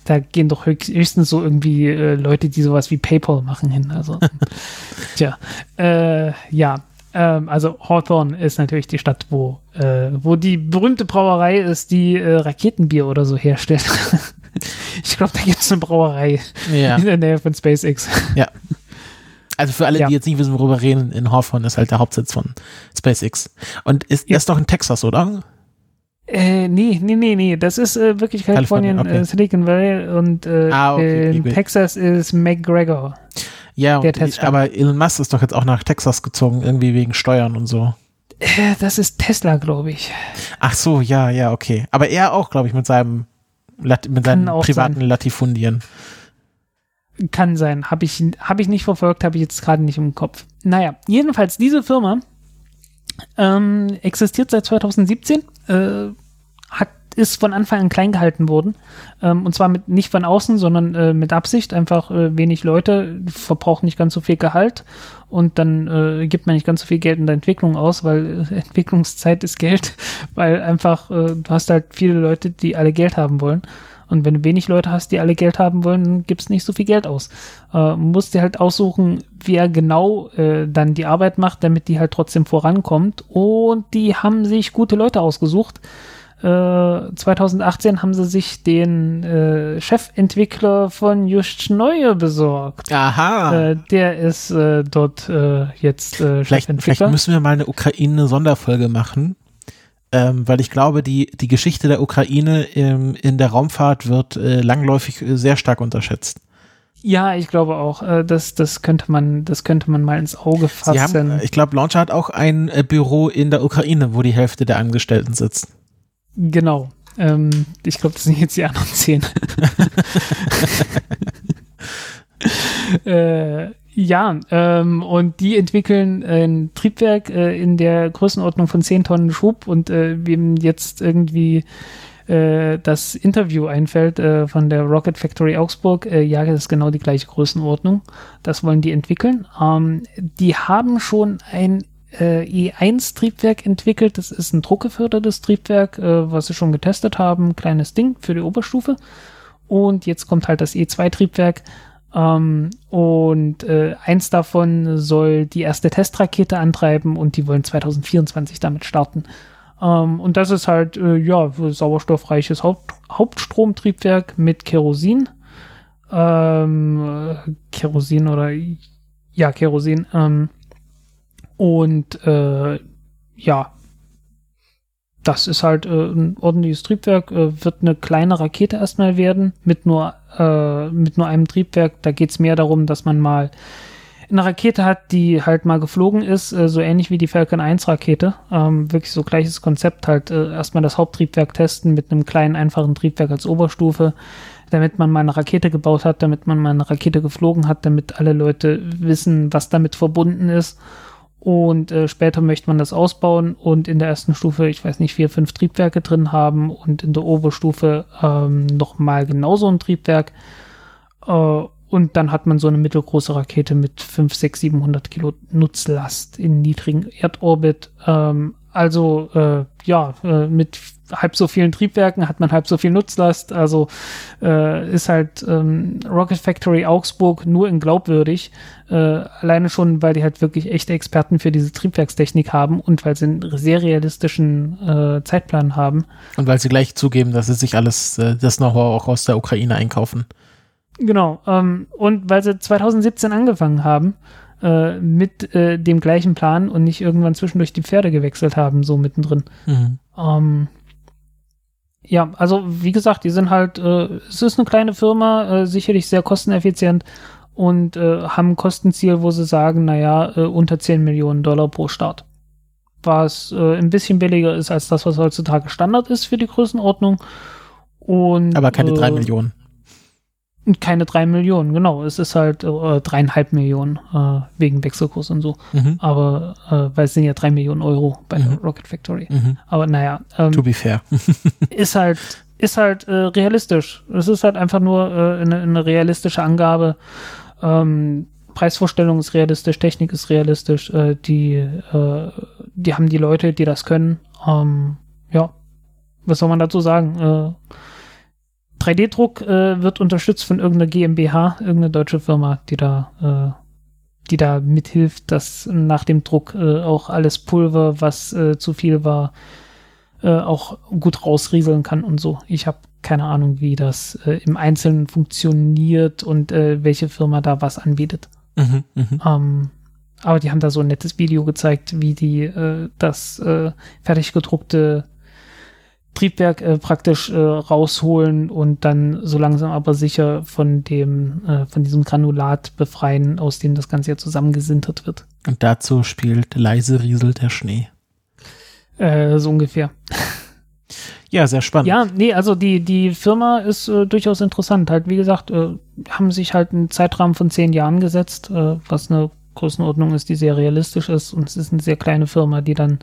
Da gehen doch höchstens so irgendwie äh, Leute, die sowas wie PayPal machen hin. Also, tja, äh, ja. Ähm, also Hawthorne ist natürlich die Stadt, wo, äh, wo die berühmte Brauerei ist, die äh, Raketenbier oder so herstellt. ich glaube, da gibt es eine Brauerei ja. in der Nähe von SpaceX. Ja. Also für alle, ja. die jetzt nicht wissen, worüber reden, in Hawthorne ist halt der Hauptsitz von SpaceX. Und ist ja. ist doch in Texas, oder? Äh, nee, nee, nee, nee. Das ist äh, wirklich Kalifornien, Kalifornien, okay. äh, Silicon Valley und äh, Ah, okay, in okay. Texas ist McGregor. Ja, Der Teststand. aber Elon Musk ist doch jetzt auch nach Texas gezogen, irgendwie wegen Steuern und so. Äh, das ist Tesla, glaube ich. Ach so, ja, ja, okay. Aber er auch, glaube ich, mit seinem mit seinen privaten sein. Latifundieren. Kann sein. Habe ich, hab ich nicht verfolgt, habe ich jetzt gerade nicht im Kopf. Naja, jedenfalls, diese Firma ähm, existiert seit 2017, äh, hat, ist von Anfang an klein gehalten worden. Ähm, und zwar mit, nicht von außen, sondern äh, mit Absicht. Einfach äh, wenig Leute, verbrauchen nicht ganz so viel Gehalt und dann äh, gibt man nicht ganz so viel Geld in der Entwicklung aus, weil äh, Entwicklungszeit ist Geld, weil einfach äh, du hast halt viele Leute, die alle Geld haben wollen. Und wenn du wenig Leute hast, die alle Geld haben wollen, dann gibst nicht so viel Geld aus. Äh, musst dir halt aussuchen, wer genau äh, dann die Arbeit macht, damit die halt trotzdem vorankommt. Und die haben sich gute Leute ausgesucht. Äh, 2018 haben sie sich den äh, Chefentwickler von Just Neue besorgt. Aha. Äh, der ist äh, dort äh, jetzt äh, vielleicht, vielleicht Chefentwickler. müssen wir mal eine Ukraine-Sonderfolge machen. Ähm, weil ich glaube, die, die Geschichte der Ukraine im, in der Raumfahrt wird äh, langläufig äh, sehr stark unterschätzt. Ja, ich glaube auch. Äh, das, das könnte man, das könnte man mal ins Auge Sie haben, fassen. äh, ich glaube, Launcher hat auch ein äh, Büro in der Ukraine, wo die Hälfte der Angestellten sitzt. Genau. Ähm, ich glaube, das sind jetzt die anderen zehn. äh, ja, ähm, und die entwickeln ein Triebwerk äh, in der Größenordnung von 10 Tonnen Schub und äh, wem jetzt irgendwie äh, das Interview einfällt äh, von der Rocket Factory Augsburg, äh, ja, das ist genau die gleiche Größenordnung. Das wollen die entwickeln. Ähm, die haben schon ein äh, E1-Triebwerk entwickelt. Das ist ein druckgefördertes Triebwerk, äh, was sie schon getestet haben. Kleines Ding für die Oberstufe. Und jetzt kommt halt das E2-Triebwerk. Ähm, und äh, eins davon soll die erste Testrakete antreiben und die wollen 2024 damit starten. Ähm, und das ist halt, äh, ja, sauerstoffreiches Haupt Hauptstromtriebwerk mit Kerosin. Ähm, äh, Kerosin oder, ja, Kerosin. Ähm, und äh, ja, das ist halt äh, ein ordentliches Triebwerk, äh, wird eine kleine Rakete erstmal werden, mit nur, äh, mit nur einem Triebwerk. Da geht's mehr darum, dass man mal eine Rakete hat, die halt mal geflogen ist, äh, so ähnlich wie die Falcon 1 Rakete. Ähm, wirklich so gleiches Konzept, halt äh, erstmal das Haupttriebwerk testen mit einem kleinen, einfachen Triebwerk als Oberstufe, damit man mal eine Rakete gebaut hat, damit man mal eine Rakete geflogen hat, damit alle Leute wissen, was damit verbunden ist. Und äh, später möchte man das ausbauen und in der ersten Stufe, ich weiß nicht, vier, fünf Triebwerke drin haben und in der Oberstufe ähm, nochmal genauso ein Triebwerk. Äh, und dann hat man so eine mittelgroße Rakete mit 5, 6, 700 Kilo Nutzlast in niedrigen Erdorbit. Ähm, also äh, ja, äh, mit halb so vielen Triebwerken hat man halb so viel Nutzlast. Also äh, ist halt ähm, Rocket Factory Augsburg nur in glaubwürdig. Äh, alleine schon, weil die halt wirklich echte Experten für diese Triebwerkstechnik haben und weil sie einen sehr realistischen äh, Zeitplan haben. Und weil sie gleich zugeben, dass sie sich alles, äh, das Know-how auch aus der Ukraine einkaufen. Genau. Ähm, und weil sie 2017 angefangen haben äh, mit äh, dem gleichen Plan und nicht irgendwann zwischendurch die Pferde gewechselt haben, so mittendrin. Mhm. Ähm, ja, also wie gesagt, die sind halt, äh, es ist eine kleine Firma, äh, sicherlich sehr kosteneffizient und äh, haben ein Kostenziel, wo sie sagen, naja, äh, unter 10 Millionen Dollar pro Start. Was äh, ein bisschen billiger ist als das, was heutzutage Standard ist für die Größenordnung. Und, Aber keine drei äh, Millionen. Keine drei Millionen, genau. Es ist halt äh, dreieinhalb Millionen äh, wegen Wechselkurs und so. Mhm. Aber äh, weil es sind ja drei Millionen Euro bei der Mhm. Rocket Factory. Mhm. Aber naja, ähm, To be fair. ist halt ist halt äh, realistisch. Es ist halt einfach nur äh, eine, eine realistische Angabe. Ähm, Preisvorstellung ist realistisch, Technik ist realistisch. Äh, die äh, die haben die Leute, die das können. Ähm, ja, was soll man dazu sagen? Äh, 3D-Druck äh, wird unterstützt von irgendeiner GmbH, irgendeine deutsche Firma, die da äh, die da mithilft, dass nach dem Druck äh, auch alles Pulver, was äh, zu viel war, äh, auch gut rausrieseln kann und so. Ich habe keine Ahnung, wie das äh, im Einzelnen funktioniert und welche Firma da was anbietet. Mhm. Mhm. Ähm, aber die haben da so ein nettes Video gezeigt, wie die das fertig gedruckte Triebwerk äh, praktisch äh, rausholen und dann so langsam aber sicher von dem, äh, von diesem Granulat befreien, aus dem das Ganze ja zusammengesintert wird. Und dazu spielt leise rieselt der Schnee. Äh, so ungefähr. Ja, sehr spannend. Ja, nee, also die, die Firma ist äh, durchaus interessant. Halt, wie gesagt, äh, haben sich halt einen Zeitrahmen von zehn Jahren gesetzt, äh, was eine Größenordnung ist, die sehr realistisch ist. Und es ist eine sehr kleine Firma, die dann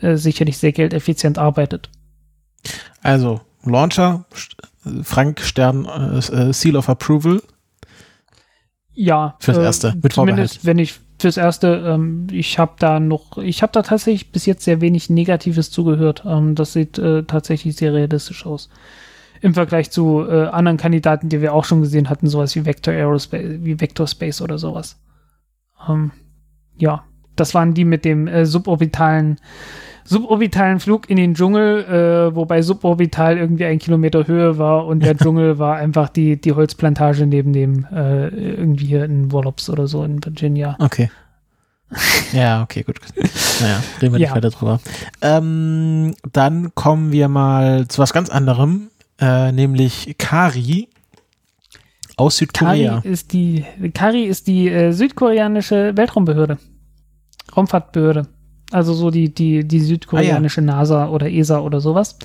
äh, sicherlich sehr geldeffizient arbeitet. Also, Launcher, Frank Stern, äh, Seal of Approval. Ja. Fürs Erste, mit Zumindest, Vorbehalt. wenn ich fürs Erste, ähm, ich habe da noch, ich habe da tatsächlich bis jetzt sehr wenig Negatives zugehört. Ähm, das sieht äh, tatsächlich sehr realistisch aus. Im Vergleich zu äh, anderen Kandidaten, die wir auch schon gesehen hatten, sowas wie Vector Aerospace, wie Vector Space oder sowas. Ähm, ja, das waren die mit dem äh, suborbitalen suborbitalen Flug in den Dschungel, äh, wobei suborbital irgendwie ein Kilometer Höhe war und der Dschungel war einfach die, die Holzplantage neben dem äh, irgendwie hier in Wallops oder so in Virginia. Okay. Ja, okay, gut. Naja, reden wir ja. nicht weiter drüber. Ähm, dann kommen wir mal zu was ganz anderem, äh, nämlich Kari aus Südkorea. Kari ist die, Kari ist die äh, südkoreanische Weltraumbehörde. Raumfahrtbehörde. Also so die, die, die südkoreanische ah, ja. NASA oder ESA oder sowas.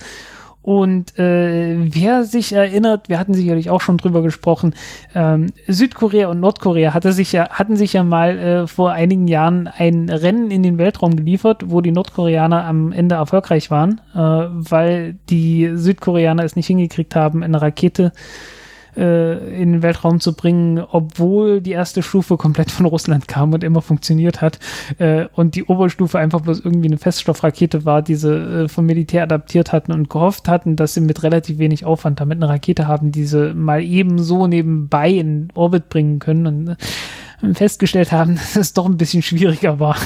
Und äh, wer sich erinnert, wir hatten sicherlich auch schon drüber gesprochen, ähm, Südkorea und Nordkorea hatte sich ja, hatten sich ja mal äh, vor einigen Jahren ein Rennen in den Weltraum geliefert, wo die Nordkoreaner am Ende erfolgreich waren, äh, weil die Südkoreaner es nicht hingekriegt haben, eine Rakete äh, in den Weltraum zu bringen, obwohl die erste Stufe komplett von Russland kam und immer funktioniert hat äh, und die Oberstufe einfach bloß irgendwie eine Feststoffrakete war, die sie äh, vom Militär adaptiert hatten und gehofft hatten, dass sie mit relativ wenig Aufwand damit eine Rakete haben, die sie mal eben so nebenbei in Orbit bringen können und äh, festgestellt haben, dass es doch ein bisschen schwieriger war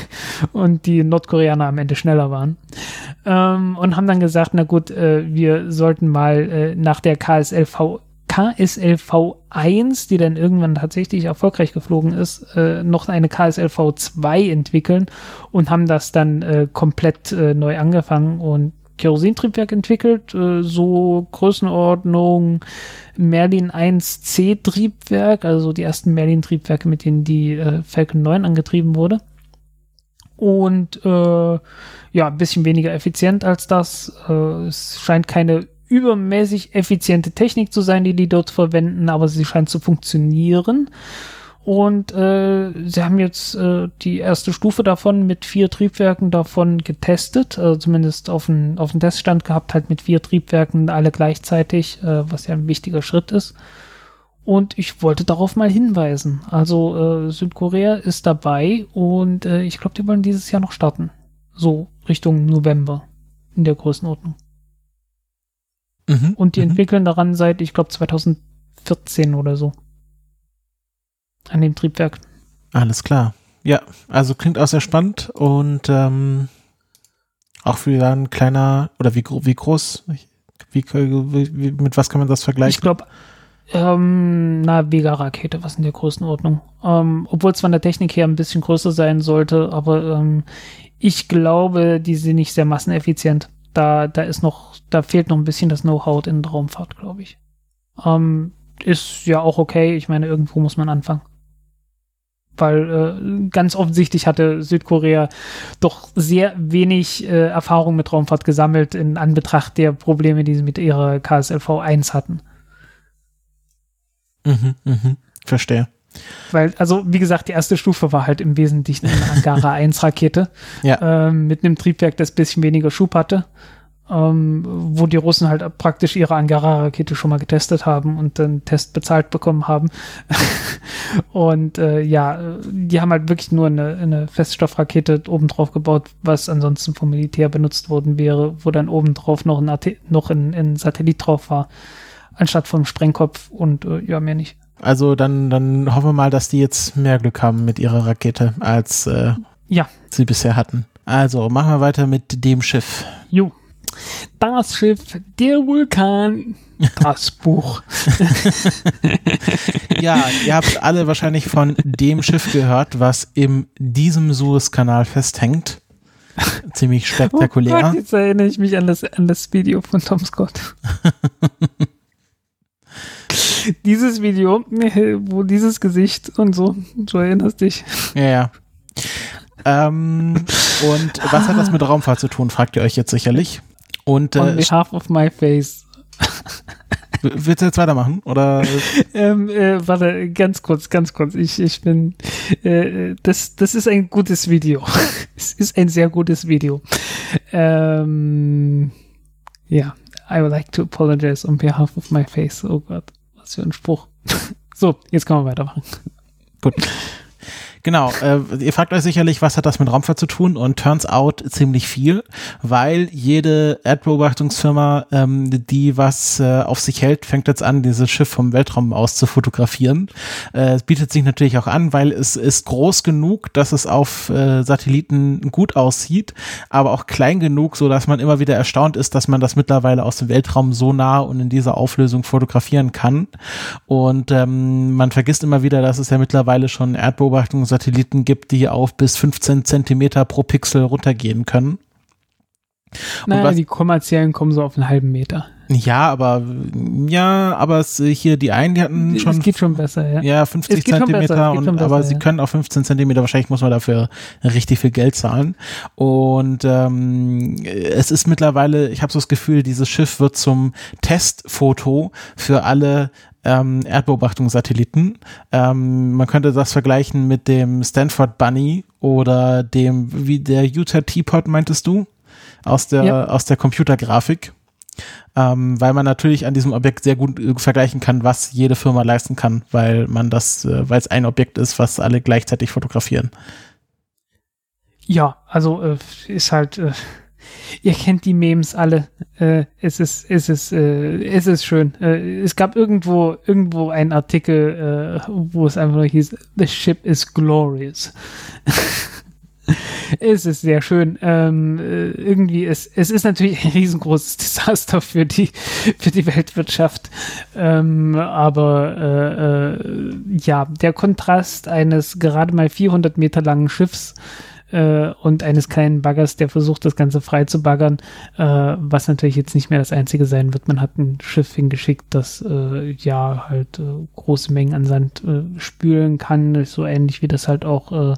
und die Nordkoreaner am Ende schneller waren. Ähm, und haben dann gesagt, na gut, äh, wir sollten mal äh, nach der KSLV KSLV 1, die dann irgendwann tatsächlich erfolgreich geflogen ist, äh, noch eine KSLV 2 entwickeln und haben das dann äh, komplett äh, neu angefangen und Kerosintriebwerk entwickelt, äh, so Größenordnung Merlin 1C Triebwerk, also die ersten Merlin Triebwerke, mit denen die äh, Falcon 9 angetrieben wurde. Und äh, ja, ein bisschen weniger effizient als das. Es scheint keine übermäßig effiziente Technik zu sein, die die dort verwenden, aber sie scheint zu funktionieren. Und äh, sie haben jetzt äh, die erste Stufe davon mit vier Triebwerken davon getestet, also zumindest auf den, auf den Teststand gehabt, halt mit vier Triebwerken alle gleichzeitig, äh, was ja ein wichtiger Schritt ist. Und ich wollte darauf mal hinweisen. Also äh, Südkorea ist dabei und äh, ich glaube, die wollen dieses Jahr noch starten. So Richtung November in der Größenordnung. Mhm, und die mhm. entwickeln daran seit, ich glaube, 2014 oder so. An dem Triebwerk. Alles klar. Ja, also klingt auch sehr spannend und ähm, auch für ein kleiner, oder wie, wie groß, wie, wie, mit was kann man das vergleichen? Ich glaube, ähm, na, Vega-Rakete, was in der Größenordnung. Ähm, Obwohl es von der Technik her ein bisschen größer sein sollte, aber ähm, ich glaube, die sind nicht sehr masseneffizient da, da ist noch, da fehlt noch ein bisschen das Know-how in der Raumfahrt, glaube ich. Ähm, ist ja auch okay. Ich meine, irgendwo muss man anfangen. Weil äh, ganz offensichtlich hatte Südkorea doch sehr wenig äh, Erfahrung mit Raumfahrt gesammelt in Anbetracht der Probleme, die sie mit ihrer KSLV 1 hatten. Mhm, mhm, verstehe. Weil, also wie gesagt, die erste Stufe war halt im Wesentlichen eine Angara 1 Rakete ja. ähm, mit einem Triebwerk, das bisschen weniger Schub hatte, ähm, wo die Russen halt praktisch ihre Angara Rakete schon mal getestet haben und den Test bezahlt bekommen haben. und äh, ja, die haben halt wirklich nur eine, eine Feststoffrakete obendrauf gebaut, was ansonsten vom Militär benutzt worden wäre, wo dann obendrauf noch ein, noch ein, ein Satellit drauf war, anstatt vom Sprengkopf und äh, ja, mehr nicht. Also dann, dann hoffen wir mal, dass die jetzt mehr Glück haben mit ihrer Rakete, als äh, ja. sie bisher hatten. Also machen wir weiter mit dem Schiff. Jo. Das Schiff, der Vulkan, das Buch. ja, ihr habt alle wahrscheinlich von dem Schiff gehört, was in diesem Suezkanal festhängt. Ziemlich spektakulär. Oh Gott, jetzt erinnere ich mich an das, an das Video von Tom Scott. dieses Video, wo dieses Gesicht und so, du erinnerst dich. Ja, ja. Ähm, und was hat das mit Raumfahrt zu tun, fragt ihr euch jetzt sicherlich. Und, äh, On behalf of my face. Willst du jetzt weitermachen? Oder? ähm, äh, warte, ganz kurz, ganz kurz. Ich, ich bin. Äh, das, das ist ein gutes Video. es ist ein sehr gutes Video. Ähm, ja, I would like to apologize on behalf of my face. Oh Gott, was für ein Spruch. so, jetzt kann man weitermachen. Gut. Genau, äh, ihr fragt euch sicherlich, was hat das mit Raumfahrt zu tun? Und turns out ziemlich viel, weil jede Erdbeobachtungsfirma, ähm, die was äh, auf sich hält, fängt jetzt an, dieses Schiff vom Weltraum aus zu fotografieren. Äh, es bietet sich natürlich auch an, weil es ist groß genug, dass es auf äh, Satelliten gut aussieht, aber auch klein genug, so dass man immer wieder erstaunt ist, dass man das mittlerweile aus dem Weltraum so nah und in dieser Auflösung fotografieren kann. Und ähm, man vergisst immer wieder, dass es ja mittlerweile schon Erdbeobachtungen Satelliten gibt, die auf bis 15 Zentimeter pro Pixel runtergehen können. Naja, die kommerziellen kommen so auf einen halben Meter. Ja, aber ja, aber es, hier die einen, die hatten schon. Es geht schon besser, ja. Ja, 50 Zentimeter und besser, aber ja. sie können auch 15 Zentimeter. Wahrscheinlich muss man dafür richtig viel Geld zahlen. Und ähm, es ist mittlerweile, ich habe so das Gefühl, dieses Schiff wird zum Testfoto für alle ähm, Erdbeobachtungssatelliten. Ähm, man könnte das vergleichen mit dem Stanford Bunny oder dem, wie der Utah Teapot meintest du? Aus der, ja. aus der Computergrafik. Ähm, weil man natürlich an diesem Objekt sehr gut äh, vergleichen kann, was jede Firma leisten kann, weil man das, äh, weil es ein Objekt ist, was alle gleichzeitig fotografieren. Ja, also äh, ist halt äh, Ihr kennt die Memes alle. Äh, es ist, es ist, äh, es ist schön. Es gab irgendwo, irgendwo einen Artikel, wo es einfach nur hieß, The ship is glorious. es ist sehr schön. Ähm, äh, irgendwie, es, es ist natürlich ein riesengroßes Desaster für die, für die Weltwirtschaft. Ähm, aber äh, äh, ja, der Kontrast eines gerade mal 400 Meter langen Schiffs äh, und eines kleinen Baggers, der versucht, das Ganze frei zu baggern, äh, was natürlich jetzt nicht mehr das einzige sein wird. Man hat ein Schiff hingeschickt, das äh, ja halt große Mengen an Sand spülen kann, so ähnlich wie das halt auch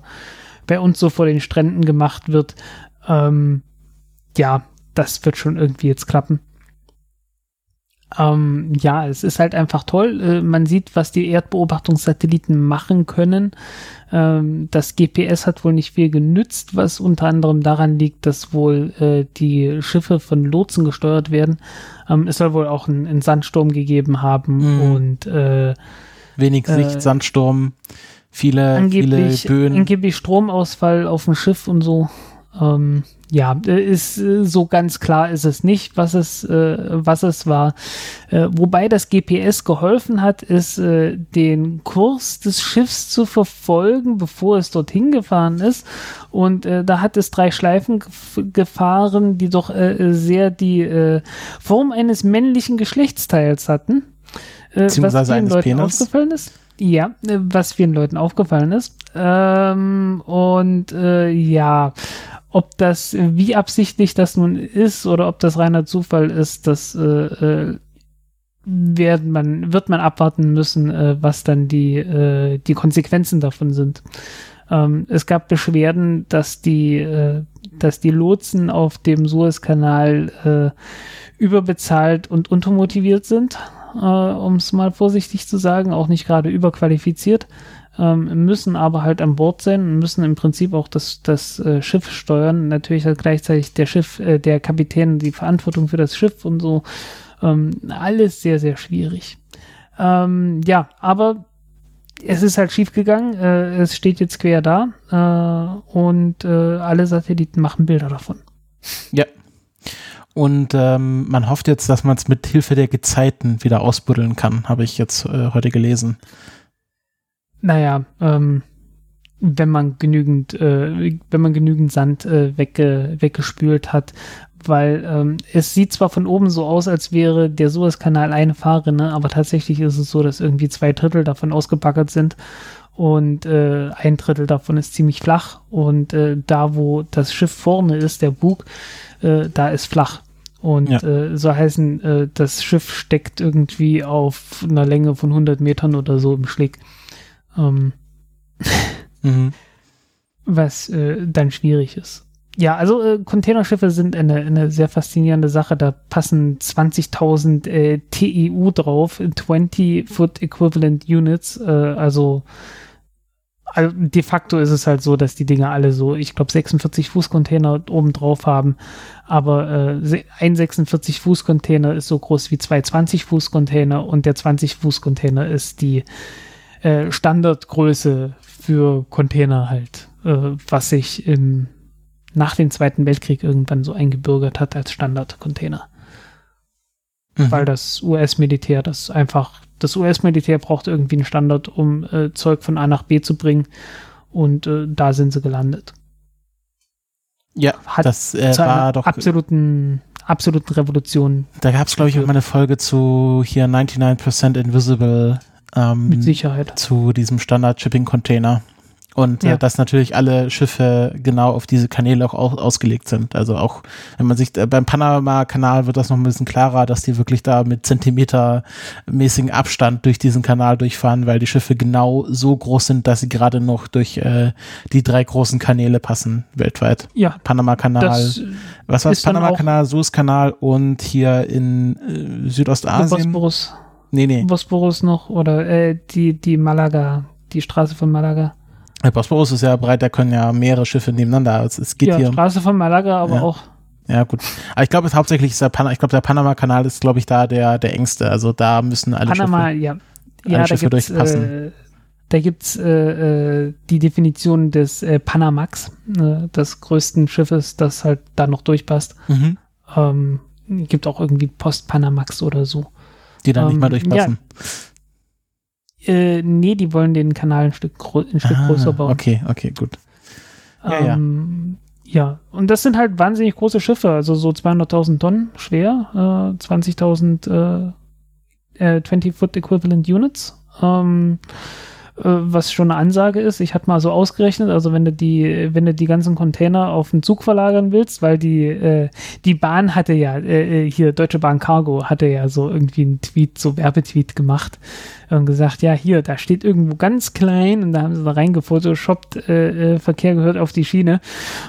bei uns so vor den Stränden gemacht wird. Ähm, ja, das wird schon irgendwie jetzt klappen. Ähm, ja, es ist halt einfach toll. Äh, man sieht, was die Erdbeobachtungssatelliten machen können. Ähm, das GPS hat wohl nicht viel genützt, was unter anderem daran liegt, dass wohl äh, die Schiffe von Lotsen gesteuert werden. Ähm, es soll wohl auch einen, Sandsturm gegeben haben mhm. und äh, wenig Sicht, äh, Sandsturm, viele, viele Böen. Angeblich Stromausfall auf dem Schiff und so. Ähm, ja, äh, ist äh, so ganz klar ist es nicht, was es, äh, was es war. Äh, wobei das GPS geholfen hat, ist äh, den Kurs des Schiffs zu verfolgen, bevor es dorthin gefahren ist. Und äh, da hat es drei Schleifen gefahren, die doch sehr die Form eines männlichen Geschlechtsteils hatten. Beziehungsweise was vielen Leuten Penis. aufgefallen ist. Ja, was vielen Leuten aufgefallen ist. Ähm, und ja, ob das, wie absichtlich das nun ist oder ob das reiner Zufall ist, das äh, äh, wird, man, wird man abwarten müssen, äh, was dann die, äh, die Konsequenzen davon sind. Ähm, es gab Beschwerden, dass die, äh, dass die Lotsen auf dem Suezkanal äh, überbezahlt und untermotiviert sind, äh, um es mal vorsichtig zu sagen, auch nicht gerade überqualifiziert ähm, müssen aber halt an Bord sein und müssen im Prinzip auch das, das äh, Schiff steuern. Natürlich hat gleichzeitig der Schiff, äh, der Kapitän die Verantwortung für das Schiff und so. Ähm, alles sehr, sehr schwierig. Ähm, ja, aber es ist halt schief gegangen. Äh, es steht jetzt quer da äh, und äh, alle Satelliten machen Bilder davon. Ja. Und ähm, man hofft jetzt, dass man es mit Hilfe der Gezeiten wieder ausbuddeln kann, habe ich jetzt äh, heute gelesen. Naja, ähm, wenn man genügend, äh, wenn man genügend Sand äh, wegge weggespült hat, weil ähm, es sieht zwar von oben so aus, als wäre der Suezkanal eine Fahrrinne, aber tatsächlich ist es so, dass irgendwie zwei Drittel davon ausgepackert sind und äh, ein Drittel davon ist ziemlich flach und äh, da, wo das Schiff vorne ist, der Bug, äh, da ist flach. Und ja. äh, so heißen, äh, das Schiff steckt irgendwie auf einer Länge von 100 Metern oder so im Schlick. Ähm, mhm. Was äh, dann schwierig ist. Ja, also äh, Containerschiffe sind eine, eine sehr faszinierende Sache. Da passen 20.000 äh, TEU drauf, 20 Foot Equivalent Units. Äh, also, also de facto ist es halt so, dass die Dinger alle so, ich glaube, 46 Fuß Container oben drauf haben. Aber äh, ein 46 Fuß Container ist so groß wie zwei 20 Fuß Container und der 20 Fuß Container ist die äh, Standardgröße für Container halt, äh, was sich im nach dem Zweiten Weltkrieg irgendwann so eingebürgert hat als Standardcontainer. Mhm. Weil das US-Militär das einfach, das US-Militär braucht irgendwie einen Standard, um äh, Zeug von A nach B zu bringen. Und äh, da sind sie gelandet. Ja, hat das äh, war doch absoluten absoluten Revolution. Da gab es, glaube ich, auch mal eine Folge zu hier 99% Invisible. Ähm, Mit Sicherheit. Zu diesem Standard-Shipping-Container. Und äh, ja. äh, dass natürlich alle Schiffe genau auf diese Kanäle auch aus ausgelegt sind. Also auch, wenn man sich äh, beim Panama-Kanal wird das noch ein bisschen klarer, dass die wirklich da mit zentimetermäßigen Abstand durch diesen Kanal durchfahren, weil die Schiffe genau so groß sind, dass sie gerade noch durch äh, die drei großen Kanäle passen weltweit. Ja. Panama-Kanal, was war das? Panama-Kanal, Suez-Kanal und hier in äh, Südostasien. Bosporus. Nee, nee. Bosporus noch oder äh, die, die Malaga, die Straße von Malaga. Der Bosporus ist ja breit, da können ja mehrere Schiffe nebeneinander. Es, es geht ja, hier. Straße von Malaga, aber ja. auch. Ja, gut. Aber ich glaube, hauptsächlich ist der Pan ich glaube, der Panama-Kanal ist, glaube ich, da der, der engste. Also da müssen alle Panama, Schiffe, ja. Ja, da Schiffe durchpassen. Äh, da gibt's äh, äh, die Definition des äh, Panamax, äh, des größten Schiffes, das halt da noch durchpasst. Mhm. Ähm, gibt auch irgendwie Post-Panamax oder so. Die da ähm, nicht mal durchpassen. Ja. Äh, nee, die wollen den Kanal ein Stück, ein Stück ah, größer bauen. Okay, okay, gut. Ja, ähm, ja. ja, und das sind halt wahnsinnig große Schiffe, also so 200.000 Tonnen schwer, äh, 20.000 äh, 20-Foot äh, Equivalent Units. Ähm, äh, was schon eine Ansage ist. Ich hatte mal so ausgerechnet, also wenn du die, wenn du die ganzen Container auf den Zug verlagern willst, weil die, äh, die Bahn hatte ja, äh, äh, hier Deutsche Bahn Cargo hatte ja so irgendwie einen Tweet, so Werbetweet gemacht und gesagt, ja, hier, da steht irgendwo ganz klein und da haben sie da reingefotoshoppt, äh, äh, Verkehr gehört auf die Schiene.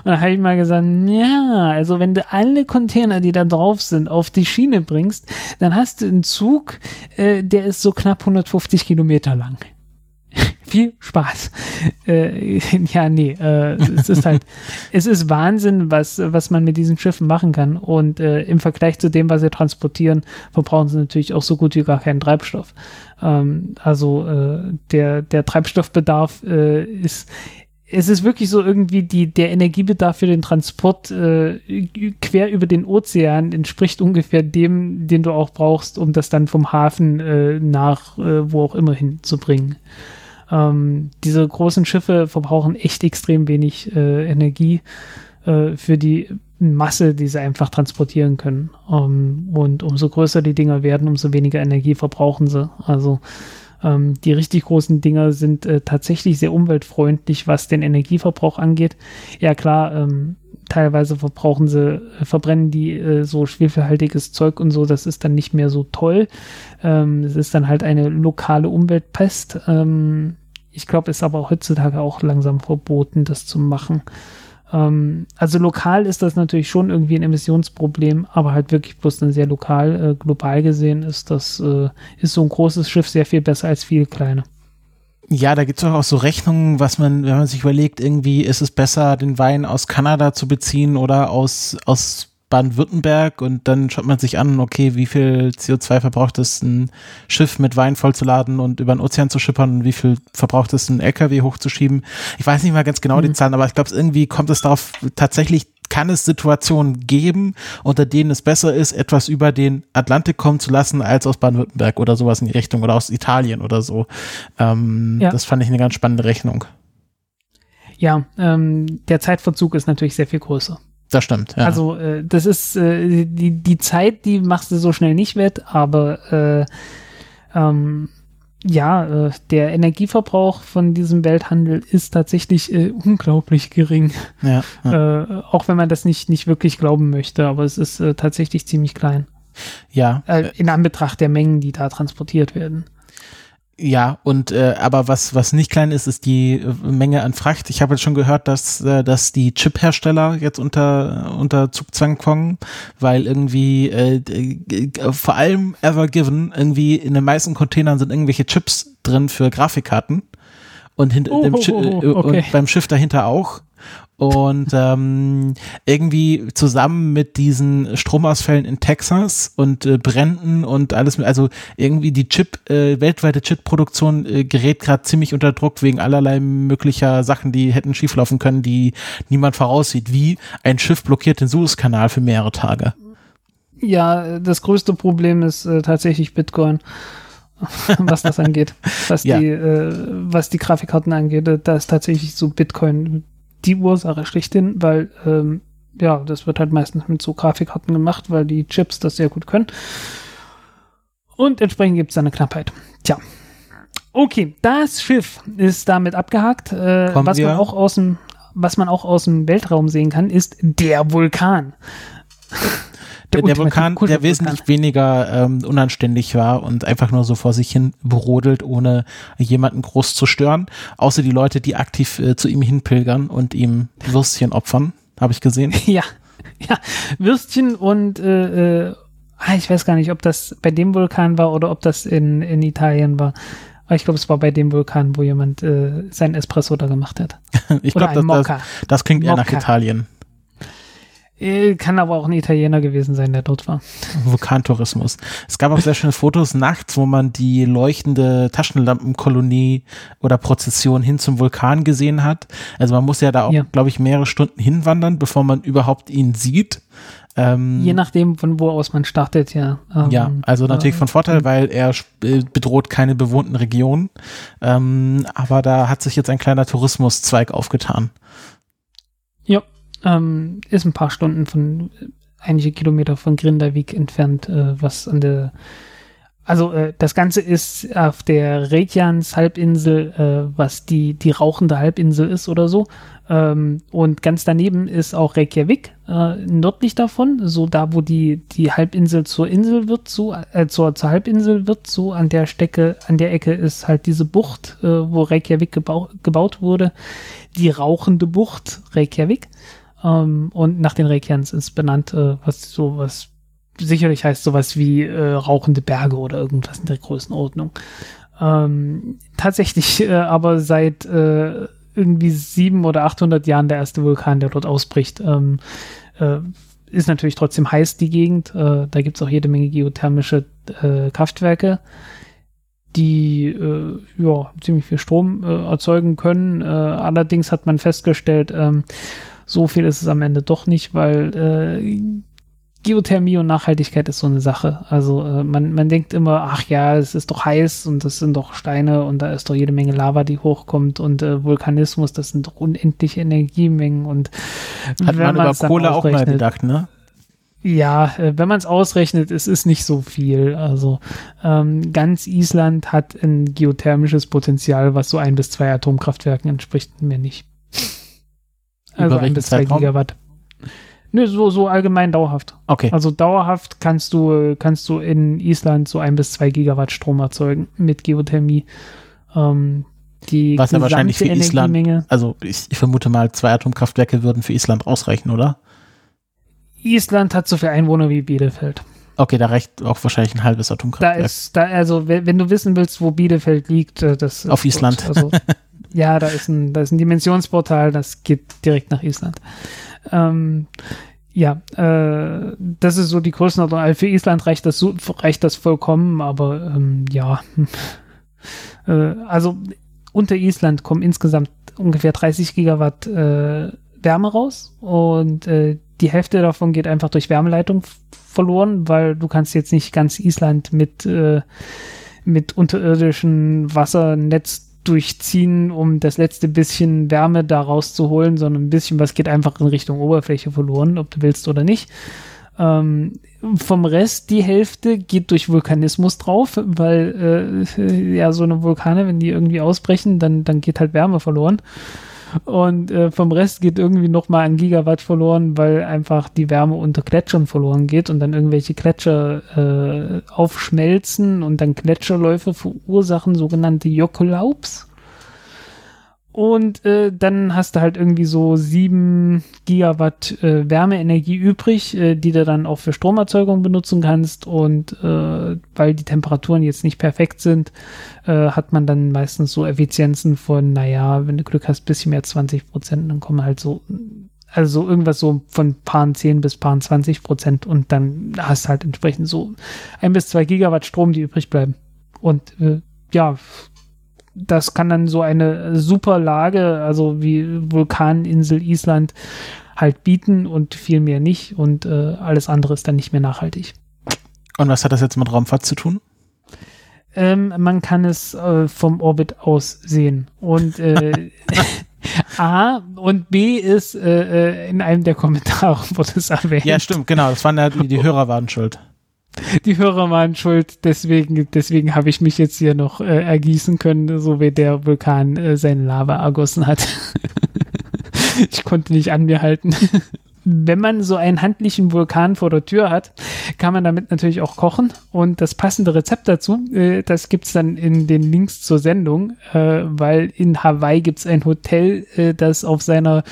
Und da habe ich mal gesagt, ja, also wenn du alle Container, die da drauf sind, auf die Schiene bringst, dann hast du einen Zug, äh, der ist so knapp 150 Kilometer lang viel Spaß. Äh, ja, nee, äh, es ist halt, es ist Wahnsinn, was, was man mit diesen Schiffen machen kann. Und äh, im Vergleich zu dem, was sie transportieren, verbrauchen sie natürlich auch so gut wie gar keinen Treibstoff. Ähm, also äh, der, der Treibstoffbedarf äh, ist es ist wirklich so irgendwie die, der Energiebedarf für den Transport äh, quer über den Ozean entspricht ungefähr dem, den du auch brauchst, um das dann vom Hafen äh, nach äh, wo auch immer hinzubringen. Ähm, diese großen Schiffe verbrauchen echt extrem wenig äh, Energie äh, für die Masse, die sie einfach transportieren können. Ähm, und umso größer die Dinger werden, umso weniger Energie verbrauchen sie. Also ähm, die richtig großen Dinger sind äh, tatsächlich sehr umweltfreundlich, was den Energieverbrauch angeht. Ja klar, ähm, teilweise verbrauchen sie, äh, verbrennen die äh, so schwefelhaltiges Zeug und so, das ist dann nicht mehr so toll. Ähm, es ist dann halt eine lokale Umweltpest. Ähm, ich glaube, ist aber heutzutage auch langsam verboten, das zu machen. Ähm, also lokal ist das natürlich schon irgendwie ein Emissionsproblem, aber halt wirklich bloß dann sehr lokal. Äh, global gesehen ist das, äh, ist so ein großes Schiff sehr viel besser als viel kleine. Ja, da gibt es auch so Rechnungen, was man, wenn man sich überlegt, irgendwie ist es besser, den Wein aus Kanada zu beziehen oder aus, aus Baden-Württemberg und dann schaut man sich an, okay, wie viel CO2 verbraucht es, ein Schiff mit Wein vollzuladen und über den Ozean zu schippern und wie viel verbraucht es, ein LKW hochzuschieben. Ich weiß nicht mal ganz genau mhm. die Zahlen, aber ich glaube, irgendwie kommt es darauf, tatsächlich kann es Situationen geben, unter denen es besser ist, etwas über den Atlantik kommen zu lassen, als aus Baden-Württemberg oder sowas in die Richtung oder aus Italien oder so. Ähm, ja. Das fand ich eine ganz spannende Rechnung. Ja, ähm, der Zeitverzug ist natürlich sehr viel größer. Das stimmt, ja. Also äh, das ist äh, die, die Zeit, die machst du so schnell nicht wett, aber äh, ähm, ja, äh, der Energieverbrauch von diesem Welthandel ist tatsächlich äh, unglaublich gering. Ja, ja. Äh, auch wenn man das nicht, nicht wirklich glauben möchte, aber es ist tatsächlich ziemlich klein. ja. In Anbetracht der Mengen, die da transportiert werden. Ja, und äh, aber was was nicht klein ist, ist die äh, Menge an Fracht. Ich habe jetzt schon gehört, dass äh, dass die Chip-Hersteller jetzt unter unter Zugzwang kommen, weil irgendwie äh, äh, vor allem Ever Given irgendwie in den meisten Containern sind irgendwelche Chips drin für Grafikkarten und hinter Oh, dem oh, oh, äh, okay. und beim Schiff dahinter auch. Und ähm, irgendwie zusammen mit diesen Stromausfällen in Texas und äh, Bränden und alles, mit- also irgendwie die Chip, äh, weltweite Chip-Produktion äh, gerät gerade ziemlich unter Druck wegen allerlei möglicher Sachen, die hätten schieflaufen können, die niemand voraussieht, wie ein Schiff blockiert den Suezkanal für mehrere Tage. Ja, das größte Problem ist äh, tatsächlich Bitcoin, was das angeht. Was, Ja. die, äh, was die Grafikkarten angeht, äh, da ist tatsächlich so Bitcoin die Ursache schlechthin, weil ähm, ja, das wird halt meistens mit so Grafikkarten gemacht, weil die Chips das sehr gut können. Und entsprechend gibt es eine Knappheit. Tja. Okay, das Schiff ist damit abgehakt. Äh, was man auch aus dem was man auch aus dem Weltraum sehen kann, ist der Vulkan. Der, der Vulkan, der wesentlich weniger ähm, unanständig war und einfach nur so vor sich hin brodelt, ohne jemanden groß zu stören. Außer die Leute, die aktiv äh, zu ihm hinpilgern und ihm Würstchen opfern, habe ich gesehen. Ja, ja, Würstchen und äh, äh, ah, ich weiß gar nicht, ob das bei dem Vulkan war oder ob das in, in Italien war. Aber ich glaube, es war bei dem Vulkan, wo jemand äh, sein Espresso da gemacht hat. Ich glaube, das, das, das klingt eher nach. Italien. Äh, kann aber auch ein Italiener gewesen sein, der dort war. Vulkantourismus. Es gab auch sehr schöne Fotos nachts, wo man die leuchtende Taschenlampenkolonie oder Prozession hin zum Vulkan gesehen hat. Also man muss ja da auch, Ja. glaube ich, mehrere Stunden hinwandern, bevor man überhaupt ihn sieht. Ähm, Je nachdem, von wo aus man startet, ja. Ähm, Ja, also natürlich von Vorteil, weil er äh, bedroht keine bewohnten Regionen. Ähm, aber da hat sich jetzt ein kleiner Tourismuszweig aufgetan. Ja, ähm, ist ein paar Stunden von äh, einige Kilometer von Grindavik entfernt, äh, was an der also äh, das Ganze ist auf der Reykjans Halbinsel, äh, was die die rauchende Halbinsel ist oder so. Ähm, und ganz daneben ist auch Reykjavik, äh, nördlich davon, so da, wo die die Halbinsel zur Insel wird, so äh, zur, zur Halbinsel wird, so an der Stecke, an der Ecke ist halt diese Bucht, wo Reykjavik gebau gebaut wurde, die rauchende Bucht Reykjavik. Ähm, und nach den Reykjans ist benannt, äh, was sowas sicherlich heißt sowas wie äh, rauchende Berge oder irgendwas in der Größenordnung. Ähm, tatsächlich äh, aber seit äh, irgendwie sieben oder 800 Jahren der erste Vulkan, der dort ausbricht. Ähm, äh, ist natürlich trotzdem heiß, die Gegend. Äh, da gibt es auch jede Menge geothermische äh, Kraftwerke, die äh, ja, ziemlich viel Strom äh, erzeugen können. Äh, allerdings hat man festgestellt, ähm, so viel ist es am Ende doch nicht, weil äh, Geothermie und Nachhaltigkeit ist so eine Sache. Also äh, man, man denkt immer, ach ja, es ist doch heiß und das sind doch Steine und da ist doch jede Menge Lava, die hochkommt und äh, Vulkanismus, das sind doch unendliche Energiemengen und Hat wenn man über Kohle auch mal ausrechnet- gedacht, ne? ja, äh, wenn man es ausrechnet, es ist nicht so viel. Also ähm, ganz Island hat ein geothermisches Potenzial, was so ein bis zwei Atomkraftwerken entspricht, mehr nicht. Über Also ein welchen bis zwei? Gigawatt. Nö, so, so allgemein dauerhaft. Okay. Also dauerhaft kannst du, kannst du in Island so ein bis zwei Gigawatt Strom erzeugen mit Geothermie. Ähm, die Was ja wahrscheinlich für Island- Also ich, ich vermute mal, zwei Atomkraftwerke würden für Island ausreichen, oder? Island hat so viele Einwohner wie Bielefeld. Okay, da reicht auch wahrscheinlich ein halbes Da Atomkraftwerk. ist, da, also, wenn, wenn du wissen willst, wo Bielefeld liegt, äh, das ist Auf Island. dort. Also, ja, da ist ein, da ist ein Dimensionsportal, das geht direkt nach Island. Ähm, ja, äh, das ist so die Größenordnung. Also für Island reicht das, so, reicht das vollkommen, aber ähm, ja. äh, also unter Island kommen insgesamt ungefähr 30 Gigawatt äh, Wärme raus und äh, die Hälfte davon geht einfach durch Wärmeleitung verloren, weil du kannst jetzt nicht ganz Island mit, äh, mit unterirdischen Wassernetz durchziehen, um das letzte bisschen Wärme da rauszuholen, sondern ein bisschen was geht einfach in Richtung Oberfläche verloren, ob du willst oder nicht. Ähm, vom Rest die Hälfte geht durch Vulkanismus drauf, weil äh, ja so eine Vulkane, wenn die irgendwie ausbrechen, dann, dann geht halt Wärme verloren. Und äh, vom Rest geht irgendwie nochmal ein Gigawatt verloren, weil einfach die Wärme unter Gletschern verloren geht und dann irgendwelche Gletscher äh, aufschmelzen und dann Gletscherläufe verursachen, sogenannte Jokulaups. Und äh, dann hast du halt irgendwie so sieben Gigawatt äh, Wärmeenergie übrig, äh, die du dann auch für Stromerzeugung benutzen kannst. Und äh, weil die Temperaturen jetzt nicht perfekt sind, äh, hat man dann meistens so Effizienzen von, naja, wenn du Glück hast, bisschen mehr 20 Prozent, dann kommen halt so, also irgendwas so von paar 10 bis paar 20 Prozent und dann hast du halt entsprechend so ein bis zwei Gigawatt Strom, die übrig bleiben. Und äh, ja, das kann dann so eine super Lage, also wie Vulkaninsel Island, halt bieten und viel mehr nicht und äh, alles andere ist dann nicht mehr nachhaltig. Und was hat das jetzt mit Raumfahrt zu tun? Ähm, man kann es äh, vom Orbit aus sehen. Und äh, A und B ist äh, äh, in einem der Kommentare wurde es erwähnt. Ja, stimmt, genau. Das waren ja die, die Hörer waren schuld die Hörer waren schuld, deswegen, deswegen habe ich mich jetzt hier noch äh, ergießen können, so wie der Vulkan äh, seine Lava ergossen hat. ich konnte nicht an mir halten. Wenn man so einen handlichen Vulkan vor der Tür hat, kann man damit natürlich auch kochen. Und das passende Rezept dazu, äh, das gibt's dann in den Links zur Sendung, äh, weil in Hawaii gibt's ein Hotel, äh, das auf seiner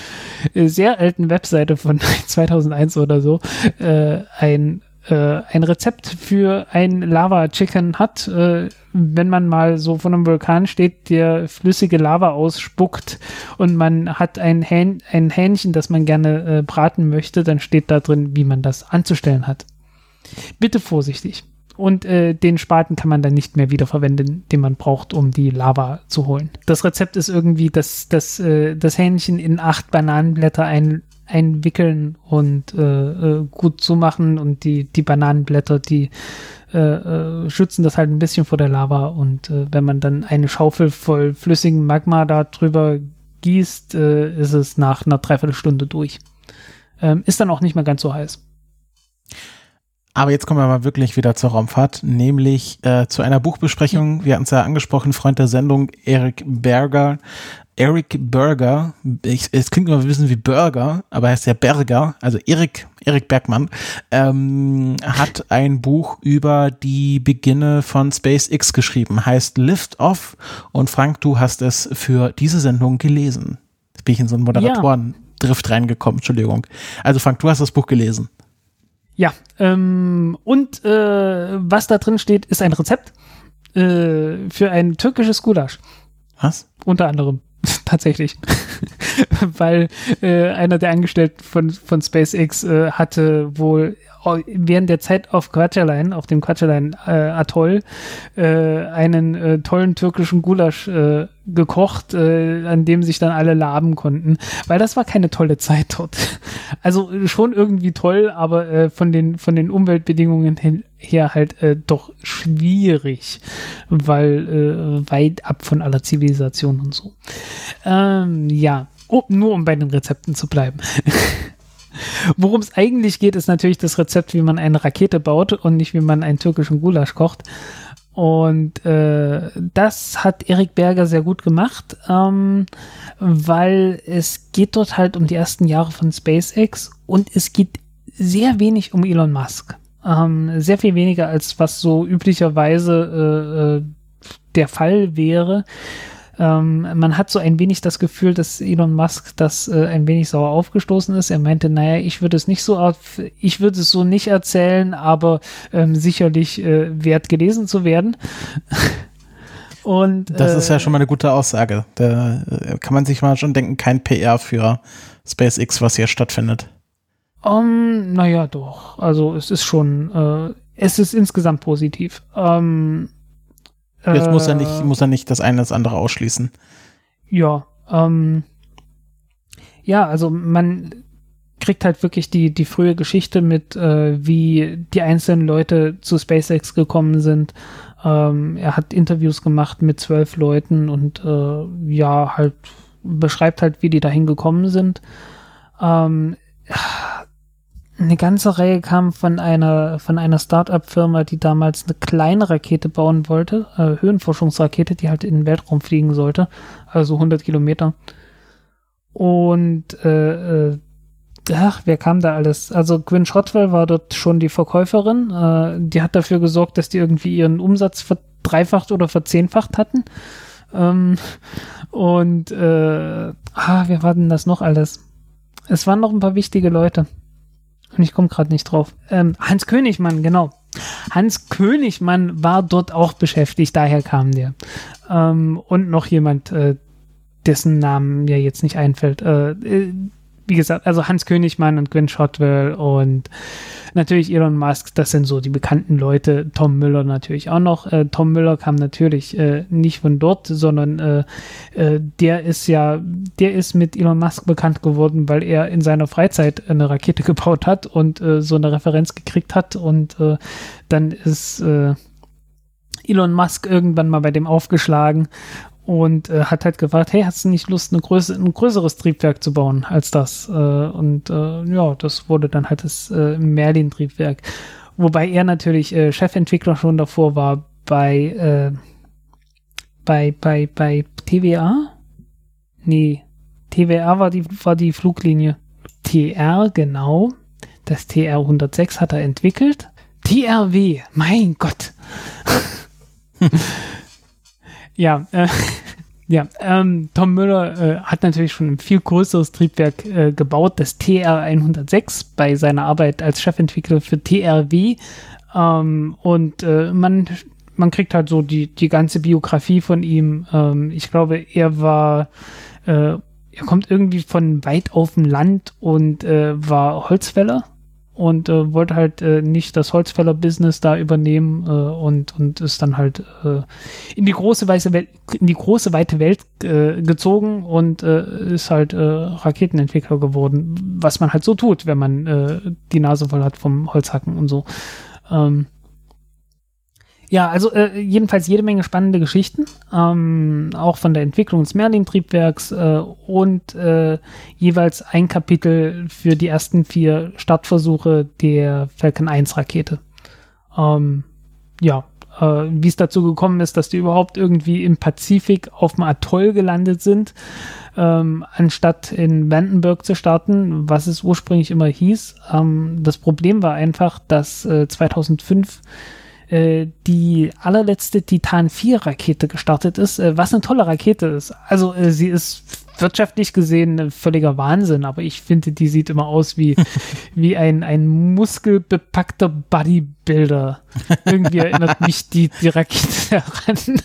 äh, sehr alten Webseite von 2001 oder so äh, ein äh, ein Rezept für ein Lava Chicken hat, äh, wenn man mal so vor einem Vulkan steht, der flüssige Lava ausspuckt und man hat ein, Hähn, ein Hähnchen, das man gerne äh, braten möchte, dann steht da drin, wie man das anzustellen hat. Bitte vorsichtig. Und äh, den Spaten kann man dann nicht mehr wiederverwenden, den man braucht, um die Lava zu holen. Das Rezept ist irgendwie, dass das, äh, das Hähnchen in acht Bananenblätter ein, einwickeln und äh, äh, gut zumachen und die, die Bananenblätter, die äh, äh, schützen das halt ein bisschen vor der Lava und äh, wenn man dann eine Schaufel voll flüssigem Magma da drüber gießt, äh, ist es nach einer Dreiviertelstunde durch. Ähm, ist dann auch nicht mehr ganz so heiß. Aber jetzt kommen wir mal wirklich wieder zur Raumfahrt, nämlich äh, zu einer Buchbesprechung. Wir hatten es ja angesprochen, Freund der Sendung, Erik Berger, Eric Berger, ich, es klingt immer ein bisschen wie Burger, aber er heißt ja Berger, also Erik, Erik Bergmann, ähm, hat ein Buch über die Beginne von SpaceX geschrieben, heißt Lift Off und Frank, du hast es für diese Sendung gelesen. Jetzt bin ich in so einen Moderatoren-Drift reingekommen, Entschuldigung. Also Frank, du hast das Buch gelesen. Ja, ähm, und äh, was da drin steht, ist ein Rezept äh, für ein türkisches Gulasch. Was? Unter anderem. tatsächlich. Weil äh, einer der Angestellten von, von SpaceX äh, hatte wohl während der Zeit auf Quatschalein, auf dem Quatschalein äh, äh, einen äh, tollen türkischen Gulasch äh, gekocht, äh, an dem sich dann alle laben konnten, weil das war keine tolle Zeit dort. Also schon irgendwie toll, aber von den von den Umweltbedingungen her halt doch schwierig, weil weit ab von aller Zivilisation und so. Ähm, ja, oh, nur um bei den Rezepten zu bleiben. Worum es eigentlich geht, ist natürlich das Rezept, wie man eine Rakete baut und nicht wie man einen türkischen Gulasch kocht. Und äh, das hat Erik Berger sehr gut gemacht, ähm, weil es geht dort halt um die ersten Jahre von SpaceX und es geht sehr wenig um Elon Musk. Ähm, sehr viel weniger als was so üblicherweise äh, äh der Fall wäre. Ähm, man hat so ein wenig das Gefühl, dass Elon Musk das äh, ein wenig sauer aufgestoßen ist. Er meinte, naja, ich würde es nicht so auf, ich würde es so nicht erzählen, aber ähm, sicherlich äh, wert gelesen zu werden. Und, das äh, ist ja schon mal eine gute Aussage. Da äh, kann man sich mal schon denken, kein PR für SpaceX, was hier stattfindet. Um, naja, doch. Also es ist schon, äh, es ist insgesamt positiv. Um, Jetzt muss er nicht, äh. muss er nicht das eine das andere ausschließen. Ja, ähm, ja, also man kriegt halt wirklich die, die frühe Geschichte mit, äh, wie die einzelnen Leute zu SpaceX gekommen sind. Ähm, er hat Interviews gemacht mit zwölf Leuten und äh, ja, halt beschreibt halt, wie die dahin gekommen sind. Ähm, eine ganze Reihe kam von einer, von einer Start-up-Firma, die damals eine kleine Rakete bauen wollte, äh, Höhenforschungsrakete, die halt in den Weltraum fliegen sollte, also 100 Kilometer. Und äh, äh, ach, wer kam da alles? Also Gwyn Shotwell war dort schon die Verkäuferin. Äh, die hat dafür gesorgt, dass die irgendwie ihren Umsatz verdreifacht oder verzehnfacht hatten. Ähm, und äh, ah, wer war denn das noch alles? Es waren noch ein paar wichtige Leute. Und ich komme gerade nicht drauf. Ähm, Hans Königmann, genau. Hans Königmann war dort auch beschäftigt, daher kam der. Ähm, und noch jemand, äh, dessen Namen mir jetzt nicht einfällt. Äh, äh wie gesagt, also Hans Königmann und Gwen Shotwell und natürlich Elon Musk, das sind so die bekannten Leute. Tom Müller natürlich auch noch. Äh, Tom Müller kam natürlich äh, nicht von dort, sondern äh, äh, der ist ja, der ist mit Elon Musk bekannt geworden, weil er in seiner Freizeit eine Rakete gebaut hat und äh, so eine Referenz gekriegt hat und äh, dann ist Elon Musk irgendwann mal bei dem aufgeschlagen und äh, hat halt gefragt, hey, hast du nicht Lust, eine Größe, ein größeres Triebwerk zu bauen als das? Äh, und äh, ja, das wurde dann halt das äh, Merlin-Triebwerk. Wobei er natürlich äh, Chefentwickler schon davor war bei, äh, bei, bei, bei TWA? Nee, TWA war die, war die Fluglinie. TR, genau. Das TR 106 hat er entwickelt. TRW, mein Gott. Ja, äh, ja, ähm, Tom Müller äh, hat natürlich schon ein viel größeres Triebwerk äh, gebaut, das TR106, bei seiner Arbeit als Chefentwickler für TRW. Ähm, und äh, man, man kriegt halt so die, die ganze Biografie von ihm. Ähm, ich glaube, er war, äh, er kommt irgendwie von weit auf dem Land und äh, war Holzfäller und äh, wollte halt äh, nicht das Holzfäller-Business da übernehmen äh, und, und ist dann halt äh, in die große weiße Welt, in die große weite Welt äh, gezogen und äh, ist halt äh, Raketenentwickler geworden, was man halt so tut, wenn man äh, die Nase voll hat vom Holzhacken und so. Ähm, ja, also äh, jedenfalls jede Menge spannende Geschichten, ähm, auch von der Entwicklung des Merlin-Triebwerks äh, und äh, jeweils ein Kapitel für die ersten vier Startversuche der Falcon 1-Rakete. Ähm, ja, äh, wie es dazu gekommen ist, dass die überhaupt irgendwie im Pazifik auf dem Atoll gelandet sind, ähm, anstatt in Vandenberg zu starten, was es ursprünglich immer hieß. Ähm, das Problem war einfach, dass äh, 2005 äh, die allerletzte Titan 4 Rakete gestartet ist, äh, was eine tolle Rakete ist. Also äh, sie ist wirtschaftlich gesehen ein völliger Wahnsinn, aber ich finde, die sieht immer aus wie, wie ein, ein muskelbepackter Bodybuilder. Irgendwie erinnert mich die, die Rakete daran.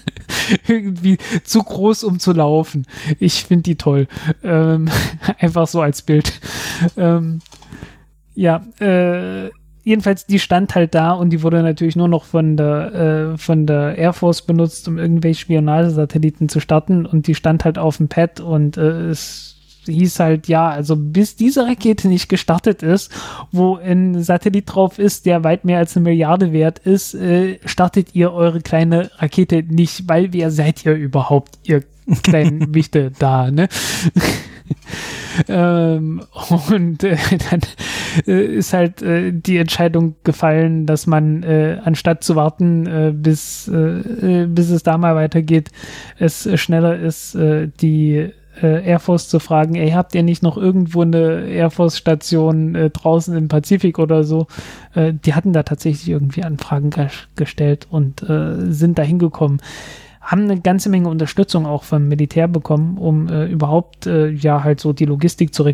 Irgendwie zu groß, um zu laufen. Ich finde die toll. Ähm, einfach so als Bild. Ähm, ja, äh, jedenfalls, die stand halt da und die wurde natürlich nur noch von der, äh, von der Air Force benutzt, um irgendwelche Spionagesatelliten zu starten und die stand halt auf dem Pad und äh, es hieß halt, ja, also bis diese Rakete nicht gestartet ist, wo ein Satellit drauf ist, der weit mehr als eine Milliarde wert ist, äh, startet ihr eure kleine Rakete nicht, weil wer seid ihr überhaupt, ihr kleinen Wichte da, ne? Ähm, und äh, dann äh, ist halt äh, die Entscheidung gefallen, dass man äh, anstatt zu warten, äh, bis, äh, bis es da mal weitergeht, es schneller ist, die Air Force zu fragen, ey, habt ihr nicht noch irgendwo eine Air Force Station äh, draußen im Pazifik oder so? Äh, die hatten da tatsächlich irgendwie Anfragen gestellt und äh, sind da hingekommen haben eine ganze Menge Unterstützung auch vom Militär bekommen, um äh, überhaupt äh, ja halt so die Logistik zu,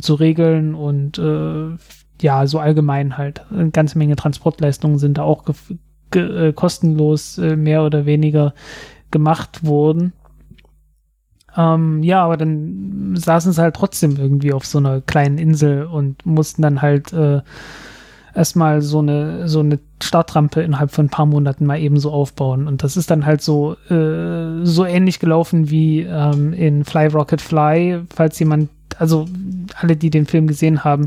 zu regeln und äh, ja, so allgemein halt. Eine ganze Menge Transportleistungen sind da auch äh, kostenlos äh, mehr oder weniger gemacht worden. Ähm, ja, aber dann saßen sie halt trotzdem irgendwie auf so einer kleinen Insel und mussten dann halt äh, erstmal so eine, so eine Startrampe innerhalb von ein paar Monaten mal eben so aufbauen. Und das ist dann halt so, äh, so ähnlich gelaufen wie ähm, in Fly Rocket Fly, falls jemand, also alle, die den Film gesehen haben,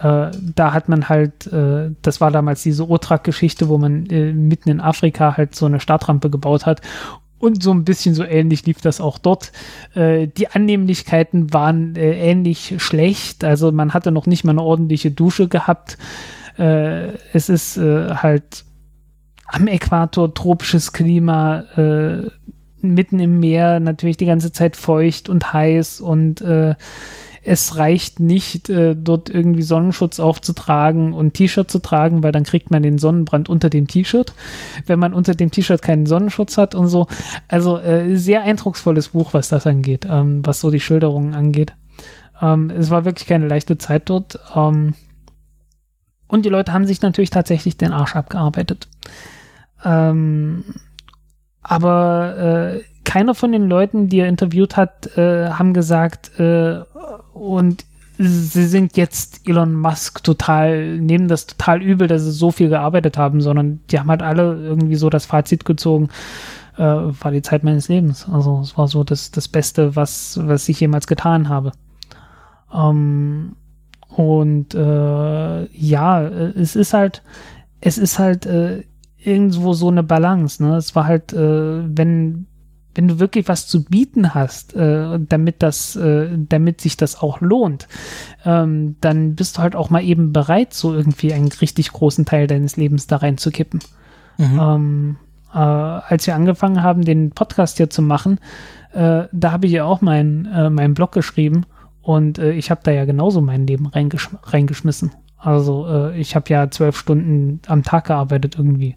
äh, da hat man halt, äh, das war damals diese Otrak-Geschichte, wo man äh, mitten in Afrika halt so eine Startrampe gebaut hat und so ein bisschen so ähnlich lief das auch dort. Äh, die Annehmlichkeiten waren äh, ähnlich schlecht. Also man hatte noch nicht mal eine ordentliche Dusche gehabt. Äh, es ist äh, halt am Äquator tropisches Klima, äh, mitten im Meer natürlich die ganze Zeit feucht und heiß und äh, es reicht nicht, äh, dort irgendwie Sonnenschutz aufzutragen und T-Shirt zu tragen, weil dann kriegt man den Sonnenbrand unter dem T-Shirt, wenn man unter dem T-Shirt keinen Sonnenschutz hat und so. Also äh, sehr eindrucksvolles Buch, was das angeht, ähm, was so die Schilderungen angeht. Ähm, es war wirklich keine leichte Zeit dort. Ähm, und die Leute haben sich natürlich tatsächlich den Arsch abgearbeitet. Ähm, aber äh, keiner von den Leuten, die er interviewt hat, äh, haben gesagt, äh, und sie sind jetzt Elon Musk total, nehmen das total übel, dass sie so viel gearbeitet haben, sondern die haben halt alle irgendwie so das Fazit gezogen, äh, war die Zeit meines Lebens. Also es war so das, das Beste, was, was ich jemals getan habe. Ähm, und äh, ja, es ist halt, es ist halt äh, irgendwo so eine Balance. Ne? Es war halt, äh, wenn wenn du wirklich was zu bieten hast, äh, damit das, äh, damit sich das auch lohnt, ähm, dann bist du halt auch mal eben bereit, so irgendwie einen richtig großen Teil deines Lebens da reinzukippen. Mhm. Ähm, äh, als wir angefangen haben, den Podcast hier zu machen, äh, da habe ich ja auch meinen äh, meinen Blog geschrieben und äh, ich habe da ja genauso mein Leben reingesch reingeschmissen. Also äh, ich habe ja zwölf Stunden am Tag gearbeitet irgendwie.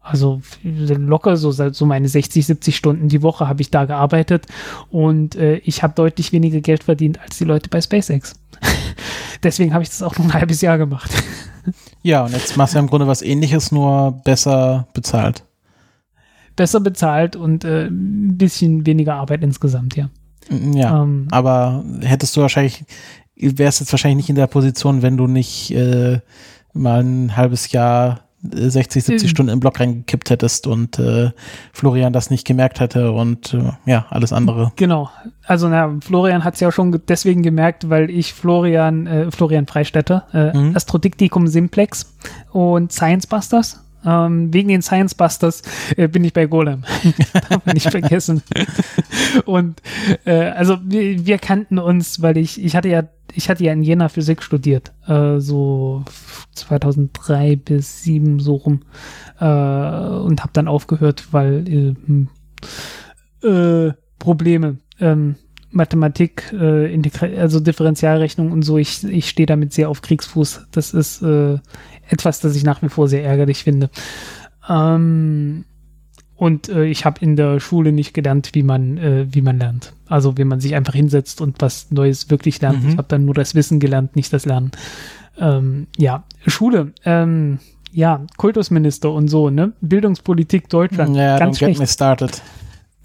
Also locker so, so meine 60, 70 Stunden die Woche habe ich da gearbeitet und äh, ich habe deutlich weniger Geld verdient als die Leute bei SpaceX. Deswegen habe ich das auch noch ein halbes Jahr gemacht. ja, und jetzt machst du im Grunde was ähnliches, nur besser bezahlt. Besser bezahlt und äh, ein bisschen weniger Arbeit insgesamt, ja. Ja, ähm, aber hättest du wahrscheinlich, wärst jetzt wahrscheinlich nicht in der Position, wenn du nicht äh, mal ein halbes Jahr 60, 70 mhm. Stunden im Block reingekippt hättest und äh, Florian das nicht gemerkt hätte und äh, ja, alles andere. Genau. Also na, Florian hat es ja schon deswegen gemerkt, weil ich Florian, äh, Florian Freistetter, äh, mhm. Astrodiktikum Simplex und Science Busters ähm, wegen den Science Busters äh, bin ich bei Golem. Darf man nicht vergessen. Und äh, also wir, wir, kannten uns, weil ich, ich hatte ja, ich hatte ja in Jena Physik studiert, äh, so 2003 bis 2007 so rum äh, und habe dann aufgehört, weil äh, hm, äh, Probleme. Ähm, Mathematik, äh, also Differentialrechnung und so, ich, ich stehe damit sehr auf Kriegsfuß. Das ist äh, etwas, das ich nach wie vor sehr ärgerlich finde. Ähm, und äh, ich habe in der Schule nicht gelernt, wie man, äh, wie man lernt. Also wie man sich einfach hinsetzt und was Neues wirklich lernt. Mhm. Ich habe dann nur das Wissen gelernt, nicht das Lernen. Ähm, ja, Schule. Ähm, ja, Kultusminister und so, ne? Bildungspolitik Deutschland. Ja, ganz don't schlecht. get me started.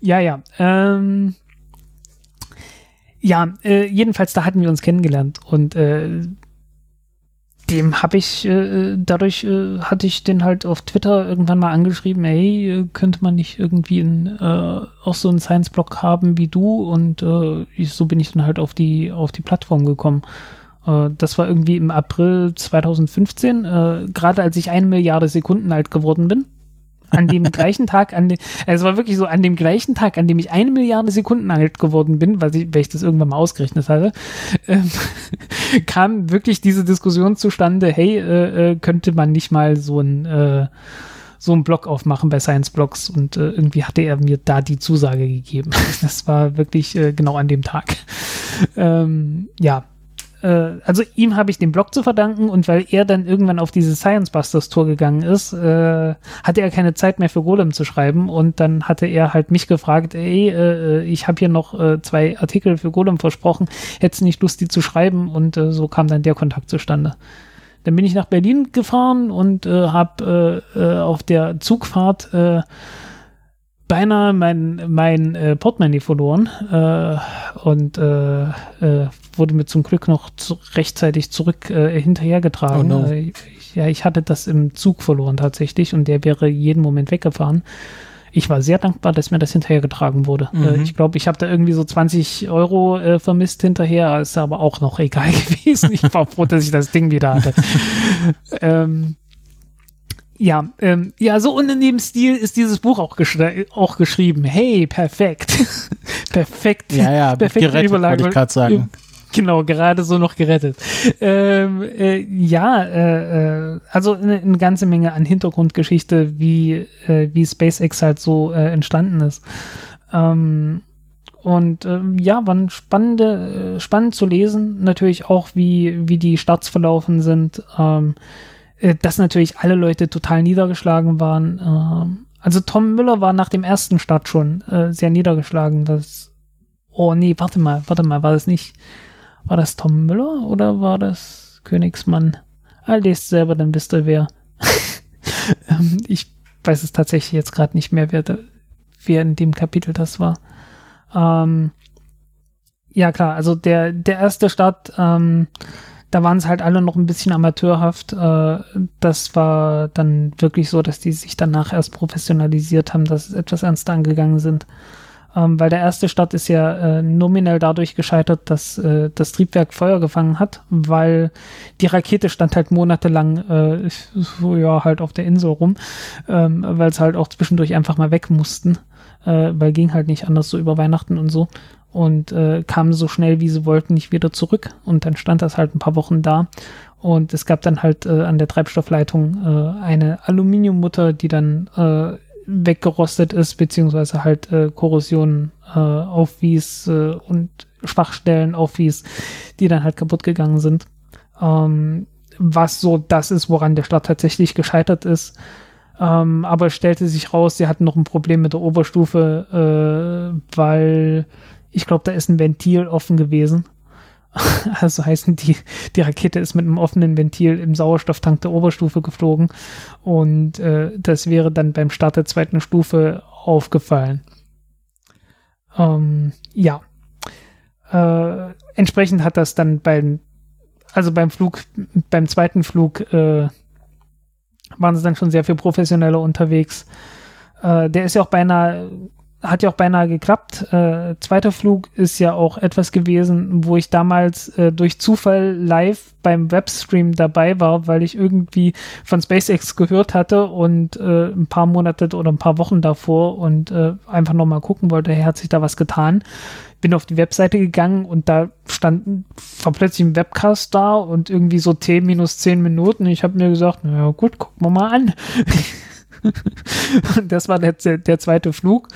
Ja, ja. Ähm, ja, äh, jedenfalls, da hatten wir uns kennengelernt und äh, dem habe ich, äh, dadurch äh, hatte ich den halt auf Twitter irgendwann mal angeschrieben, hey, äh, könnte man nicht irgendwie in, äh, auch so einen Science-Blog haben wie du? Und äh, ich, so bin ich dann halt auf die, auf die Plattform gekommen. Äh, das war irgendwie im April 2015, äh, gerade als ich eine Milliarde Sekunden alt geworden bin an dem gleichen Tag, an dem, also es war wirklich so, an dem gleichen Tag, an dem ich eine Milliarde Sekunden alt geworden bin, weil ich, weil ich das irgendwann mal ausgerechnet hatte, ähm, kam wirklich diese Diskussion zustande, hey, äh, äh, könnte man nicht mal so ein, äh, so einen Blog aufmachen bei Science Blogs und äh, irgendwie hatte er mir da die Zusage gegeben. Das war wirklich äh, genau an dem Tag. Ähm, ja, äh, also ihm habe ich den Blog zu verdanken und weil er dann irgendwann auf diese Science Busters Tour gegangen ist, äh, hatte er keine Zeit mehr für Golem zu schreiben und dann hatte er halt mich gefragt, ey, äh, ich habe hier noch äh, zwei Artikel für Golem versprochen, hättest du nicht Lust, die zu schreiben und äh, so kam dann der Kontakt zustande. Dann bin ich nach Berlin gefahren und äh, habe äh, äh, auf der Zugfahrt äh, beinahe mein, mein äh, Portemonnaie verloren äh, und äh, äh, wurde mir zum Glück noch zu, rechtzeitig zurück äh, hinterhergetragen. Oh no. Äh, ich, ja, ich hatte das im Zug verloren tatsächlich und der wäre jeden Moment weggefahren. Ich war sehr dankbar, dass mir das hinterhergetragen wurde. Mhm. ich glaube, ich habe da irgendwie so 20 Euro vermisst hinterher, ist aber auch noch egal gewesen. Ich war froh, dass ich das Ding wieder hatte. ähm, ja, ähm, ja, so und in dem Stil ist dieses Buch auch, geschri auch geschrieben. Hey, perfekt. perfekt. Ja, ja, perfekte gerettet, wollte ich gerade sagen. Genau, gerade so noch gerettet. Ähm, äh, ja, äh, äh, also eine, eine, ganze Menge an Hintergrundgeschichte, wie, äh, wie SpaceX halt so äh, entstanden ist. Ähm, und ähm, ja, waren spannende, äh, spannend zu lesen. Natürlich auch, wie, wie die Starts verlaufen sind. Ähm, äh, dass natürlich alle Leute total niedergeschlagen waren. Ähm, also Tom Müller war nach dem ersten Start schon äh, sehr niedergeschlagen. Das, oh nee, warte mal, warte mal, war das nicht, war das Tom Müller oder war das Königsmann? Ah, lest selber, dann wisst ihr wer. ähm, ich weiß es tatsächlich jetzt gerade nicht mehr, wer, wer in dem Kapitel das war. Ähm, ja klar, also der, der erste Start, ähm, da waren es halt alle noch ein bisschen amateurhaft. Äh, das war dann wirklich so, dass die sich danach erst professionalisiert haben, dass es etwas ernster angegangen sind. Ähm, weil der erste Start ist ja äh, nominell dadurch gescheitert, dass äh, das Triebwerk Feuer gefangen hat, weil die Rakete stand halt monatelang so, ja halt auf der Insel rum, ähm, weil es halt auch zwischendurch einfach mal weg mussten, weil ging halt nicht anders so über Weihnachten und so und äh, kamen so schnell, wie sie wollten, nicht wieder zurück. Und dann stand das halt ein paar Wochen da. Und es gab dann halt äh, an der Treibstoffleitung äh, eine Aluminiummutter, die dann äh, weggerostet ist, beziehungsweise halt äh, Korrosion äh, aufwies äh, und Schwachstellen aufwies, die dann halt kaputt gegangen sind. Ähm, was so das ist, woran der Start tatsächlich gescheitert ist. Ähm, aber es stellte sich raus, sie hatten noch ein Problem mit der Oberstufe, äh, weil ich glaube, da ist ein Ventil offen gewesen. Also heißen die, die Rakete ist mit einem offenen Ventil im Sauerstofftank der Oberstufe geflogen und äh, das wäre dann beim Start der zweiten Stufe aufgefallen. Ähm, ja. Äh, entsprechend hat das dann beim, also beim Flug, beim zweiten Flug äh, waren sie dann schon sehr viel professioneller unterwegs. Äh, der ist ja auch beinahe hat ja auch beinahe geklappt. Äh, zweiter Flug ist ja auch etwas gewesen, wo ich damals äh, durch Zufall live beim Webstream dabei war, weil ich irgendwie von SpaceX gehört hatte und äh, ein paar Monate oder ein paar Wochen davor und äh, einfach nochmal gucken wollte, hey, hat sich da was getan. Bin auf die Webseite gegangen und da stand war plötzlich ein Webcast da und irgendwie so T minus zehn Minuten. Ich habe mir gesagt, na ja, gut, gucken wir mal an. das war der, der zweite Flug.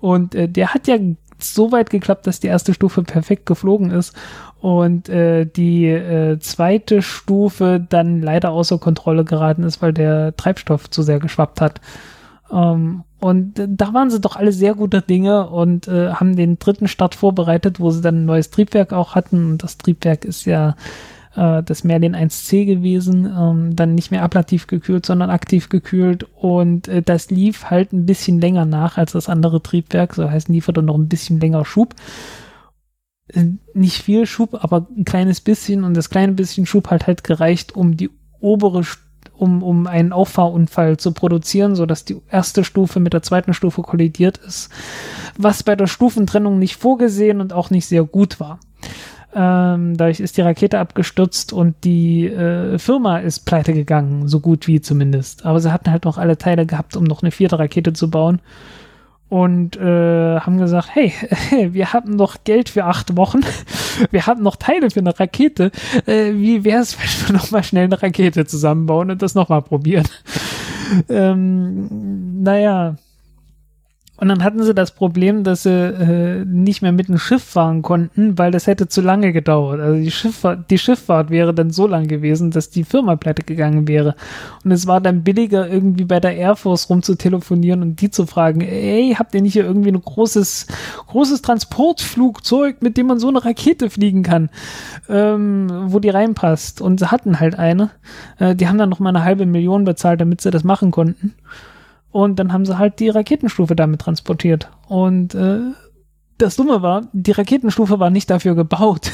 Und äh, der hat ja so weit geklappt, dass die erste Stufe perfekt geflogen ist und äh, die äh, zweite Stufe dann leider außer Kontrolle geraten ist, weil der Treibstoff zu sehr geschwappt hat. Ähm, und da waren sie doch alle sehr gute Dinge und äh, haben den dritten Start vorbereitet, wo sie dann ein neues Triebwerk auch hatten. Und das Triebwerk ist ja äh, das Merlin 1C gewesen, ähm, dann nicht mehr ablativ gekühlt, sondern aktiv gekühlt und äh, das lief halt ein bisschen länger nach als das andere Triebwerk, so heißt lieferte noch ein bisschen länger Schub. Äh, nicht viel Schub, aber ein kleines bisschen und das kleine bisschen Schub hat halt gereicht, um die obere um, um einen Auffahrunfall zu produzieren, so dass die erste Stufe mit der zweiten Stufe kollidiert ist, was bei der Stufentrennung nicht vorgesehen und auch nicht sehr gut war. Ähm, dadurch ist die Rakete abgestürzt und die äh, Firma ist pleite gegangen, so gut wie zumindest. Aber sie hatten halt noch alle Teile gehabt, um noch eine vierte Rakete zu bauen. Und äh, haben gesagt, hey, wir haben noch Geld für acht Wochen, wir haben noch Teile für eine Rakete. Äh, wie wäre es, wenn wir nochmal schnell eine Rakete zusammenbauen und das nochmal probieren? ähm, naja, und dann hatten sie das Problem, dass sie äh, nicht mehr mit dem Schiff fahren konnten, weil das hätte zu lange gedauert. Also die Schifffahrt, die Schifffahrt wäre dann so lang gewesen, dass die Firma pleite gegangen wäre. Und es war dann billiger, irgendwie bei der Air Force rumzutelefonieren und die zu fragen, ey, habt ihr nicht hier irgendwie ein großes, großes Transportflugzeug, mit dem man so eine Rakete fliegen kann, ähm, wo die reinpasst? Und sie hatten halt eine. Äh, die haben dann noch mal eine halbe Million bezahlt, damit sie das machen konnten. Und dann haben sie halt die Raketenstufe damit transportiert. Und äh, das Dumme war, die Raketenstufe war nicht dafür gebaut.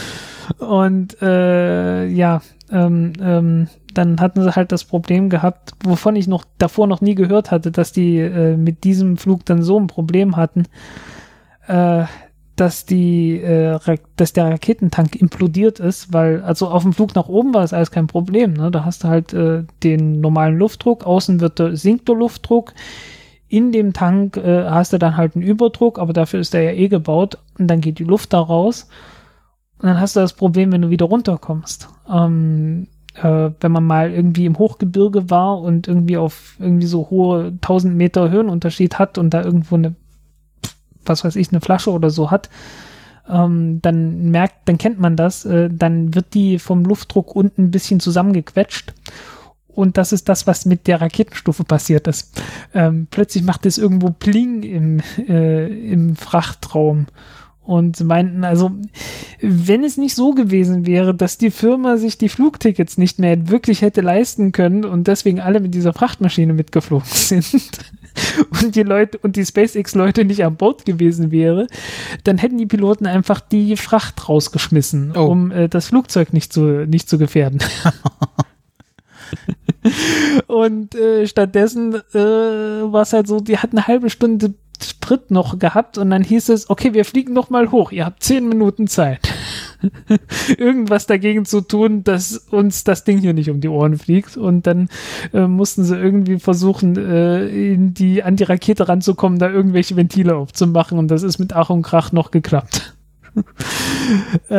Und äh, ja, ähm, ähm, dann hatten sie halt das Problem gehabt, wovon ich noch davor noch nie gehört hatte, dass die äh, mit diesem Flug dann so ein Problem hatten. Äh, dass die, äh, dass der Raketentank implodiert ist, weil also auf dem Flug nach oben war das alles kein Problem. Ne? Da hast du halt äh, den normalen Luftdruck, außen wird der, sinkt der Luftdruck, in dem Tank äh, hast du dann halt einen Überdruck, aber dafür ist der ja eh gebaut und dann geht die Luft da raus und dann hast du das Problem, wenn du wieder runterkommst. Ähm, äh, wenn man mal irgendwie im Hochgebirge war und irgendwie auf irgendwie so hohe 1000 Meter Höhenunterschied hat und da irgendwo eine was weiß ich, eine Flasche oder so hat, ähm, dann merkt, dann kennt man das, äh, dann wird die vom Luftdruck unten ein bisschen zusammengequetscht. Und das ist das, was mit der Raketenstufe passiert ist. Ähm, plötzlich macht es irgendwo Pling im, äh, im Frachtraum. Und meinten, also, wenn es nicht so gewesen wäre, dass die Firma sich die Flugtickets nicht mehr wirklich hätte leisten können und deswegen alle mit dieser Frachtmaschine mitgeflogen sind, und die Leute und die SpaceX-Leute nicht an Bord gewesen wäre, dann hätten die Piloten einfach die Fracht rausgeschmissen, oh. um äh, das Flugzeug nicht zu, nicht zu gefährden. und äh, stattdessen äh, war es halt so, die hatten eine halbe Stunde Sprit noch gehabt und dann hieß es, okay, wir fliegen noch mal hoch, ihr habt zehn Minuten Zeit. irgendwas dagegen zu tun, dass uns das Ding hier nicht um die Ohren fliegt. Und dann äh, mussten sie irgendwie versuchen, äh, in die, an die Rakete ranzukommen, da irgendwelche Ventile aufzumachen. Und das ist mit Ach und Krach noch geklappt. Äh,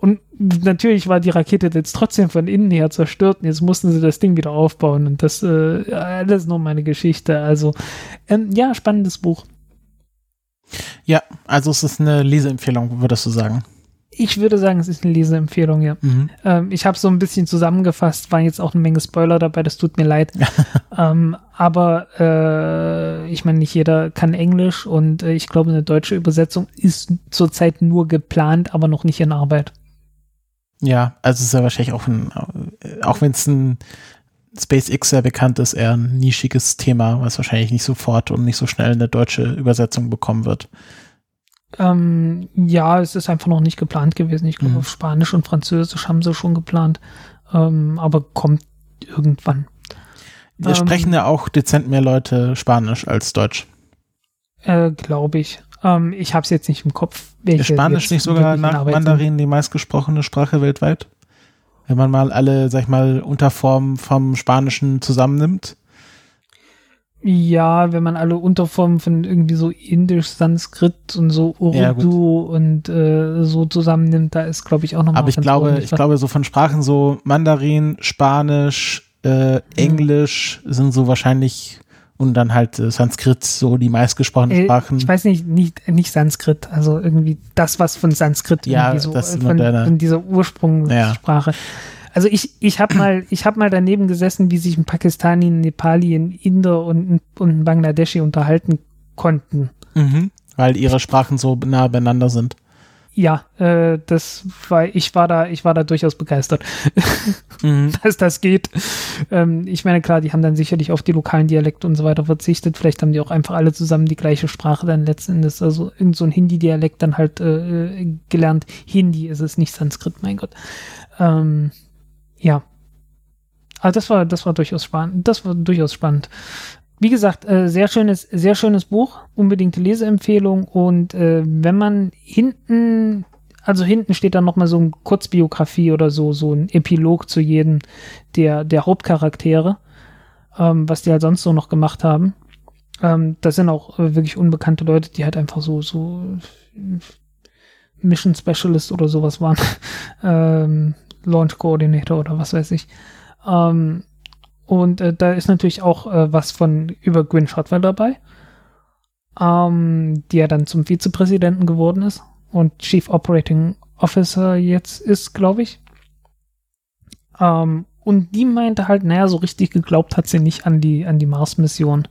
und natürlich war die Rakete jetzt trotzdem von innen her zerstört und jetzt mussten sie das Ding wieder aufbauen und das äh, alles nur meine Geschichte. Also ähm, ja, spannendes Buch. Ja, also es ist eine Leseempfehlung, würdest du sagen? Ich würde sagen, es ist eine Leseempfehlung, ja. Mhm. Ähm, ich habe so ein bisschen zusammengefasst, waren jetzt auch eine Menge Spoiler dabei, das tut mir leid. ähm, aber äh, ich meine, nicht jeder kann Englisch und äh, ich glaube, eine deutsche Übersetzung ist zurzeit nur geplant, aber noch nicht in Arbeit. Ja, also es ist ja wahrscheinlich auch ein, äh, auch wenn es ein SpaceX sehr bekannt ist, eher ein nischiges Thema, was wahrscheinlich nicht sofort und nicht so schnell eine deutsche Übersetzung bekommen wird. Ähm, ja, es ist einfach noch nicht geplant gewesen. Ich glaube, mhm. auf Spanisch und Französisch haben sie schon geplant, ähm, aber kommt irgendwann. Wir ähm, sprechen ja auch dezent mehr Leute Spanisch als Deutsch. Äh, glaube ich. Ähm, ich habe es jetzt nicht im Kopf. Ist Spanisch nicht sogar nach Mandarin die meistgesprochene Sprache weltweit? Wenn man mal alle, sag ich mal, Unterformen vom Spanischen zusammennimmt. Ja, wenn man alle Unterformen von irgendwie so Indisch, Sanskrit und so Urdu ja, und äh, so zusammennimmt, da ist, glaube ich, auch nochmal. Aber ich glaube, ich glaube, so von Sprachen so Mandarin, Spanisch, äh. Englisch hm. sind so wahrscheinlich und dann halt äh, Sanskrit so die meistgesprochenen äh, Sprachen. Ich weiß nicht, nicht, nicht Sanskrit, also irgendwie das, was von Sanskrit ja, irgendwie so, das von, von dieser Ursprungssprache. Ja. Also ich, ich habe mal, ich habe mal daneben gesessen, wie sich ein Pakistani, ein Nepali, ein Inder und ein, und ein Bangladeschi unterhalten konnten. Mhm, weil ihre Sprachen so nah beieinander sind. Ja, äh, das war, ich war da, ich war da durchaus begeistert, mhm. dass das geht. Ähm, ich meine, klar, die haben dann sicherlich auf die lokalen Dialekte und so weiter verzichtet. Vielleicht haben die auch einfach alle zusammen die gleiche Sprache dann letzten Endes, also irgend so ein Hindi-Dialekt dann halt äh, gelernt. Hindi ist es, nicht Sanskrit, mein Gott. Ähm, ja. Aber das war, das war durchaus spannend. Das war durchaus spannend. Wie gesagt, äh, sehr schönes, sehr schönes Buch, unbedingte Leseempfehlung. Und äh, wenn man hinten, also hinten steht dann nochmal so ein Kurzbiografie oder so, so ein Epilog zu jedem der, der Hauptcharaktere, ähm, was die halt sonst so noch gemacht haben. Ähm, das sind auch äh, wirklich unbekannte Leute, die halt einfach so, so Mission Specialist oder sowas waren. ähm, Launch Coordinator oder was weiß ich. Ähm, und äh, da ist natürlich auch äh, was von über Gwyn Shotwell dabei, ähm, die ja dann zum Vizepräsidenten geworden ist und Chief Operating Officer jetzt ist, glaube ich. Ähm, und die meinte halt, naja, so richtig geglaubt hat sie nicht an die, an die Mars-Mission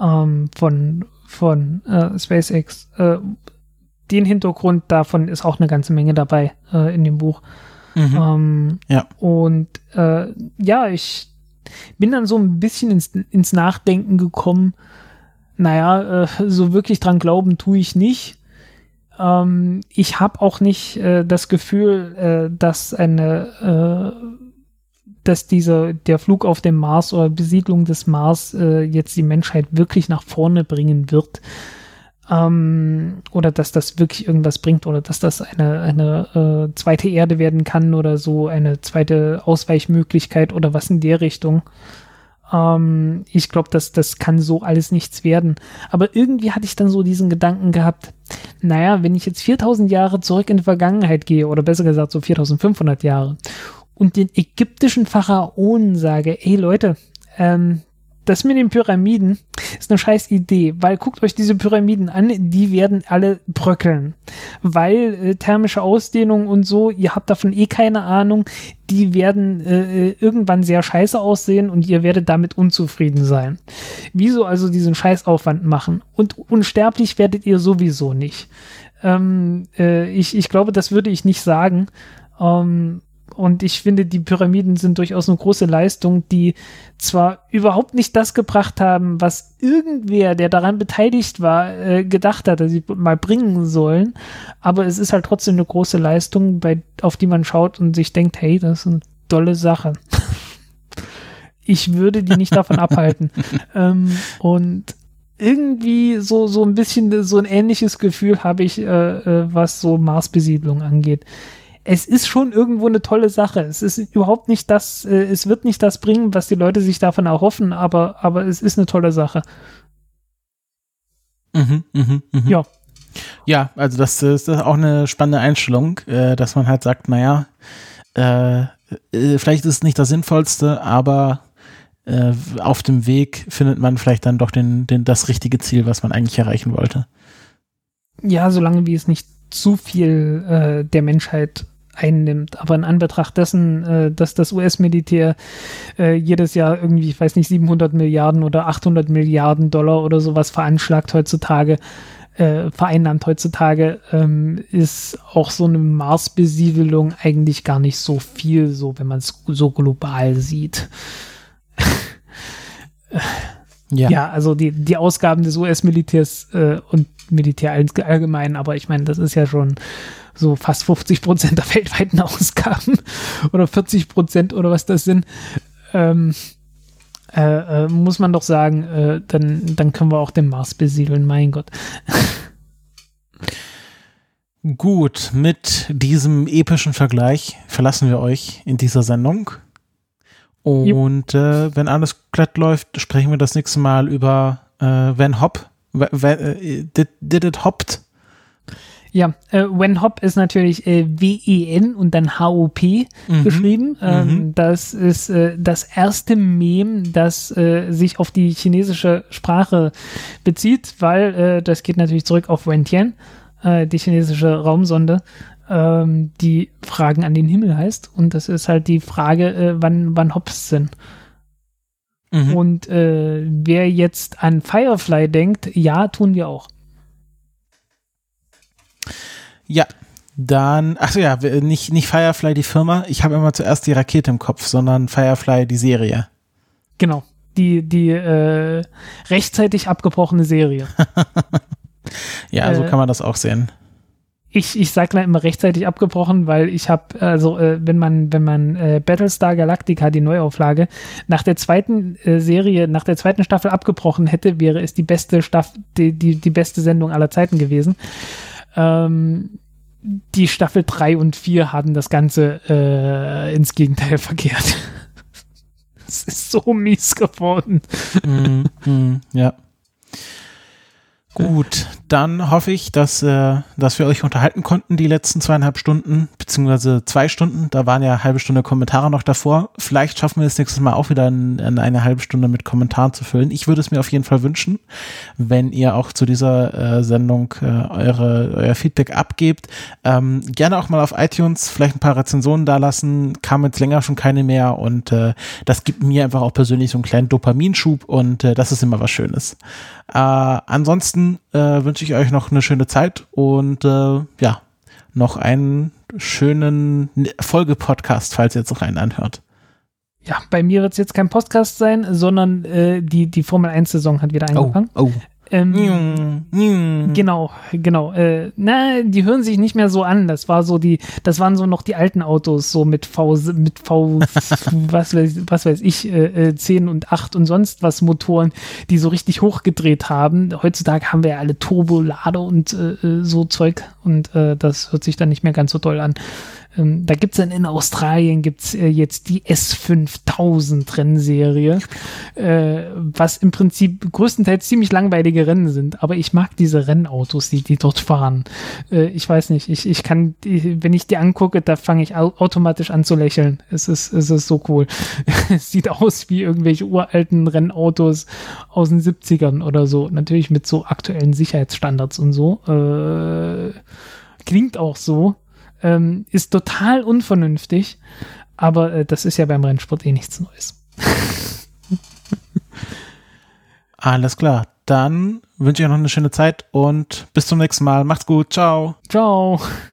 ähm, von, von äh, SpaceX. Äh, den Hintergrund davon ist auch eine ganze Menge dabei äh, in dem Buch. Mhm. Ähm, ja. Und äh, ja, ich bin dann so ein bisschen ins, ins Nachdenken gekommen. Naja, äh, so wirklich dran glauben tue ich nicht. Ähm, ich habe auch nicht äh, das Gefühl, äh, dass eine, äh, dass dieser der Flug auf dem Mars oder Besiedlung des Mars äh, jetzt die Menschheit wirklich nach vorne bringen wird. Ähm, oder dass das wirklich irgendwas bringt oder dass das eine, eine äh, zweite Erde werden kann oder so eine zweite Ausweichmöglichkeit oder was in der Richtung. Ähm, ich glaube, dass das kann so alles nichts werden. Aber irgendwie hatte ich dann so diesen Gedanken gehabt, naja, wenn ich jetzt 4000 Jahre zurück in die Vergangenheit gehe oder besser gesagt so 4500 Jahre und den ägyptischen Pharaonen sage, ey Leute, ähm, das mit den Pyramiden ist eine scheiß Idee, weil guckt euch diese Pyramiden an, die werden alle bröckeln. Weil äh, thermische Ausdehnung und so, ihr habt davon eh keine Ahnung, die werden äh, irgendwann sehr scheiße aussehen und ihr werdet damit unzufrieden sein. Wieso also diesen Scheißaufwand machen? Und unsterblich werdet ihr sowieso nicht. Ähm, äh, ich, ich glaube, das würde ich nicht sagen. Ähm, und ich finde, die Pyramiden sind durchaus eine große Leistung, die zwar überhaupt nicht das gebracht haben, was irgendwer, der daran beteiligt war, äh, gedacht hatte, sie mal bringen sollen, aber es ist halt trotzdem eine große Leistung, bei, auf die man schaut und sich denkt, hey, das ist eine tolle Sache. ich würde die nicht davon abhalten. Ähm, und irgendwie so, so ein bisschen so ein ähnliches Gefühl habe ich, äh, äh, was so Marsbesiedlung angeht es ist schon irgendwo eine tolle Sache. Es ist überhaupt nicht das, äh, es wird nicht das bringen, was die Leute sich davon erhoffen, aber, aber es ist eine tolle Sache. Mhm, mhm, mhm. Ja. Ja, also das ist auch eine spannende Einstellung, äh, dass man halt sagt, naja, äh, äh, vielleicht ist es nicht das Sinnvollste, aber äh, auf dem Weg findet man vielleicht dann doch den, den, das richtige Ziel, was man eigentlich erreichen wollte. Ja, solange wie es nicht zu viel äh, der Menschheit einnimmt. Aber in Anbetracht dessen, äh, dass das US-Militär äh, jedes Jahr irgendwie, ich weiß nicht, 700 Milliarden oder 800 Milliarden Dollar oder sowas veranschlagt heutzutage, äh, vereinnahmt heutzutage, ähm, ist auch so eine Marsbesiedelung eigentlich gar nicht so viel, so wenn man es so global sieht. ja. ja, also die, die Ausgaben des US-Militärs äh, und Militär allgemein, aber ich meine, das ist ja schon so fast 50 Prozent der weltweiten Ausgaben oder 40 Prozent oder was das sind. Ähm, äh, äh, muss man doch sagen, äh, dann, dann können wir auch den Mars besiedeln, mein Gott. Gut, mit diesem epischen Vergleich verlassen wir euch in dieser Sendung. Und äh, wenn alles glatt läuft, sprechen wir das nächste Mal über Van Hop. Äh, did, did it hopped? Ja, äh, When Hop ist natürlich äh, W-E-N und dann H-O-P mhm. geschrieben. Ähm, mhm. Das ist äh, das erste Meme, das äh, sich auf die chinesische Sprache bezieht, weil äh, das geht natürlich zurück auf Wentian, äh, die chinesische Raumsonde, ähm, die Fragen an den Himmel heißt. Und das ist halt die Frage, äh, wann, wann Hops sind. Mhm. Und äh, wer jetzt an Firefly denkt, ja, tun wir auch. Ja, dann, achso ja, nicht, nicht Firefly die Firma. Ich habe immer zuerst die Rakete im Kopf, sondern Firefly die Serie. Genau, die, die äh, rechtzeitig abgebrochene Serie. ja, so äh, kann man das auch sehen. Ich, ich sage da immer rechtzeitig abgebrochen, weil ich habe, also äh, wenn man, wenn man äh, Battlestar Galactica, die Neuauflage, nach der zweiten äh, Serie, nach der zweiten Staffel abgebrochen hätte, wäre es die beste Staffel, die, die, die beste Sendung aller Zeiten gewesen. Ähm, die Staffel 3 und 4 haben das Ganze äh, ins Gegenteil verkehrt. Es ist so mies geworden. Mm, mm, ja. Gut, dann hoffe ich, dass, äh, dass wir euch unterhalten konnten die letzten zweieinhalb Stunden, beziehungsweise zwei Stunden. Da waren ja eine halbe Stunde Kommentare noch davor. Vielleicht schaffen wir es nächstes Mal auch wieder in, in eine halbe Stunde mit Kommentaren zu füllen. Ich würde es mir auf jeden Fall wünschen, wenn ihr auch zu dieser äh, Sendung äh, eure, euer Feedback abgebt. Ähm, gerne auch mal auf iTunes vielleicht ein paar Rezensionen dalassen. Kam jetzt länger schon keine mehr und äh, das gibt mir einfach auch persönlich so einen kleinen Dopaminschub und äh, das ist immer was Schönes. Äh, ansonsten äh, wünsche ich euch noch eine schöne Zeit und äh, ja, noch einen schönen Folgepodcast, falls ihr jetzt noch einen anhört. Ja, bei mir wird es jetzt kein Podcast sein, sondern äh, die, die Formel 1-Saison hat wieder oh, angefangen. Oh, oh. Ähm, genau, genau. Äh, na, die hören sich nicht mehr so an. Das war so die, das waren so noch die alten Autos, so mit V, mit V, was weiß, was weiß ich, äh, 10 äh, und 8 und sonst was Motoren, die so richtig hochgedreht haben. Heutzutage haben wir ja alle Turbolader und äh, äh, so Zeug und äh, das hört sich dann nicht mehr ganz so toll an. Ähm, da gibt's dann in Australien gibt's äh, jetzt die S5000 Rennserie, äh, was im Prinzip größtenteils ziemlich langweilige Rennen sind. Aber ich mag diese Rennautos, die die dort fahren. Äh, ich weiß nicht, ich, ich kann, wenn ich die angucke, da fange ich au automatisch an zu lächeln. Es ist, es ist so cool. es sieht aus wie irgendwelche uralten Rennautos aus den 70ern oder so. Natürlich mit so aktuellen Sicherheitsstandards und so. Äh, klingt auch so. Ähm, ist total unvernünftig, aber äh, das ist ja beim Rennsport eh nichts Neues. Alles klar. Dann wünsche ich euch noch eine schöne Zeit und bis zum nächsten Mal. Macht's gut. Ciao. Ciao.